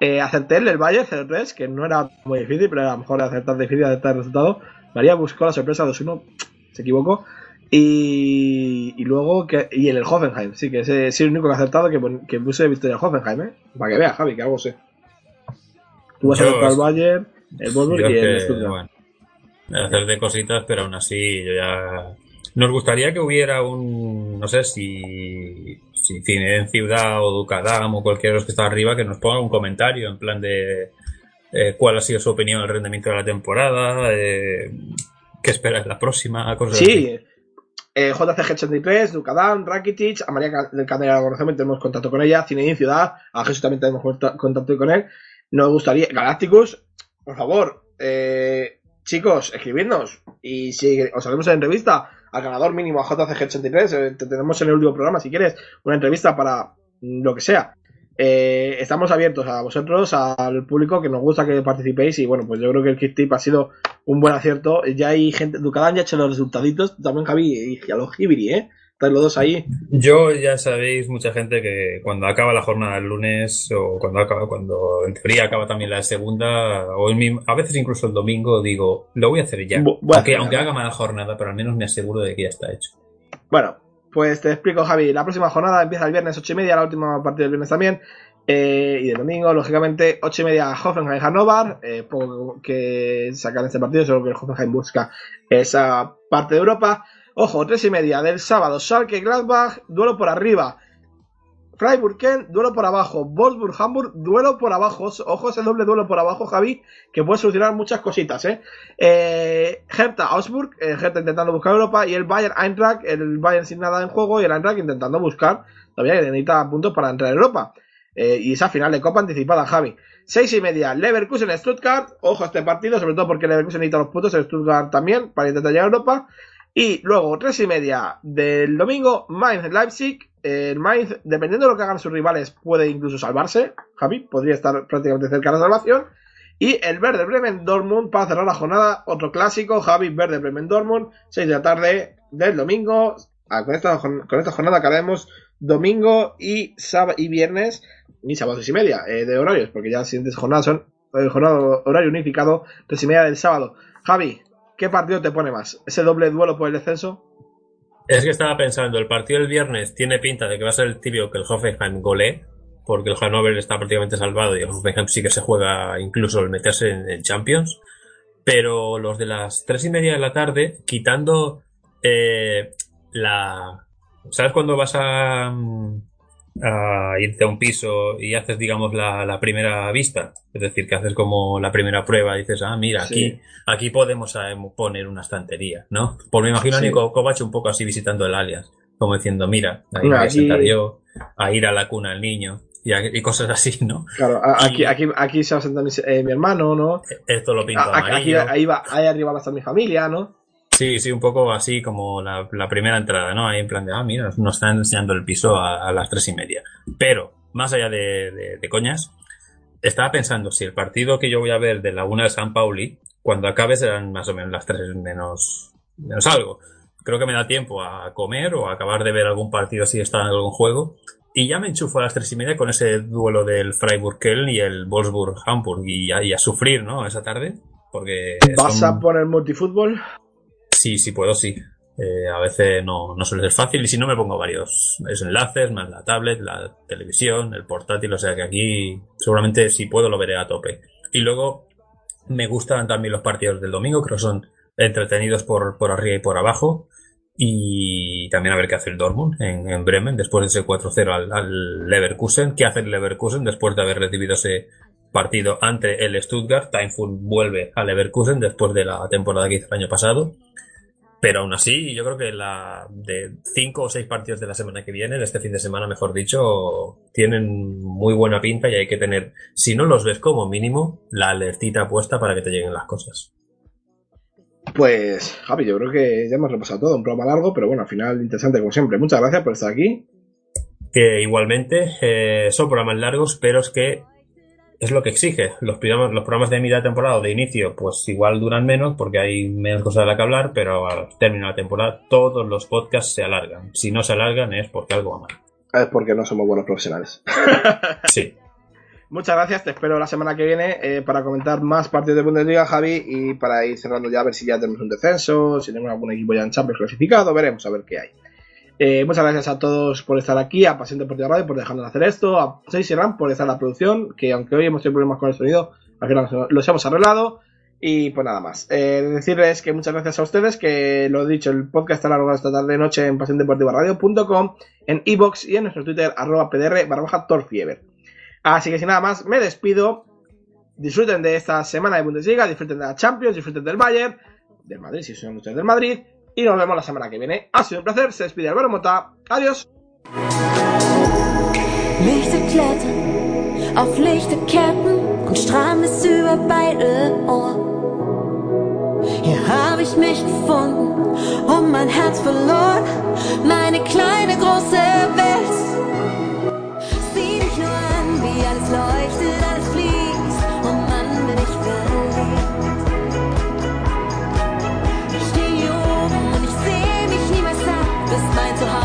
Eh, acerté el del Bayern 0-3, que no era muy difícil, pero a lo mejor acertar difícil acertar el resultado. María buscó la sorpresa 2-1, se equivocó. Y, y luego, que, y en el Hoffenheim, sí, que ese es el único que ha acertado que, que puse victoria al Hoffenheim, ¿eh? Para que veas, Javi, que algo sé. Tú vas a acertar el Bayern, el Wolfsburg y el Stuttgart. bueno, hacer de cositas, pero aún así yo ya... Nos gustaría que hubiera un, no sé si, si Cine en Ciudad o Ducadam o cualquiera de los que está arriba que nos ponga un comentario en plan de eh, cuál ha sido su opinión del rendimiento de la temporada, eh, qué espera de la próxima, cosas así. Sí, eh, JCG83, Ducadam, Rakitic, a María del Candela la conocemos, tenemos contacto con ella, Zinedine Ciudad, a Jesús también tenemos conta- contacto con él. Nos gustaría, Galacticus, por favor, eh, chicos, escribidnos. Y si os haremos en entrevista al ganador mínimo a JCG83, eh, te tenemos en el último programa, si quieres, una entrevista para lo que sea. Eh, estamos abiertos a vosotros, al público que nos gusta que participéis y bueno, pues yo creo que el Kit Tip ha sido un buen acierto. Ya hay gente, Ducadán ya ha hecho los resultaditos, también Javi y a los Hibiri, ¿eh? Están los dos ahí. Yo ya sabéis, mucha gente, que cuando acaba la jornada del lunes o cuando acaba, cuando en teoría acaba también la segunda, o el mismo- a veces incluso el domingo, digo, lo voy a hacer ya. Bu- aunque, hacer aunque haga mala jornada, pero al menos me aseguro de que ya está hecho. Bueno, pues te explico, Javi. La próxima jornada empieza el viernes 8 y media, la última parte del viernes también. Eh, y el domingo, lógicamente, 8 y media Hoffenheim Hannover. Eh, poco que sacar este partido, solo que el Hoffenheim busca esa parte de Europa. Ojo, 3 y media del sábado, Schalke Gladbach, duelo por arriba. Freiburg duelo por abajo. Wolfsburg Hamburg, duelo por abajo. Ojo ese doble duelo por abajo, Javi, que puede solucionar muchas cositas, ¿eh? eh Hertha Augsburg, eh, intentando buscar Europa, y el Bayern Eintracht, el Bayern sin nada en juego, y el Eintracht intentando buscar, todavía necesita puntos para entrar a Europa. Eh, y esa final de Copa anticipada, Javi. Seis y media, Leverkusen Stuttgart. Ojo a este partido, sobre todo porque Leverkusen necesita los puntos, el Stuttgart también, para intentar llegar a Europa. Y luego, tres y media del domingo, Mainz Leipzig. El Mainz, dependiendo de lo que hagan sus rivales, puede incluso salvarse. Javi, podría estar prácticamente cerca de la salvación. Y el Verde Bremen Dortmund para cerrar la jornada. Otro clásico, Javi Verde Bremen Dortmund, 6 de la tarde del domingo. Ah, con, esta, con esta jornada haremos domingo y, sábado y viernes y sábado y media eh, de horarios, porque ya las siguientes jornadas son eh, horario unificado, tres y media del sábado. Javi, ¿qué partido te pone más? ¿Ese doble duelo por el descenso? Es que estaba pensando, el partido del viernes tiene pinta de que va a ser el tibio que el Hoffenheim golee, porque el Hannover está prácticamente salvado y el Hoffenheim sí que se juega incluso el meterse en, en Champions. Pero los de las tres y media de la tarde, quitando eh, la... ¿Sabes cuando vas a, mm, a irte a un piso y haces, digamos, la, la primera vista? Es decir, que haces como la primera prueba y dices, ah, mira, aquí, Sí. aquí podemos eh, poner una estantería, ¿no? Pues me imagino a Sí. Nico Kovac un poco así visitando el alias, como diciendo, mira, ahí me voy a sentar yo, a ir a la cuna del niño y, a- y cosas así, ¿no? Claro, a- aquí, aquí, aquí se va a sentar mi, eh, mi hermano, ¿no? Esto lo pinto A- aquí, ahí, va, ahí arriba va a estar mi familia, ¿no? Sí, sí, un poco así como la, la primera entrada, ¿no? Ahí en plan de, ah, mira, nos están enseñando el piso a, a las tres y media. Pero, más allá de, de- de coñas, estaba pensando si el partido que yo voy a ver de la una de San Pauli, cuando acabe serán más o menos las tres menos, menos algo. Creo que me da tiempo a comer o a acabar de ver algún partido si está en algún juego. Y ya me enchufo a las tres y media con ese duelo del Freiburg-Köln y el Wolfsburg-Hamburg y, y a sufrir, ¿no? Esa tarde. Porque ¿Vas son- a poner multifútbol? Sí, sí puedo, sí. Eh, a veces no, no suele ser fácil y si no me pongo varios enlaces, más la tablet, la televisión, el portátil, o sea que aquí seguramente si puedo lo veré a tope. Y luego me gustan también los partidos del domingo, creo que son entretenidos por, por arriba y por abajo. Y también a ver qué hace el Dortmund en, en Bremen después de ese 4-0 al, al Leverkusen. ¿Qué hace el Leverkusen después de haber recibido ese partido ante el Stuttgart? Timeful vuelve al Leverkusen después de la temporada que hizo el año pasado. Pero aún así, yo creo que la de cinco o seis partidos de la semana que viene, de este fin de semana, mejor dicho, tienen muy buena pinta y hay que tener, si no los ves como mínimo, la alertita puesta para que te lleguen las cosas. Pues, Javi, yo creo que ya hemos repasado todo. Un programa largo, pero bueno, al final interesante como siempre. Muchas gracias por estar aquí. Que igualmente eh, son programas largos, pero es que es lo que exige. Los programas, los programas de mitad de temporada o de inicio, pues igual duran menos porque hay menos cosas de la que hablar, pero al término de la temporada todos los podcasts se alargan. Si no se alargan es porque algo va mal. Es porque no somos buenos profesionales. Sí. Muchas gracias, te espero la semana que viene eh, para comentar más partidos de Bundesliga, Javi, y para ir cerrando ya a ver si ya tenemos un descenso, si tenemos algún equipo ya en Champions clasificado, veremos a ver qué hay. Eh, muchas gracias a todos por estar aquí, a Pasión Deportiva Radio por dejarnos hacer esto, a 6 Ram por estar en la producción, que aunque hoy hemos tenido problemas con el sonido, al final los- hemos arreglado. Y pues nada más. Eh, decirles que muchas gracias a ustedes, que lo he dicho, el podcast estará largo esta tarde noche en pasiondeportivaradio.com, en iBox y en nuestro Twitter, arroba pdr barra baja. Así que sin nada más, me despido. Disfruten de esta semana de Bundesliga, disfruten de la Champions, disfruten del Bayern, del Madrid, si son ustedes del Madrid. Y nos vemos la semana que viene. Ha sido un placer, se despide Álvaro Mota. Adiós. Auf lichte Ketten und strahlen bis über beide Ohren. Hier hab ich mich gefunden und mein Herz verloren, meine kleine große Welt. Sieh dich nur an, wie alles leuchtet, alles fließt. 买走。